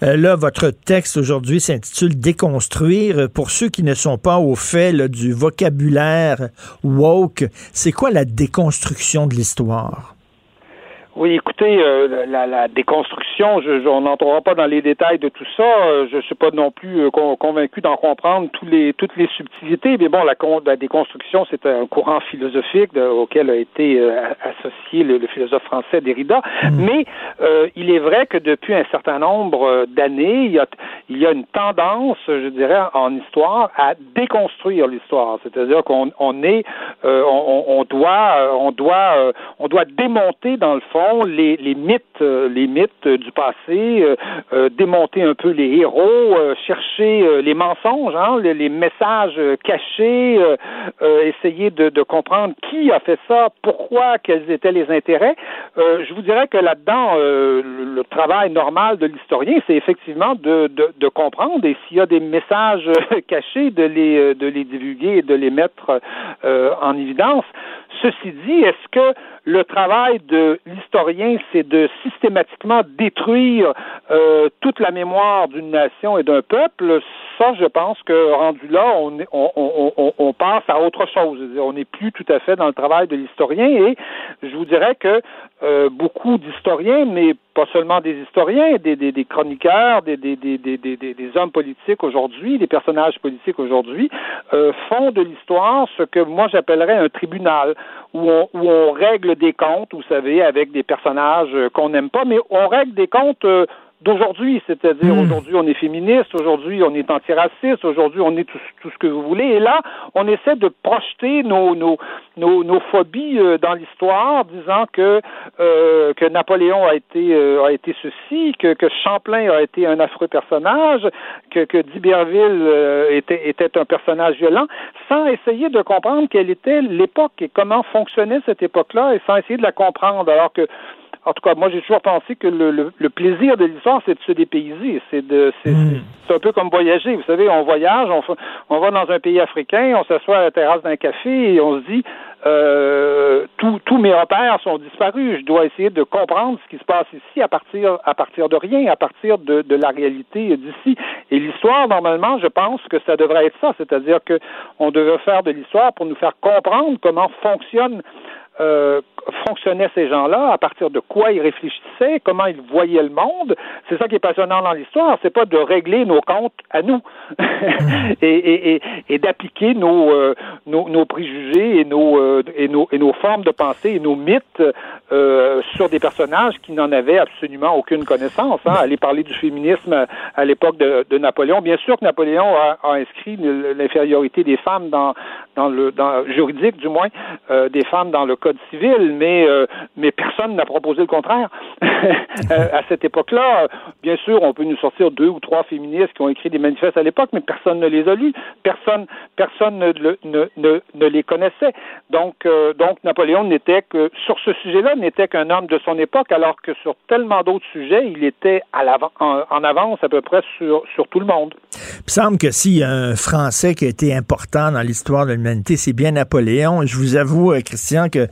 là, votre texte aujourd'hui s'intitule Déconstruire. Pour ceux qui ne sont pas au fait du vocabulaire woke, c'est quoi la déconstruction de l'histoire? Oui, écoutez, euh, la, la, déconstruction, je, on n'entrera pas dans les détails de tout ça. Euh, je ne suis pas non plus euh, convaincu d'en comprendre tous les, toutes les subtilités. Mais bon, la, la déconstruction, c'est un courant philosophique auquel a été associé le, philosophe français Derrida. Mm. Mais il est vrai que depuis un certain nombre d'années, il y a, il y a une tendance, je dirais, en histoire, à déconstruire l'histoire. C'est-à-dire qu'on on est, on, on, doit, on doit, on doit démonter dans le fond les, les mythes, euh, les mythes du passé, euh, euh, démonter un peu les héros, chercher les mensonges, hein, les, messages cachés, essayer de, comprendre qui a fait ça, pourquoi, quels étaient les intérêts. je vous dirais que là-dedans, le, travail normal de l'historien, c'est effectivement de, comprendre et s'il y a des messages cachés, de les, de les divulguer et de les mettre en évidence. Ceci dit, est-ce que le travail de l'historien, c'est de systématiquement détruire euh, toute la mémoire d'une nation et d'un peuple? Ça, je pense que rendu là, on, on, on, on passe à autre chose. On n'est plus tout à fait dans le travail de l'historien et je vous dirais que euh, beaucoup d'historiens, mais pas seulement des historiens, des, des, des chroniqueurs, des, des, hommes politiques aujourd'hui, des personnages politiques aujourd'hui, euh, font de l'histoire ce que moi j'appellerais un tribunal, où on, où on règle des comptes, vous savez, avec des personnages qu'on n'aime pas, mais on règle des comptes euh, d'aujourd'hui, c'est-à-dire hmm. aujourd'hui on est féministe, aujourd'hui on est antiraciste, aujourd'hui on est tout, tout, ce que vous voulez, et là on essaie de projeter nos nos nos, nos phobies euh, dans l'histoire, disant que euh, que Napoléon a été euh, a été ceci, que que Champlain a été un affreux personnage, que que d'Iberville était était un personnage violent, sans essayer de comprendre quelle était l'époque et comment fonctionnait cette époque-là, et sans essayer de la comprendre, alors que en tout cas, moi, j'ai toujours pensé que le, le, plaisir de l'histoire, c'est de se dépayser. C'est de, hmm. c'est, un peu comme voyager. Vous savez, on voyage, on, on va dans un pays africain, on s'assoit à la terrasse d'un café et on se dit, euh, tous mes repères sont disparus. Je dois essayer de comprendre ce qui se passe ici à partir, à partir de rien, à partir de, de la réalité d'ici. Et l'histoire, normalement, je pense que ça devrait être ça. C'est-à-dire que on devrait faire de l'histoire pour nous faire comprendre comment fonctionne euh, fonctionnaient ces gens-là, à partir de quoi ils réfléchissaient, comment ils voyaient le monde. C'est ça qui est passionnant dans l'histoire. C'est pas de régler nos comptes à nous et, et, et, et d'appliquer nos, euh, nos, nos préjugés et nos, euh, et nos et nos formes de pensée et nos mythes euh, sur des personnages qui n'en avaient absolument aucune connaissance. Hein. Aller parler du féminisme à l'époque de, de, Napoléon. Bien sûr que Napoléon a, a inscrit l'infériorité des femmes dans dans le dans juridique du moins des femmes dans le code civil, mais euh, mais personne n'a proposé le contraire. Euh, à cette époque-là, bien sûr, on peut nous sortir deux ou trois féministes qui ont écrit des manifestes à l'époque, mais personne ne les a lus, personne personne ne, les connaissait. Donc euh, donc Napoléon n'était que sur ce sujet-là n'était qu'un homme de son époque, alors que sur tellement d'autres sujets, il était à en, en, avance à peu près sur sur tout le monde. Il semble que s'il un Français qui a été important dans l'histoire de l'humanité, c'est bien Napoléon. Je vous avoue, Christian, que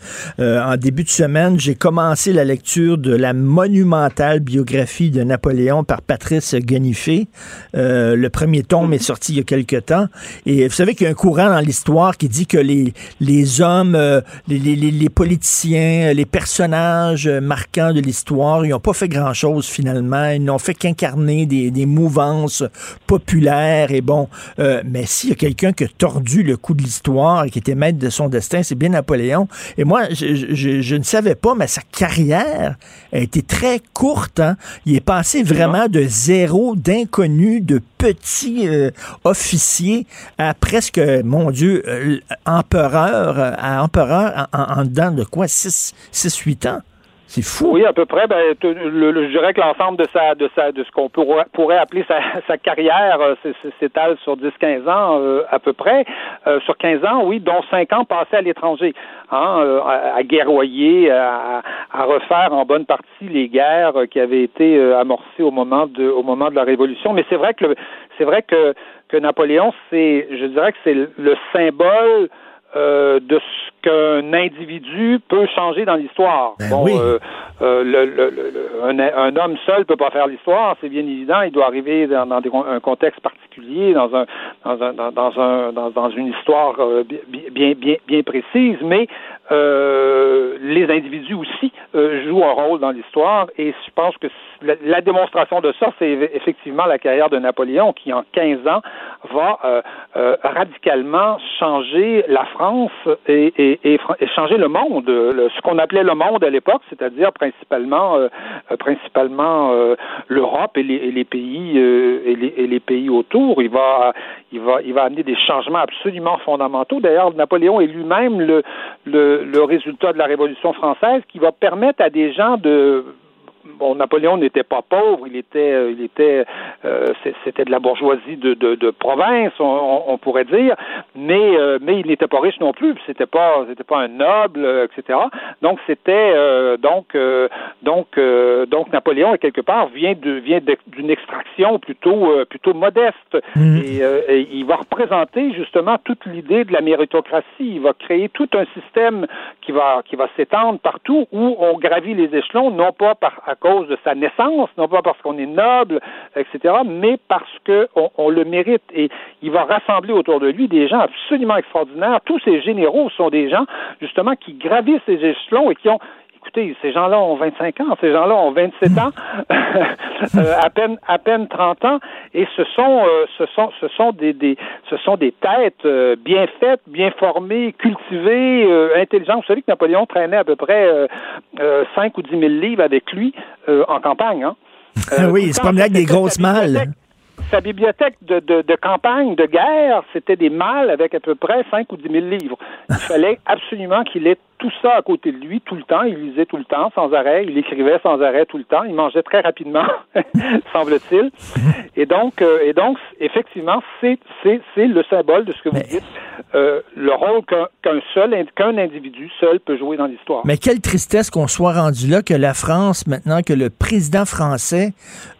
en début de semaine, j'ai commencé la lecture de la monumentale biographie de Napoléon par Patrice Guenifé. Euh, le premier tome est sorti il y a quelque temps. Et vous savez qu'il y a un courant dans l'histoire qui dit que les, les hommes, euh, les, les, les, politiciens, les personnages marquants de l'histoire, ils n'ont pas fait grand-chose finalement. Ils n'ont fait qu'incarner des, des mouvances populaires. Et bon, euh, mais s'il y a quelqu'un qui a tordu le coup de l'histoire et qui était maître de son destin, c'est bien Napoléon. Et moi, je, ne savais pas, mais sa carrière a été très courte. Hein? Il est passé vraiment de zéro, d'inconnu, de petit euh, officier à presque, mon Dieu, euh, empereur, à empereur en, en dedans de quoi, 6-8 ans. Oui, à peu près. Ben, le, je dirais que l'ensemble de sa, de sa, de ce qu'on pourrait, pourrait appeler sa, carrière s'étale sur 10-15 ans euh, à peu près. Euh, sur 15 ans, oui, dont 5 ans passés à l'étranger, hein, euh, à, à, guerroyer, à, à, refaire en bonne partie les guerres qui avaient été amorcées au moment de, au moment de la Révolution. Mais c'est vrai que c'est vrai que que Napoléon, c'est, je dirais que c'est le symbole euh, de ce qu'un individu peut changer dans l'histoire. Ben bon, oui. euh, euh, le, le, le, un, un, homme seul peut pas faire l'histoire, c'est bien évident. Il doit arriver dans, dans des, un contexte particulier, dans un dans un dans, dans un dans, dans, une histoire bien bien bien précise, mais les individus aussi jouent un rôle dans l'histoire et je pense que la, démonstration de ça, c'est effectivement la carrière de Napoléon qui, en 15 ans, va euh, euh, radicalement changer la France et, et, et, et changer le monde, ce qu'on appelait le monde à l'époque, c'est-à-dire principalement, euh, principalement l'Europe et les, et les pays et les, et les pays autour. Il va, il va, il va amener des changements absolument fondamentaux. D'ailleurs, Napoléon est lui-même le, le, le résultat de la Révolution française qui va permettre à des gens de bon, Napoléon n'était pas pauvre, il était, il était, euh, c'était de la bourgeoisie de, de, de province, on, on, pourrait dire, mais euh, mais il n'était pas riche non plus, c'était pas, c'était pas un noble, etc. Donc c'était euh, donc donc donc Napoléon quelque part vient de vient d'une extraction plutôt plutôt modeste mmh. et, et, il va représenter justement toute l'idée de la méritocratie, il va créer tout un système qui va qui va s'étendre partout où on gravit les échelons non pas par à cause de sa naissance, non pas parce qu'on est noble, etc., mais parce qu'on on le mérite. Et il va rassembler autour de lui des gens absolument extraordinaires. Tous ces généraux sont des gens, justement, qui gravissent ces échelons et qui ont écoutez, ces gens-là ont 25 ans, ces gens-là ont 27 ans, euh, à peine à peine 30 ans, et ce sont euh, ce sont ce sont des, des ce sont des têtes euh, bien faites, bien formées, cultivées, euh, intelligentes. Vous savez que Napoléon traînait à peu près 5 ou 10 000 livres avec lui en campagne. Hein? oui, il se promenait avec des grosses malles sa bibliothèque de, de, de, campagne, de guerre, c'était des malles avec à peu près 5 ou 10 000 livres. Il fallait absolument qu'il ait tout ça à côté de lui tout le temps. Il lisait tout le temps, sans arrêt. Il écrivait sans arrêt tout le temps. Il mangeait très rapidement, semble-t-il. Et donc, euh, et donc, effectivement, c'est c'est c'est le symbole de ce que vous Mais... dites. Euh, le rôle qu'un qu seul qu'un individu seul peut jouer dans l'histoire. Mais quelle tristesse qu'on soit rendu là que la France maintenant que le président français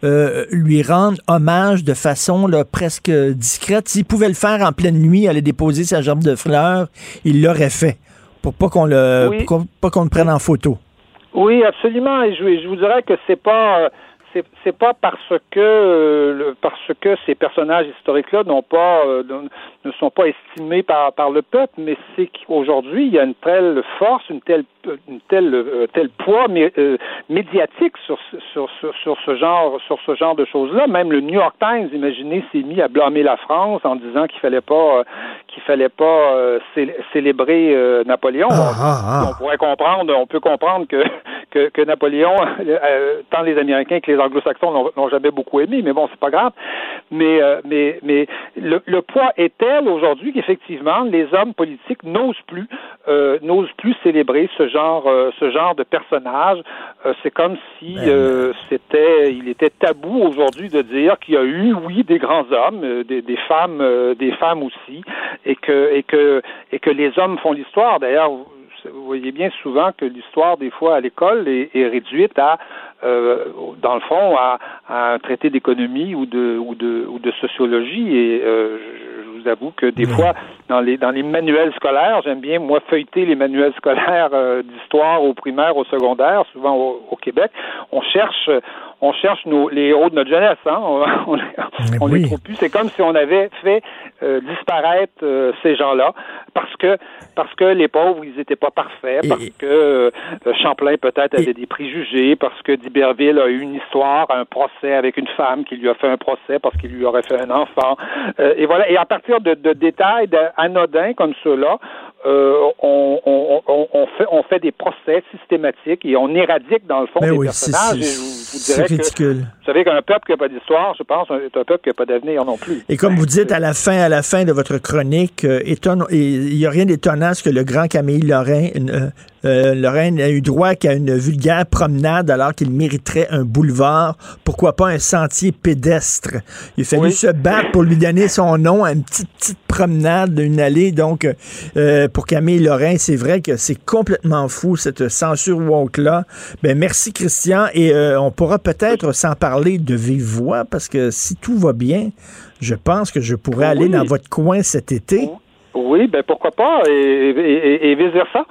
euh, lui rende hommage de façon là, presque discrète. S'il pouvait le faire en pleine nuit, aller déposer sa jambe de fleurs, il l'aurait fait pour pas qu'on le oui. pour pas qu'on le prenne en photo. Oui, absolument. Et je, je vous dirais que c'est pas c'est c'est pas parce que euh, parce que ces personnages historiques-là n'ont pas euh, ne sont pas estimés par par le peuple, mais c'est qu'aujourd'hui il y a une telle force, une telle une telle euh, tel poids mé- médiatique sur, ce- sur sur sur ce genre sur ce genre de choses-là. Même le New York Times, imaginez, s'est mis à blâmer la France en disant qu'il fallait pas qu'il fallait pas cé- célébrer Napoléon. Ah, ah, ah. On pourrait comprendre, on peut comprendre que que, que Napoléon, tant les Américains que les Anglo-Saxons l'ont jamais beaucoup aimé, mais bon, c'est pas grave. Mais euh, mais mais le, le poids est tel aujourd'hui qu'effectivement les hommes politiques n'osent plus euh, n'osent plus célébrer ce genre euh, ce genre de personnage. C'est comme si euh, c'était il était tabou aujourd'hui de dire qu'il y a eu oui des grands hommes, des, des femmes des femmes aussi, et que et que et que les hommes font l'histoire. D'ailleurs, vous voyez bien souvent que l'histoire, des fois, à l'école, est, est réduite à, euh, dans le fond, à, à un traité d'économie ou de, ou de, ou de sociologie. Et euh, je, je vous avoue que des fois, dans les, dans les manuels scolaires, j'aime bien, moi, feuilleter les manuels scolaires euh, d'histoire au primaire, au secondaire, souvent au, au Québec. On cherche, on cherche nos, les héros de notre jeunesse. Hein? On, on, les- trouve plus. C'est comme si on avait fait euh, disparaître euh, ces gens-là parce que parce que les pauvres ils étaient pas parfaits, parce que euh, Champlain peut-être avait des préjugés, parce que d'Iberville a eu une histoire, un procès avec une femme qui lui a fait un procès parce qu'il lui aurait fait un enfant. Euh, et voilà. Et à partir de, de détails anodins comme ceux-là, euh, on, on, on, on fait on fait des procès systématiques et on éradique dans le fond Ben des oui, personnages. Et c'est- je vous- vous c'est dirais que ridicule. vous savez qu'un peuple qui n'a pas d'histoire, je pense, est un peuple qui n'a pas d'avenir non plus. Et comme vous dites à la fin, à la fin de votre chronique, euh, il n'y a rien d'étonnant à ce que le grand Camille Lorrain, euh, euh, Lorrain a eu droit qu'à une vulgaire promenade alors qu'il mériterait un boulevard. Pourquoi pas un sentier pédestre? Il a fallu Oui. se battre pour lui donner son nom à une petite, petite promenade d'une allée. Donc, euh, pour Camille Lorrain, c'est vrai que c'est complètement fou, cette censure woke-là. Ben, merci, Christian. Et euh, on pourra peut-être s'en parler de vive voix parce que si tout va bien, je pense que je pourrais aller dans votre coin cet été. Oui, ben pourquoi pas, et, et, et, et vice versa.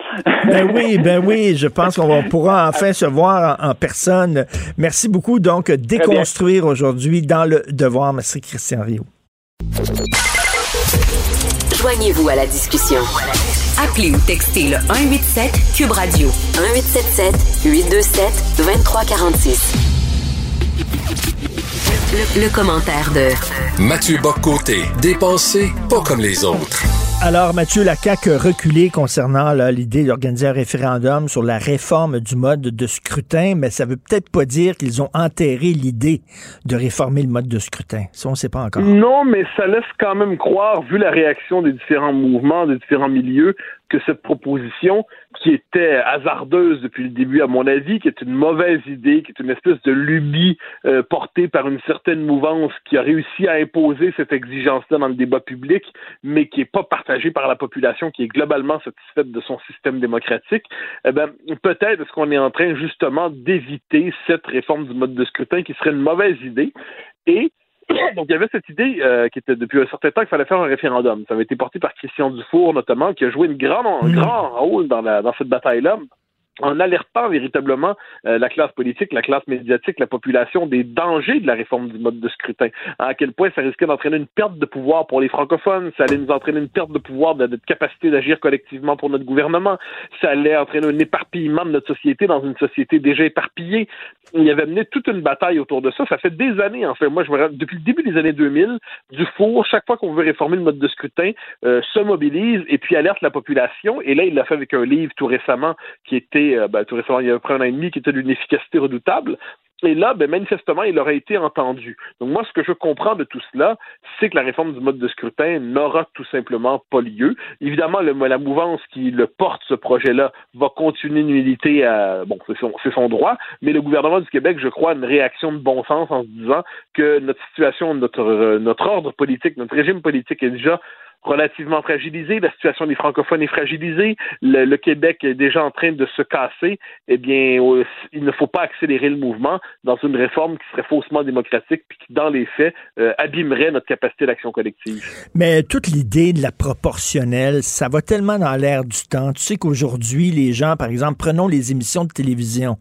Ben oui, ben oui, je pense qu'on va- pourra enfin se voir en, en personne. Merci beaucoup. Donc, déconstruire aujourd'hui dans le devoir. Merci, Christian Rio. Joignez-vous à la discussion. Appelez ou textez le 187 Cube Radio 1877 827 2346. Le, le commentaire de Mathieu Boccoté, dépensé pas comme les autres. Alors, Mathieu, la CAQ a reculé concernant l'idée d'organiser un référendum sur la réforme du mode de scrutin, mais ça veut peut-être pas dire qu'ils ont enterré l'idée de réformer le mode de scrutin. Ça, on ne sait pas encore. Non, mais ça laisse quand même croire, vu la réaction des différents mouvements, des différents milieux, que cette proposition, qui était hasardeuse depuis le début, à mon avis, qui est une mauvaise idée, qui est une espèce de lubie euh, portée par une certaine mouvance qui a réussi à imposer cette exigence-là dans le débat public, mais qui n'est pas partagée par la population, qui est globalement satisfaite de son système démocratique, eh ben, peut-être est-ce qu'on est en train justement d'éviter cette réforme du mode de scrutin qui serait une mauvaise idée. Et donc, il y avait cette idée euh, qui était depuis un certain temps qu'il fallait faire un référendum. Ça avait été porté par Christian Dufour, notamment, qui a joué une grande, un grand rôle dans, la, dans cette bataille-là en alertant véritablement euh, la classe politique, la classe médiatique, la population des dangers de la réforme du mode de scrutin. À quel point ça risquait d'entraîner une perte de pouvoir pour les francophones, ça allait nous entraîner une perte de pouvoir, de notre capacité d'agir collectivement pour notre gouvernement, ça allait entraîner un éparpillement de notre société dans une société déjà éparpillée. Il y avait mené toute une bataille autour de ça. Ça fait des années, en fait. Moi, je me rappelle, depuis le début des années 2000, Dufour, chaque fois qu'on veut réformer le mode de scrutin, euh, se mobilise et puis alerte la population. Et là, il l'a fait avec un livre tout récemment qui était, euh, ben, tout récemment, il y a près un an et demi, qui était d'une efficacité redoutable. Et là, ben, manifestement, il aurait été entendu. Donc moi, ce que je comprends de tout cela, c'est que la réforme du mode de scrutin n'aura tout simplement pas lieu. Évidemment, le, la mouvance qui le porte, ce projet-là, va continuer de militer à... Bon, c'est son, c'est son droit, mais le gouvernement du Québec, je crois, a une réaction de bon sens en se disant que notre situation, notre, euh, notre ordre politique, notre régime politique est déjà relativement fragilisé, la situation des francophones est fragilisée, le, le, Québec est déjà en train de se casser, eh bien, euh, il ne faut pas accélérer le mouvement dans une réforme qui serait faussement démocratique puis qui, dans les faits, euh, abîmerait notre capacité d'action collective. Mais toute l'idée de la proportionnelle, ça va tellement dans l'air du temps. Tu sais qu'aujourd'hui, les gens, par exemple, prenons les émissions de télévision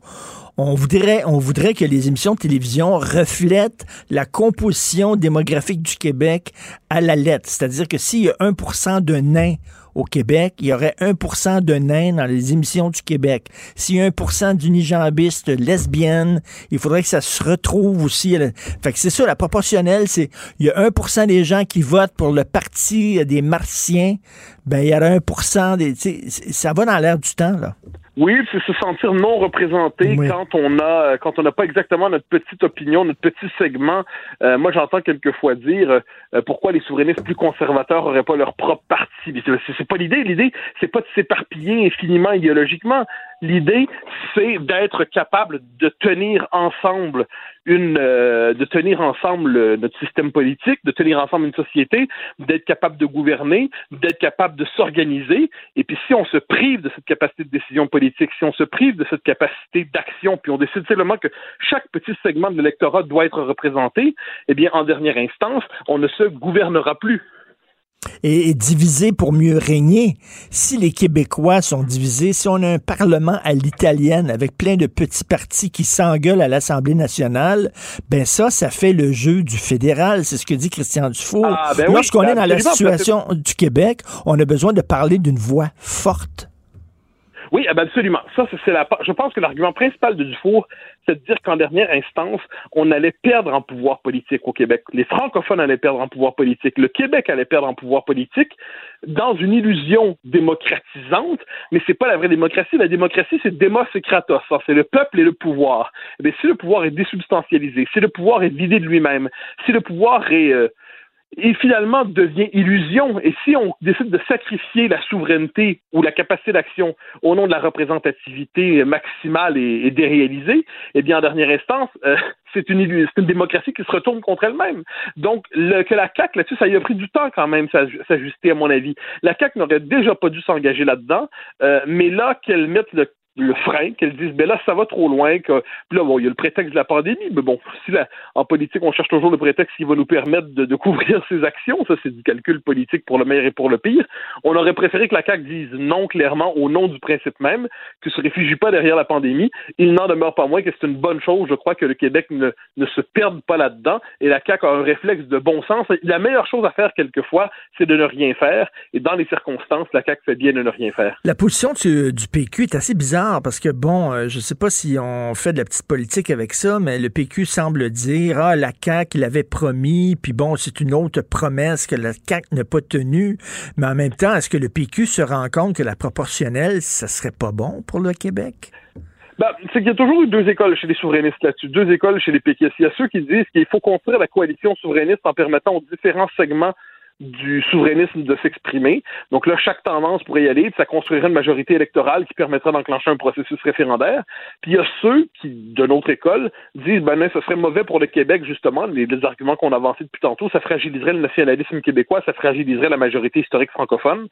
on voudrait, on voudrait que les émissions de télévision reflètent la composition démographique du Québec à la lettre. C'est-à-dire que s'il y a 1 de nains au Québec, il y aurait 1% de nains dans les émissions du Québec. S'il y a 1 d'unijambistes lesbiennes, il faudrait que ça se retrouve aussi. Fait que c'est ça, la proportionnelle, c'est il y a 1% des gens qui votent pour le parti des Martiens, ben il y aurait 1 des... Ça va dans l'air du temps, là. Oui, c'est se sentir non représenté quand on a quand on n'a pas exactement notre petite opinion, notre petit segment. Euh, moi, j'entends quelquefois dire euh, pourquoi les souverainistes plus conservateurs n'auraient pas leur propre parti? C'est pas l'idée. L'idée, c'est pas de s'éparpiller infiniment idéologiquement. L'idée, c'est d'être capable de tenir ensemble une, euh, de tenir ensemble notre système politique, de tenir ensemble une société, d'être capable de gouverner, d'être capable de s'organiser. Et puis, si on se prive de cette capacité de décision politique, si on se prive de cette capacité d'action, puis on décide seulement que chaque petit segment de l'électorat doit être représenté, eh bien, en dernière instance, on ne se gouvernera plus et, divisé pour mieux régner. Si les Québécois sont divisés, si on a un Parlement à l'italienne avec plein de petits partis qui s'engueulent à l'Assemblée nationale, ben ça, ça fait le jeu du fédéral. C'est ce que dit Christian Dufour. Ah, ben Lorsqu'on est dans la situation du Québec, on a besoin de parler d'une voix forte. Oui, eh ben, absolument. Ça, c'est la. Je pense que l'argument principal de Dufour, c'est de dire qu'en dernière instance, on allait perdre en pouvoir politique au Québec. Les francophones allaient perdre en pouvoir politique. Le Québec allait perdre en pouvoir politique dans une illusion démocratisante, mais c'est pas la vraie démocratie. La démocratie, c'est démos et kratos. C'est le peuple et le pouvoir. Eh si le pouvoir est désubstantialisé, si le pouvoir est vidé de lui-même, si le pouvoir est euh, et finalement devient illusion. Et si on décide de sacrifier la souveraineté ou la capacité d'action au nom de la représentativité maximale et, déréalisée, eh bien, en dernière instance, euh, c'est une, une, démocratie qui se retourne contre elle-même. Donc, le, que la CAQ, là-dessus, ça y a pris du temps quand même s'ajuster, à mon avis. La CAQ n'aurait déjà pas dû s'engager là-dedans, euh, mais là qu'elle mette le le frein, qu'elles disent, ben là, ça va trop loin, puis là, bon, il y a le prétexte de la pandémie, mais bon, si en politique, on cherche toujours le prétexte qui va nous permettre de, couvrir ses actions, ça, c'est du calcul politique pour le meilleur et pour le pire. On aurait préféré que la CAQ dise non clairement au nom du principe même, que se réfugie pas derrière la pandémie. Il n'en demeure pas moins que c'est une bonne chose. Je crois que le Québec ne, ne se perde pas là-dedans, et la CAQ a un réflexe de bon sens. La meilleure chose à faire, quelquefois, c'est de ne rien faire, et dans les circonstances, la CAQ fait bien de ne rien faire. La position du PQ est assez bizarre parce que, bon, euh, je sais pas si on fait de la petite politique avec ça, mais le PQ semble dire, ah, la CAQ, il avait promis, puis bon, c'est une autre promesse que la CAQ n'a pas tenue. Mais en même temps, est-ce que le PQ se rend compte que la proportionnelle, ça serait pas bon pour le Québec? Ben, c'est qu'il y a toujours eu deux écoles chez les souverainistes là-dessus, deux écoles chez les péquistes. Il y a ceux qui disent qu'il faut construire la coalition souverainiste en permettant aux différents segments du souverainisme de s'exprimer. Donc là, chaque tendance pourrait y aller, ça construirait une majorité électorale qui permettrait d'enclencher un processus référendaire. Puis il y a ceux qui, de notre école, disent ben ce serait mauvais pour le Québec, justement, les, les arguments qu'on a avancés depuis tantôt, ça fragiliserait le nationalisme québécois, ça fragiliserait la majorité historique francophone.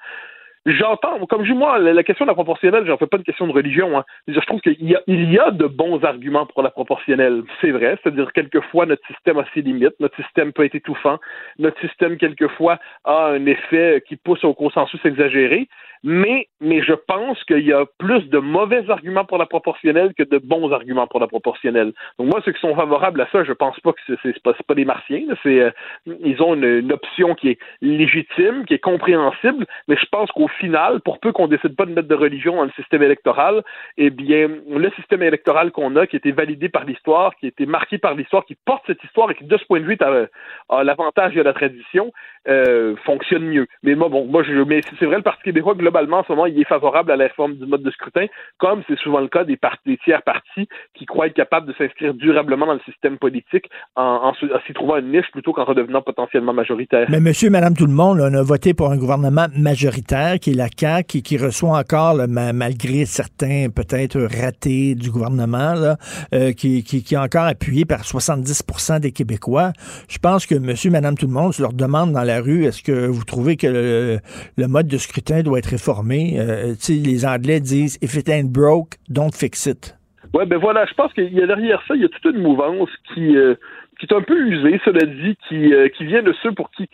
J'entends, comme je moi, la, question de la proportionnelle, j'en fais pas une question de religion. Hein. Je trouve qu'il y y a de bons arguments pour la proportionnelle, c'est vrai. C'est-à-dire quelquefois notre système a ses limites, notre système peut être étouffant, notre système quelquefois a un effet qui pousse au consensus exagéré. Mais, mais je pense qu'il y a plus de mauvais arguments pour la proportionnelle que de bons arguments pour la proportionnelle. Donc moi, ceux qui sont favorables à ça, je pense pas que c'est pas, pas des martiens. C'est, euh, ils ont une, une, option qui est légitime, qui est compréhensible, mais je pense qu'au final, pour peu qu'on décide pas de mettre de religion dans le système électoral, eh bien, le système électoral qu'on a, qui a été validé par l'histoire, qui a été marqué par l'histoire, qui porte cette histoire et qui, de ce point de vue, a, l'avantage de la tradition, euh, fonctionne mieux. Mais moi, bon, moi, je, mais c'est vrai, le Parti québécois, globalement, en ce moment, il est favorable à la réforme du mode de scrutin, comme c'est souvent le cas des, tiers partis qui croient être capables de s'inscrire durablement dans le système politique en, s'y trouvant une niche plutôt qu'en redevenant potentiellement majoritaire. Mais monsieur madame tout le monde, on a voté pour un gouvernement majoritaire qui est la CAQ qui reçoit encore, malgré certains peut-être ratés du gouvernement, euh, qui, qui, qui est encore appuyé par 70% des Québécois. Je pense que monsieur madame tout le monde, se leur demande dans la rue, est-ce que vous trouvez que le, mode de scrutin doit être réformé? Euh, les Anglais disent If it ain't broke, don't fix it. Oui, ben voilà, je pense qu'il y a derrière ça, il y a toute une mouvance qui, euh, qui est un peu usé, cela dit, qui, euh, qui vient de ceux pour qui,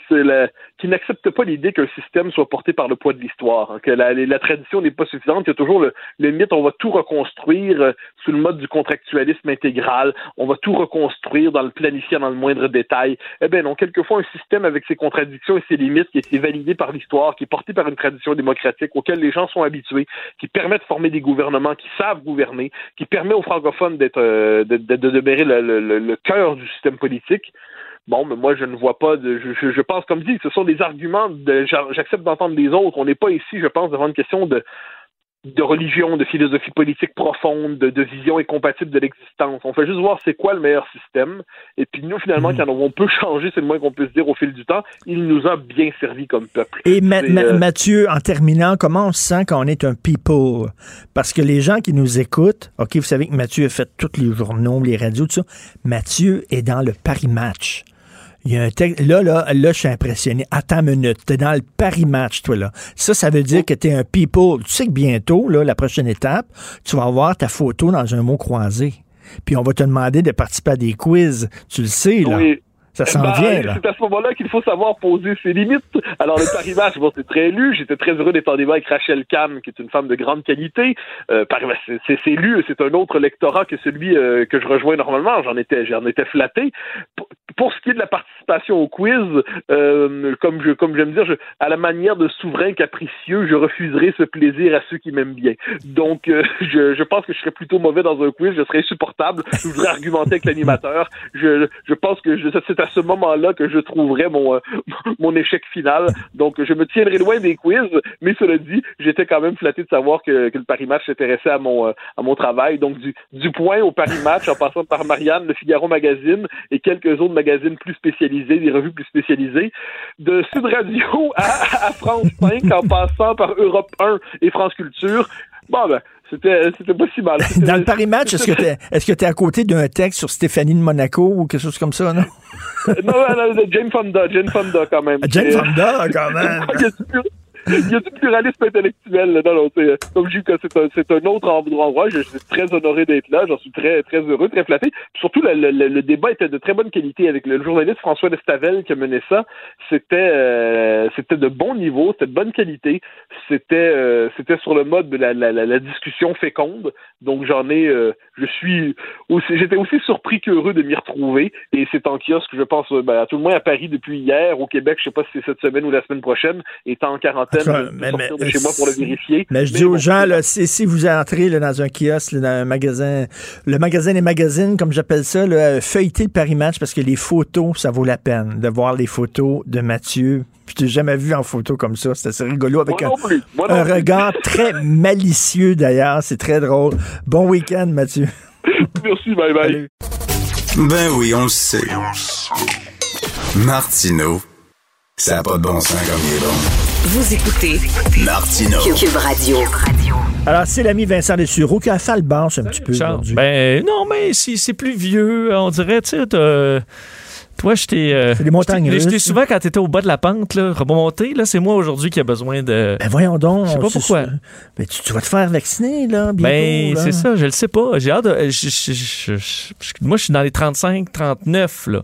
qui n'acceptent pas l'idée qu'un système soit porté par le poids de l'histoire, hein, que la, la tradition n'est pas suffisante, il y a toujours le, le mythe, on va tout reconstruire euh, sous le mode du contractualisme intégral, on va tout reconstruire dans le planifier dans le moindre détail. Eh bien non, quelquefois un système avec ses contradictions et ses limites qui a été validé par l'histoire, qui est porté par une tradition démocratique auquel les gens sont habitués, qui permet de former des gouvernements qui savent gouverner, qui permet aux francophones d'être euh, de, de, de demeurer le cœur du système politique. Bon, mais moi, je ne vois pas de. Je, je pense, comme dit, ce sont des arguments. De, j'accepte d'entendre les autres. On n'est pas ici, je pense, devant une question de de religion, de philosophie politique profonde, de, de vision incompatible de l'existence. On fait juste voir c'est quoi le meilleur système. Et puis nous, finalement, quand on peut changer, c'est le moins qu'on puisse dire au fil du temps, il nous a bien servi comme peuple. Et Ma euh, Mathieu, en terminant, comment on se sent quand on est un people? Parce que les gens qui nous écoutent, OK, vous savez que Mathieu a fait tous les journaux, les radios, tout ça. Mathieu est dans le Paris Match. Il y a un texte. Là, là, là, je suis impressionné. Attends une minute. T'es dans le Paris Match, toi, là. Ça, ça veut dire que t'es un people. Tu sais que bientôt, là, la prochaine étape, tu vas avoir ta photo dans un mot croisé. Puis on va te demander de participer à des quiz. Tu le sais, là. Ça s'en vient, là. C'est à ce moment-là qu'il faut savoir poser ses limites. Alors, le Paris Match, bon, c'est très lu. J'étais très heureux d'être en débat avec Rachel Cam, qui est une femme de grande qualité. Euh, c'est- lu. C'est un autre lectorat que celui euh, que je rejoins normalement. J'en étais, j'en étais flatté. Pour, pour ce qui est de la participation au quiz, euh, comme je, comme j'aime dire, je, à la manière de souverain capricieux, je refuserai ce plaisir à ceux qui m'aiment bien. Donc, euh, je, je pense que je serais plutôt mauvais dans un quiz. Je serais insupportable. Je voudrais argumenter avec l'animateur. Je, je pense que je, c'est à ce moment-là que je trouverais mon, euh, mon échec final. Donc, je me tiendrai loin des quiz, mais cela dit, j'étais quand même flatté de savoir que, que le Paris Match s'intéressait à mon, euh, à mon travail. Donc, du, du point au Paris Match, en passant par Marianne, le Figaro Magazine et quelques autres magazines plus spécialisés, des revues plus spécialisées, de Sud Radio à, à France 5, en passant par Europe 1 et France Culture. Bon, ben, c'était, c'était pas si mal. Dans le Paris Match, est-ce que t'es est-ce que t'es à côté d'un texte sur Stéphanie de Monaco ou quelque chose comme ça, non? non, non, non, Jane Fonda, Jane Fonda quand même. Jane Fonda, quand même. il, y a du pluralisme intellectuel. là. Non, non, c'est- comme je dis que c'est un, c'est un autre endroit. Je suis très honoré d'être là. J'en suis très, très heureux, très flatté. Surtout, le, le- le- débat était de très bonne qualité avec le journaliste François Lestavel qui a mené ça. C'était, euh, c'était de bon niveau, c'était de bonne qualité. C'était, euh, c'était sur le mode de la, la, la, la discussion féconde. Donc j'en ai, euh, je suis aussi, j'étais aussi surpris qu'heureux de m'y retrouver. Et c'est en kiosque, je pense, euh, ben, à tout le moins à Paris depuis hier. Au Québec, je sais pas si c'est cette semaine ou la semaine prochaine. Étant en quarantaine, Enfin, mais- sortir mais- de chez moi pour le vérifier. Mais je dis bon, aux gens, là, si, si vous entrez là, dans un kiosque, là, dans un magasin, le magasin des magazines, comme j'appelle ça, là, feuilletez le Paris Match parce que les photos, ça vaut la peine de voir les photos de Mathieu. Je t'ai jamais vu en photo comme ça. C'est assez rigolo avec Moi un, non plus. Moi non un plus. regard très malicieux d'ailleurs. C'est très drôle. Bon week-end, Mathieu. Merci, bye bye. Ben oui, on le sait. Martineau, ça n'a pas de bon sens comme il est bon. Vous écoutez Martineau. Cube Radio. Alors, c'est l'ami Vincent Dessureau qui a fait le un petit peu aujourd'hui. Ben non, mais c'est c'est plus vieux. On dirait, tu sais, t'as- toi, je t'ai. euh, C'est des montagnes je t'ai- je t'ai russes. souvent, quand t'étais au bas de la pente, là, remonter, là, c'est moi aujourd'hui qui a besoin de. Ben voyons donc. Je sais pas c'est pourquoi. ça. Ben, tu, tu vas te faire vacciner, là, bientôt. Ben, là. c'est ça, je le sais pas. J'ai hâte de. je- je- je- je- je- moi, je suis dans les 35, 39, là.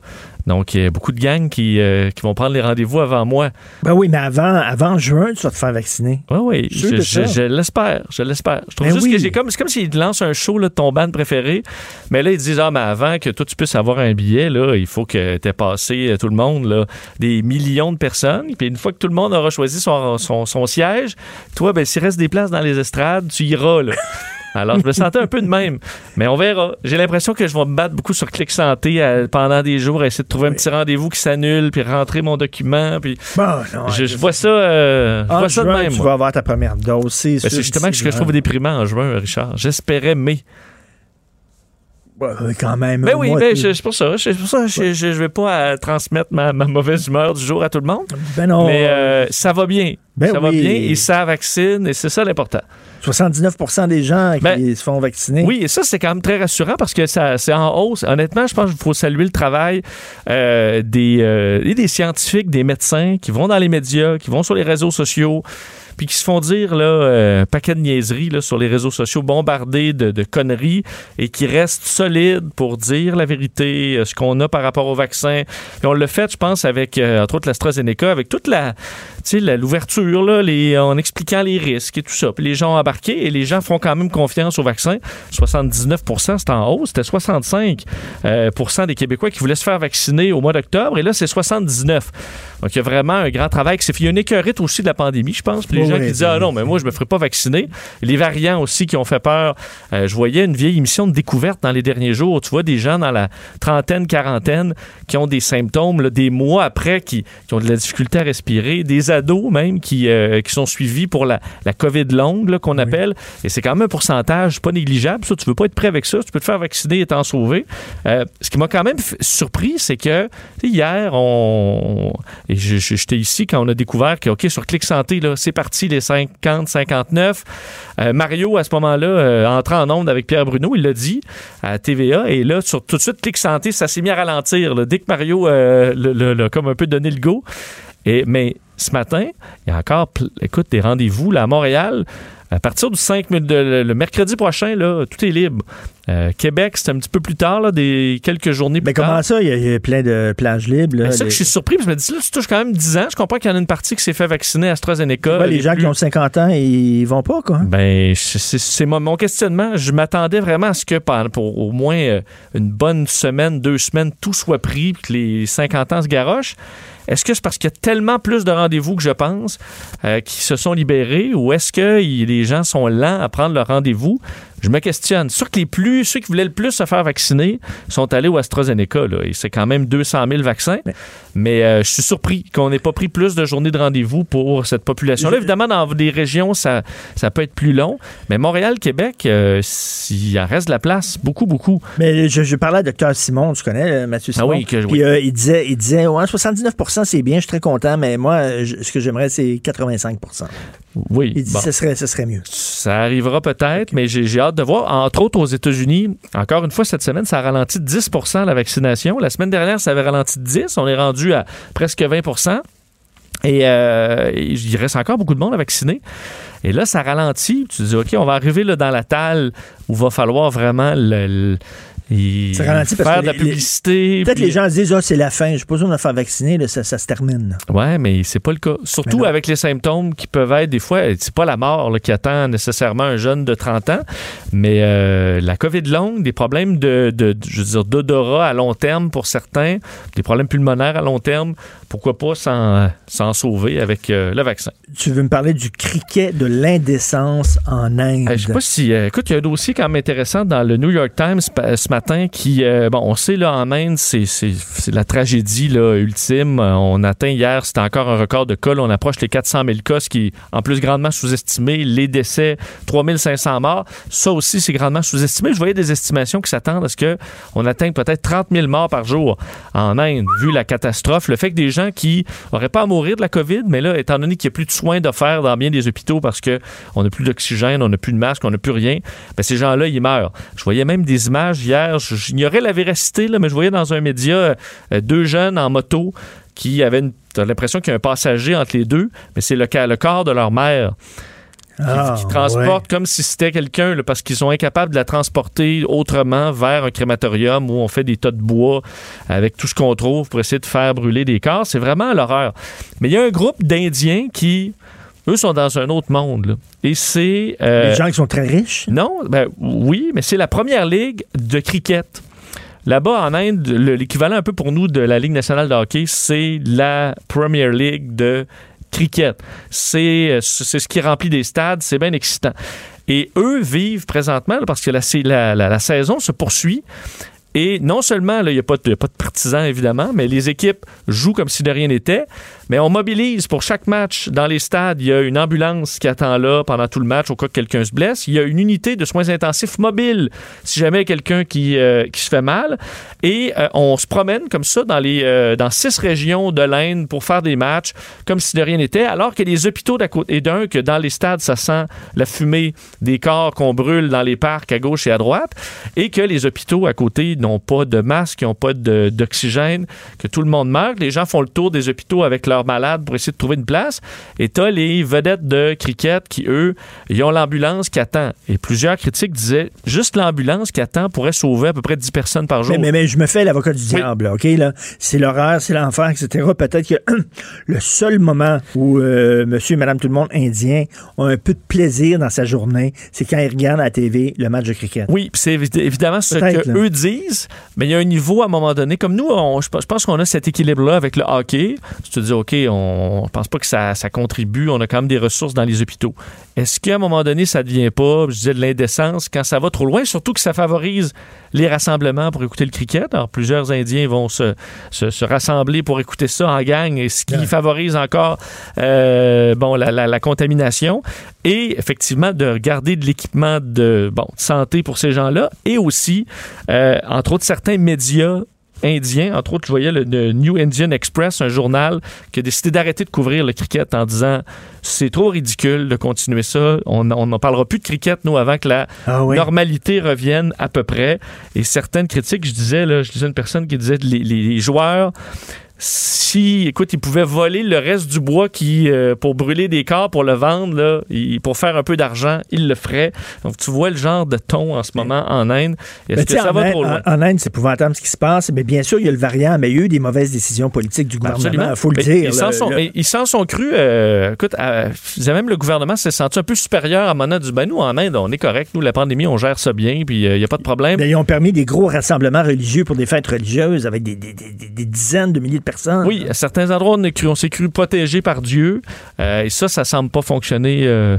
Donc, il y a beaucoup de gangs qui, euh, qui vont prendre les rendez-vous avant moi. Ben oui, mais avant, avant juin, tu vas te faire vacciner. Oui, oui, Je l'espère, je l'espère. Je trouve Ben juste oui. que j'ai comme, c'est comme s'ils lancent un show là, de ton band préféré, mais là, ils disent, ah, mais avant que toi, tu puisses avoir un billet, là, il faut que tu aies passé euh, tout le monde, là, des millions de personnes, puis une fois que tout le monde aura choisi son, son, son siège, toi, ben, s'il reste des places dans les estrades, tu iras, là. Alors, je me sentais un peu de même. Mais on verra. J'ai l'impression que je vais me battre beaucoup sur Clic Santé euh, pendant des jours, à essayer de trouver un petit rendez-vous qui s'annule, puis rentrer mon document. Puis Bon, non, je, je vois ça, euh, je En vois ça de même. tu moi. vas avoir ta première dose, c'est Ben, justement ce que je trouve déprimant en juin, Richard. J'espérais mai. Ouais, ouais, quand même. Ben oui, moi, ben, c'est pour ça. C'est pour ça je, je, je vais pas euh, transmettre ma, ma mauvaise humeur du jour à tout le monde. Ben non. Mais euh, ça va bien. Ben ça va oui. bien et ça vaccine et c'est ça l'important. 79 des gens qui Ben, se font vacciner. Oui, et ça, c'est quand même très rassurant parce que ça, c'est en hausse. Honnêtement, je pense qu'il faut saluer le travail euh, des, euh, et des scientifiques, des médecins qui vont dans les médias, qui vont sur les réseaux sociaux, puis qui se font dire là, euh, paquet de niaiseries sur les réseaux sociaux, bombardés de, conneries, et qui restent solides pour dire la vérité, euh, ce qu'on a par rapport au vaccin. Et on l'a fait, je pense, avec, euh, entre autres, l'AstraZeneca, avec toute la, tu sais, la- l'ouverture, là, les, en expliquant les risques et tout ça. Puis les gens ont embarqué et les gens font quand même confiance au vaccin. 79% c'est en hausse. C'était 65 euh, des Québécois qui voulaient se faire vacciner au mois d'octobre et là, c'est 79. Donc, il y a vraiment un grand travail qui s'est fait. Il y a une écœurite aussi de la pandémie, je pense. Puis les Oui, gens oui, qui disaient, ah non, mais moi, je me ferai pas vacciner. Les variants aussi qui ont fait peur. Euh, je voyais une vieille émission de découverte dans les derniers jours. Tu vois des gens dans la trentaine, quarantaine qui ont des symptômes là, des mois après, qui, qui ont de la difficulté à respirer. Des ados même qui, euh, qui sont suivis pour la, la COVID longue, qu'on appelle. Et c'est quand même un pourcentage pas négligeable. Ça, tu veux pas être prêt avec ça. Tu peux te faire vacciner et t'en sauver. Euh, ce qui m'a quand même surpris, c'est que hier, on, j'étais ici quand on a découvert que, OK, sur Clic Santé, c'est parti les 50-59. Euh, Mario, à ce moment-là, entrant en onde avec Pierre Bruno, il l'a dit à TVA. Et là, sur tout de suite, Clic Santé, ça s'est mis à ralentir. là. Dès que Mario le- le- l'a comme un peu donné le go. Et, mais ce matin, il y a encore, écoute, des rendez-vous là, à Montréal. À partir du 5 mai- de- le, mercredi prochain, là, tout est libre. Euh, Québec, c'est un petit peu plus tard, là, des quelques journées plus Mais tard. comment ça? Il y, a, il y a plein de plages libres. Là, Ben, c'est ça que les- je suis surpris, parce que je me dis, là, tu touches quand même 10 ans. Je comprends qu'il y en a une partie qui s'est fait vacciner à AstraZeneca. Ouais, les gens plus- qui ont 50 ans, ils vont pas, quoi. Ben, c'est- mon, mon questionnement. Je m'attendais vraiment à ce que pour au moins euh, une bonne semaine, deux semaines, tout soit pris, puis que les 50 ans se garochent. Est-ce que c'est parce qu'il y a tellement plus de rendez-vous que je pense euh, qui se sont libérés ou est-ce que les gens sont lents à prendre leur rendez-vous? Je me questionne. Sûr que les plus, ceux qui voulaient le plus se faire vacciner sont allés au AstraZeneca. Là, et c'est quand même 200 000 vaccins. Mais euh, je suis surpris qu'on n'ait pas pris plus de journées de rendez-vous pour cette population-là. Évidemment, dans des régions, ça, ça peut être plus long. Mais Montréal, Québec, euh, il en reste de la place. Beaucoup, beaucoup. Mais je, je parlais à Dr Simon, tu connais euh, Mathieu Ah Simon? oui, que- Puis oui. euh, il disait, il disait ouais, 79% c'est bien, je suis très content, mais moi, je- ce que j'aimerais, c'est 85 Oui. Il dit bon. ce, serait, ce serait mieux. Ça arrivera peut-être, mais j'ai j'ai hâte de voir. Entre autres, aux États-Unis, encore une fois, cette semaine, ça a ralenti de 10% la vaccination. La semaine dernière, ça avait ralenti de 10% On est rendu à presque 20% et euh, il reste encore beaucoup de monde à vacciner. Et là, ça ralentit. Tu te dis, OK, on va arriver là, dans la talle où va falloir vraiment le, le- parce faire que de la les- publicité. Peut-être puis- les gens se disent, ah, c'est la fin, j'ai pas besoin de me faire vacciner, là, ça, ça se termine. Ouais, mais c'est pas le cas. Surtout avec les symptômes qui peuvent être des fois, c'est pas la mort là, qui attend nécessairement un jeune de 30 ans, mais euh, la COVID longue, des problèmes de, de- de- je veux dire, d'odorat à long terme pour certains, des problèmes pulmonaires à long terme, pourquoi pas s'en, s'en sauver avec euh, le vaccin. Tu veux me parler du criquet de l'indécence en Inde? Euh, je sais pas si. euh, écoute, il y a un dossier quand même intéressant dans le New York Times ce matin qui. euh, bon, on sait, là, en Inde, c'est, la tragédie ultime. Euh, On atteint hier, c'était encore un record de cas. on approche les 400 000 cas, ce qui est en plus grandement sous-estimé. Les décès, 3500 morts. Ça aussi, c'est grandement sous-estimé. Je voyais des estimations qui s'attendent à ce qu'on atteigne peut-être 30 000 morts par jour en Inde, vu la catastrophe. Le fait que des gens qui n'auraient pas à mourir de la COVID, mais là, étant donné qu'il n'y a plus de soins d'offert dans bien des hôpitaux parce qu'on n'a plus d'oxygène, on n'a plus de masque, on n'a plus rien, ben ces gens-là, ils meurent. Je voyais même des images hier, j'ignorais la véracité, là, mais je voyais dans un média euh, deux jeunes en moto qui avaient une- l'impression qu'il y a un passager entre les deux, mais c'est le, le corps de leur mère qui, Ah, qui transportent comme si c'était quelqu'un, là, parce qu'ils sont incapables de la transporter autrement vers un crématorium où on fait des tas de bois avec tout ce qu'on trouve pour essayer de faire brûler des corps. C'est vraiment l'horreur. Mais il y a un groupe d'Indiens qui, eux, sont dans un autre monde. là. Et c'est... euh, Les gens qui sont très riches? non, ben oui, mais c'est la première ligue de cricket. Là-bas, en Inde, le- l'équivalent un peu pour nous de la Ligue nationale de hockey, c'est la Premier League de cricket. C'est euh, c'est ce qui remplit des stades, c'est bien excitant. Et eux vivent présentement, là, parce que la, la- la- la saison se poursuit, et non seulement, il n'y a, a pas de partisans, évidemment, mais les équipes jouent comme si de rien n'était. Mais on mobilise pour chaque match dans les stades. Il y a une ambulance qui attend là pendant tout le match au cas que quelqu'un se blesse. Il y a une unité de soins intensifs mobile si jamais quelqu'un qui, euh, qui se fait mal. Et euh, on se promène comme ça dans, les, euh, dans six régions de l'Inde pour faire des matchs comme si de rien n'était. Alors que les hôpitaux d'à côté, et d'un, que dans les stades, ça sent la fumée des corps qu'on brûle dans les parcs à gauche et à droite. Et que les hôpitaux à côté n'ont pas de masque, n'ont pas d'oxygène, que tout le monde meurt. Les gens font le tour des hôpitaux avec leurs malades pour essayer de trouver une place. Et tu as les vedettes de cricket qui, eux, ils ont l'ambulance qui attend. Et plusieurs critiques disaient juste l'ambulance qui attend pourrait sauver à peu près 10 personnes par jour. Mais, mais, mais je me fais l'avocat du diable, là, OK? Là? C'est l'horreur, c'est l'enfer, etc. Peut-être que le seul moment où euh, monsieur et madame tout le monde indien ont un peu de plaisir dans sa journée, c'est quand ils regardent à la TV le match de cricket. Oui, c'est évi- évidemment ce que là. eux disent, mais il y a un niveau à un moment donné. Comme nous, on- je pense je pense qu'on a cet équilibre-là avec le hockey. Tu te dis, OK, on ne pense pas que ça, ça contribue. On a quand même des ressources dans les hôpitaux. Est-ce qu'à un moment donné, ça devient pas, je disais, de l'indécence quand ça va trop loin, surtout que ça favorise les rassemblements pour écouter le cricket? Alors, plusieurs Indiens vont se, se, se rassembler pour écouter ça en gang, et ce qui favorise encore euh, bon, la, la- la contamination. Et effectivement, de garder de l'équipement de, bon, de santé pour ces gens-là. Et aussi, euh, entre autres, certains médias indiens. Entre autres, je voyais le, le New Indian Express, un journal qui a décidé d'arrêter de couvrir le cricket en disant c'est trop ridicule de continuer ça. On on n'en parlera plus de cricket, nous, avant que la Ah oui. normalité revienne à peu près. Et certaines critiques, je disais, là, je disais une personne qui disait les, les- les joueurs si, écoute, ils pouvaient voler le reste du bois qui, euh, pour brûler des corps, pour le vendre, là, pour faire un peu d'argent, ils le feraient. Donc, tu vois le genre de ton en ce moment en Inde. Est-ce que ça en, va Inde, trop loin? en- en Inde, c'est épouvantable ce qui se passe. Mais bien sûr, il y a le variant, mais il y a eu des mauvaises décisions politiques du gouvernement. Il faut le Mais dire. Ils s'en sont, s'en sont crus. euh, écoute, euh, même le gouvernement s'est senti un peu supérieur à Mona du ben, nous, en Inde, on est correct. Nous, la pandémie, on gère ça bien, puis il n'y a pas de problème. Mais ils ont permis des gros rassemblements religieux pour des fêtes religieuses avec des, des- des- des- des dizaines de milliers de Oui, à certains endroits, on s'est cru protégé par Dieu. Euh, et ça, ça semble pas fonctionner. euh,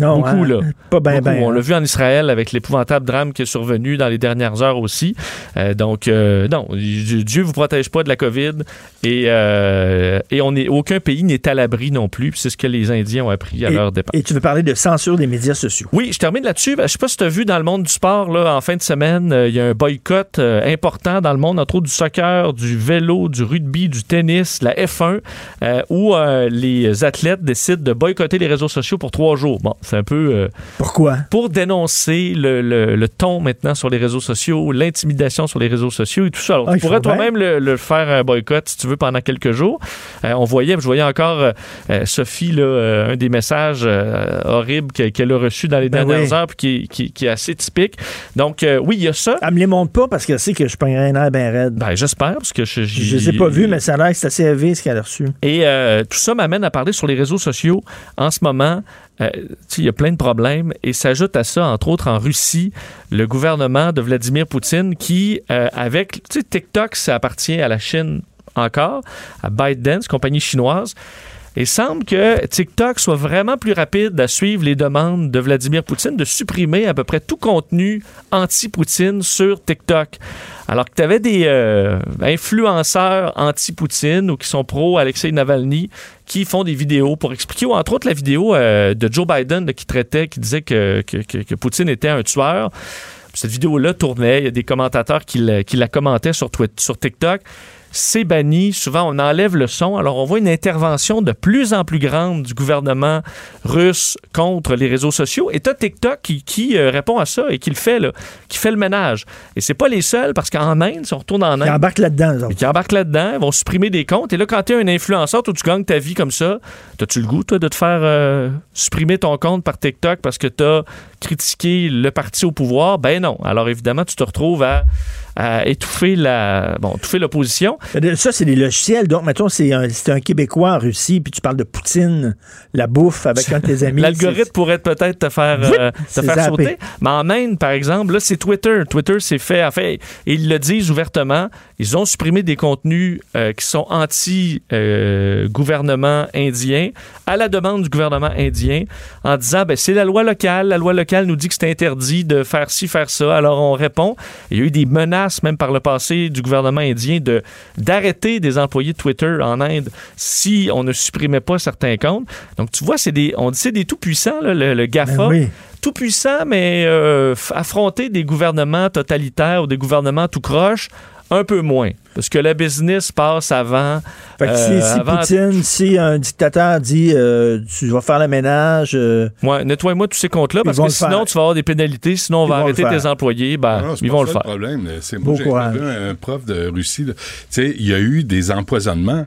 Non, beaucoup, hein, là. pas ben, Beaucoup. ben, On hein. l'a vu en Israël avec l'épouvantable drame qui est survenu dans les dernières heures aussi. Euh, donc, euh, non, Dieu vous protège pas de la COVID et, euh, et on est, aucun pays n'est à l'abri non plus. C'est ce que les Indiens ont appris à Et- leur départ. Et tu veux parler de censure des médias sociaux. Oui, je termine là-dessus. Ben, Je sais pas si tu as vu dans le monde du sport, là, en fin de semaine, il y a un boycott important dans le monde, entre autres du soccer, du vélo, du rugby, du tennis, la F1, euh, où les athlètes décident de boycotter les réseaux sociaux pour trois jours. Bon, c'est un peu... euh, Pourquoi? pour dénoncer le, le- le ton maintenant sur les réseaux sociaux, l'intimidation sur les réseaux sociaux et tout ça. Alors, Ah, tu pourrais toi-même le, le faire un boycott si tu veux pendant quelques jours. Euh, on voyait, je voyais encore euh, Sophie, là, un des messages horribles que- qu'elle a reçus dans les Ben dernières oui. heures puis qui, qui- qui est assez typique. Donc, oui, il y a ça. Elle me les montre pas parce qu'elle sait que je prends un air bien raide. Ben, j'espère, parce que je... Je les ai pas vus, mais ça a l'air que c'est assez élevé ce qu'elle a reçu. Et tout ça m'amène à parler sur les réseaux sociaux. En ce moment, euh, il y a plein de problèmes et s'ajoute à ça, entre autres en Russie, le gouvernement de Vladimir Poutine qui, euh, avec, TikTok, ça appartient à la Chine encore, à ByteDance, compagnie chinoise. Et semble que TikTok soit vraiment plus rapide à suivre les demandes de Vladimir Poutine de supprimer à peu près tout contenu anti-Poutine sur TikTok. Alors que tu avais des euh, influenceurs anti-Poutine ou qui sont pro-Alexei Navalny qui font des vidéos pour expliquer, ou entre autres la vidéo euh, de Joe Biden là, qui traitait, qui disait que- que Poutine était un tueur. Cette vidéo-là tournait, il y a des commentateurs qui la, qui la commentaient sur, Twitter, sur TikTok. C'est banni. Souvent, on enlève le son. Alors, on voit une intervention de plus en plus grande du gouvernement russe contre les réseaux sociaux. Et t'as TikTok qui, qui, euh, répond à ça et qui le fait, là, qui fait le ménage. Et c'est pas les seuls, parce qu'en Inde, si on retourne en Inde... Ils embarquent là-dedans. Ils embarquent là-dedans, ils vont supprimer des comptes. Et là, quand tu es un influenceur, toi, tu gagnes ta vie comme ça, as-tu le goût, toi, de te faire euh, supprimer ton compte par TikTok parce que tu as critiqué le parti au pouvoir? Ben non. Alors, évidemment, tu te retrouves à, à étouffer la bon, étouffer l'opposition. Ça, c'est des logiciels. Donc, mettons, c'est un, un Québécois en Russie, puis tu parles de Poutine, la bouffe avec un de tes amis. L'algorithme pourrait peut-être te faire, euh, te faire sauter. Mais en Inde, par exemple, là, c'est Twitter. Twitter, c'est fait. En fait, ils le disent ouvertement. Ils ont supprimé des contenus euh, qui sont anti-gouvernement indien à la demande du gouvernement indien en disant ben, c'est la loi locale. La loi locale nous dit que c'est interdit de faire ci, faire ça. Alors, on répond. Il y a eu des menaces, même par le passé, du gouvernement indien de d'arrêter des employés de Twitter en Inde si on ne supprimait pas certains comptes. Donc, tu vois, c'est des, on dit c'est des tout-puissants, là, le, le GAFA. Ben oui. Tout puissant, mais euh, affronter des gouvernements totalitaires ou des gouvernements tout croche, un peu moins. Parce que la business passe avant. Fait que si, euh, si avant- Poutine, si un dictateur dit euh, tu vas faire le ménage, euh, Ouais, nettoie-moi tous ces comptes-là parce que le sinon, faire. tu vas avoir des pénalités. Sinon, on Ils va arrêter le tes employés. Ben, Non, ils vont le faire. problème. C'est Beau moi, j'ai un prof de Russie. Tu sais, il y a eu des empoisonnements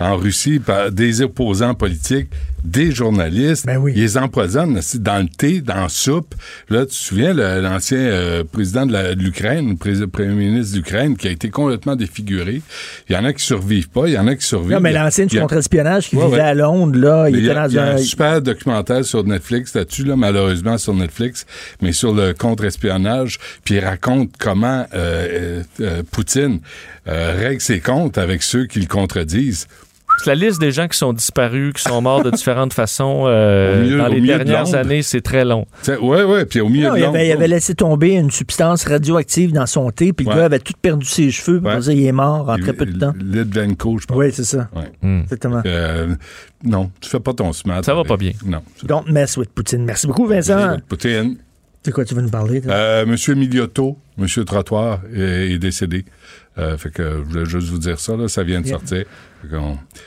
en Russie par des opposants politiques, des journalistes. Ils les empoisonnent dans le thé, dans la soupe. Là, tu te souviens, l'ancien euh, président de l'Ukraine, le premier ministre d'Ukraine, qui a été complètement défiguré. Il y en a qui survivent pas, il y en a qui survivent. non, mais l'ancien du contre-espionnage qui Ouais, vivait ouais. à Londres, là, il Mais il y était a, dans il y a un. un super documentaire sur Netflix là-dessus, là, malheureusement sur Netflix, mais sur le contre-espionnage. Puis il raconte comment euh, euh, euh, Poutine euh, règle ses comptes avec ceux qui le contredisent. La liste des gens qui sont disparus, qui sont morts de différentes façons euh, milieu- dans les de dernières années, c'est très long. Oui, oui, puis au milieu Non, de il, avait, il avait laissé tomber une substance radioactive dans son thé, puis le gars avait tout perdu ses cheveux, puis on disait, il est mort en très peu de temps. Litvenko, je pense. Oui, c'est ça. Ouais. Exactement. Euh, non, tu fais pas ton smart. Ça va pas bien. Non. Don't mess with Poutine. Merci beaucoup, Vincent. Poutine. C'est quoi tu veux nous parler? Euh, Monsieur Miliotto, Monsieur Trottoir est, est décédé. Euh, fait que je voulais juste vous dire ça, là, ça vient de Yeah. sortir.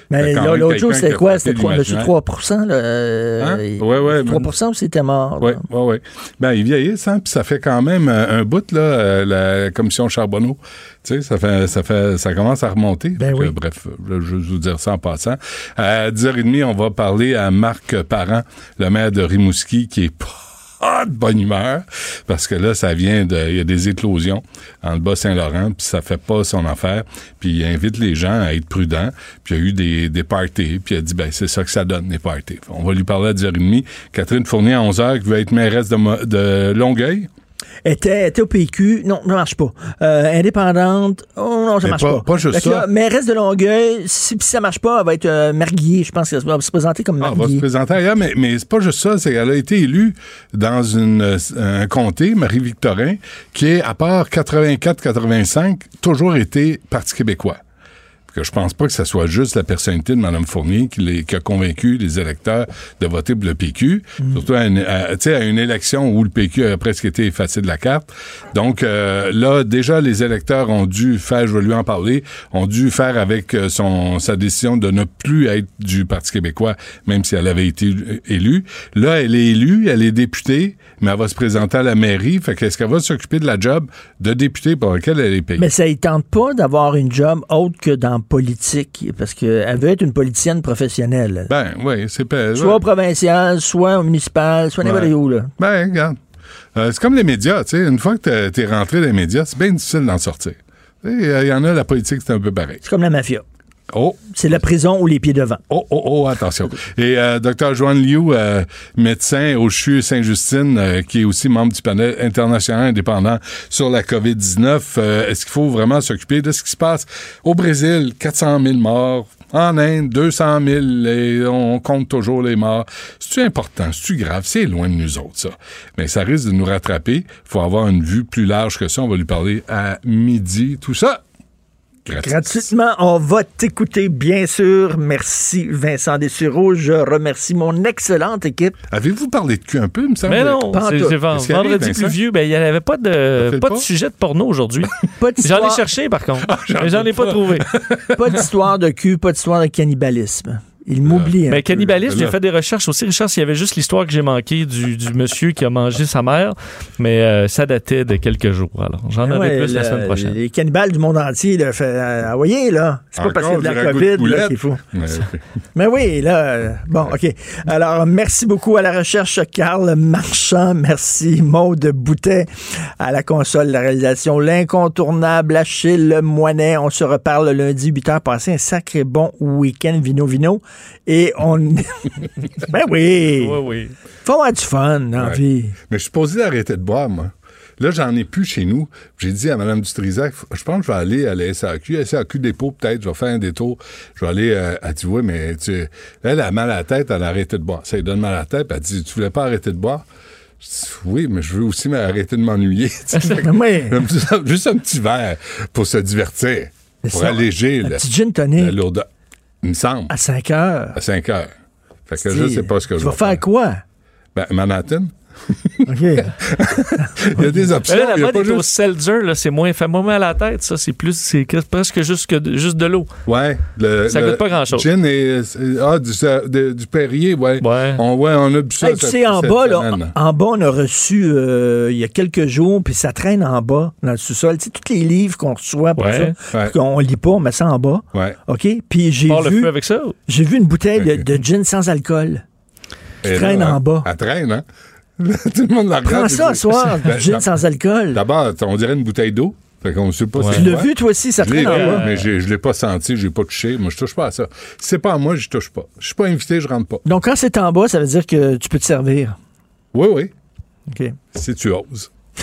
Mais l'autre jour, c'était quoi? C'était 3, monsieur l'imaginaire. 3 là, euh, Hein? il- Ouais, ouais, 3 ou c'était mort? Oui, oui, oui. Ben, ils vieillissent, hein, puis ça fait quand même un, un bout, là, euh, la commission Charbonneau. Tu sais, ça fait, ça fait, ça commence à remonter. Ben que, oui. bref, je vais vous dire ça en passant. À 10h30, on va parler à Marc Parent, le maire de Rimouski, qui est pas de bonne humeur, parce que là, ça vient de, il y a des éclosions en le Bas-Saint-Laurent, puis ça fait pas son affaire, puis il invite les gens à être prudents, puis il y a eu des, des parties, puis il a dit, ben, c'est ça que ça donne, les parties. On va lui parler à 10h30. Catherine Fournier, à 11h, qui va être mairesse de, de Longueuil. Était, était au PQ. Non, ça marche pas. Euh, indépendante. Oh non, ça Mais marche pas- pas. pas juste ça. là, mairesse de Longueuil, si, si ça marche pas, elle va être euh. Je pense qu'elle va se présenter comme Ah, elle va se présenter ailleurs, mais, mais c'est pas juste ça, c'est qu'elle a été élue dans une, euh, un comté, Marie-Victorin, qui est, à part 84-85, toujours été Parti québécois. Que je pense pas que ce soit juste la personnalité de Mme Fournier qui, les- qui a convaincu les électeurs de voter pour le PQ, surtout à une, à- à une élection où le PQ a presque été effacé de la carte. Donc euh, là, déjà, les électeurs ont dû faire, je vais lui en parler, ont dû faire avec euh, son sa décision de ne plus être du Parti québécois, même si elle avait été élue. Là, elle est élue, elle est députée, mais elle va se présenter à la mairie. Fait qu'est-ce qu'elle va s'occuper de la job de députée pour laquelle elle est payée? Mais ça ne tente pas d'avoir une job autre que dans politique, parce qu'elle veut être une politicienne professionnelle. Ben, oui, c'est pas. soit au provincial, soit au municipal, soit n'importe Ouais. où. Là. Ben, regarde. Euh, c'est comme les médias, tu sais. Une fois que t'es- rentré dans les médias, c'est bien difficile d'en sortir. Il y en a, la politique, c'est un peu pareil. C'est comme la mafia. Oh. C'est la prison ou les pieds devant. Oh, oh, oh, attention. Et euh, Dr. Joanne Liu, euh, médecin au CHU Saint-Justine, euh, qui est aussi membre du panel international indépendant sur la COVID-19, euh, est-ce qu'il faut vraiment s'occuper de ce qui se passe? Au Brésil? 400 000 morts. En Inde, 200 000, et on compte toujours les morts. C'est-tu important? C'est-tu grave? C'est loin de nous autres, ça. Mais ça risque de nous rattraper. Il faut avoir une vue plus large que ça. On va lui parler à midi. Tout ça, gratuit. Gratuitement, on va t'écouter, bien sûr. Merci, Vincent Dessureau. Je remercie mon excellente équipe. Avez-vous parlé de cul un peu, il me semble? Mais non, c'est arrive, vendredi plus vieux. Ben, il n'y avait pas de, pas pas? de sujet de porno aujourd'hui. J'en ai cherché, par contre. j'en mais j'en ai pas. trouvé. pas d'histoire de cul, pas d'histoire de cannibalisme. Il m'oublie. Mais peu. cannibalisme, j'ai Là. fait des recherches aussi. Richard, s'il y avait juste l'histoire que j'ai manquée du, du monsieur qui a mangé sa mère, mais euh, ça datait de quelques jours. Alors, j'en Ah aurai ouais, plus la semaine prochaine. Les cannibales du monde entier, là, fait, euh, ah, voyez, là. C'est pas parce qu'il y a de la COVID qu'il faut. Ouais. Mais oui, là, euh, bon, OK. Alors, merci beaucoup à la recherche, Carl Marchand. Merci, Maude Boutet, à la console, la réalisation, l'incontournable Achille Moinet. On se reparle lundi, 8 h. Passez un sacré bon week-end, vino, vino. Et on... ben oui! Oui, oui. Faut avoir du fun dans la vie. Mais je suis posé d'arrêter de boire, moi. Là, j'en ai plus chez nous. J'ai dit à Mme Dutrisac, je pense que je vais aller à la SAQ. SAQ dépôt, peut-être, je vais faire un détour. Je vais aller, euh, dit, oui, mais tu, elle a mal à la tête, elle a arrêté de boire. Ça lui donne mal à la tête, puis elle dit, tu voulais pas arrêter de boire? Je dis, oui, mais je veux aussi m'arrêter de m'ennuyer. Tu juste- un petit verre pour se divertir, pour ça, alléger Un la, petit gin la tonic lourdeur. Il me semble, à 5 heures. à 5 heures. Fait que je sais pas ce que tu je vas vais faire quoi? Ben, Manhattan? OK. Il y a des options. Là, la il y a pas au seltzer, là, c'est moins, fait moins mal à la tête, ça. C'est plus, c'est presque juste, que de, juste de l'eau. Ouais. Le, Ça le coûte pas grand-chose. Gin et. Ah, du, de- du Perrier, ouais. On, ouais, on a bu ça. Hey, tu sais, en bas, là, en bas, on a reçu euh, il y a quelques jours, puis ça traîne en bas, dans le sous-sol. Tu sais, tous les livres qu'on reçoit pour Ouais. ça, Ouais. qu'on lit pas, on met ça en bas. Ouais. OK? Puis j'ai Part le vu, feu avec ça? j'ai vu une bouteille de, de gin sans alcool. qui Et là, traîne en bas. Elle traîne, hein? Tout le monde la regarde. Prends ça ce soir, Ben, gin sans alcool. D'abord, on dirait une bouteille d'eau. Fait qu'on sait pas Ouais. c'est Tu l'as vu, toi aussi, ça traîne en bas. Mais je l'ai pas senti, je l'ai pas touché. Moi, je touche pas à ça. Si c'est pas à moi, je touche pas. Je suis pas invité, je rentre pas. Donc, quand c'est en bas, ça veut dire que tu peux te servir. Oui, oui. OK. Si tu oses.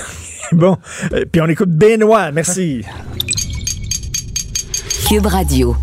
Bon. Euh, puis on écoute Benoît. Merci. Cube Radio.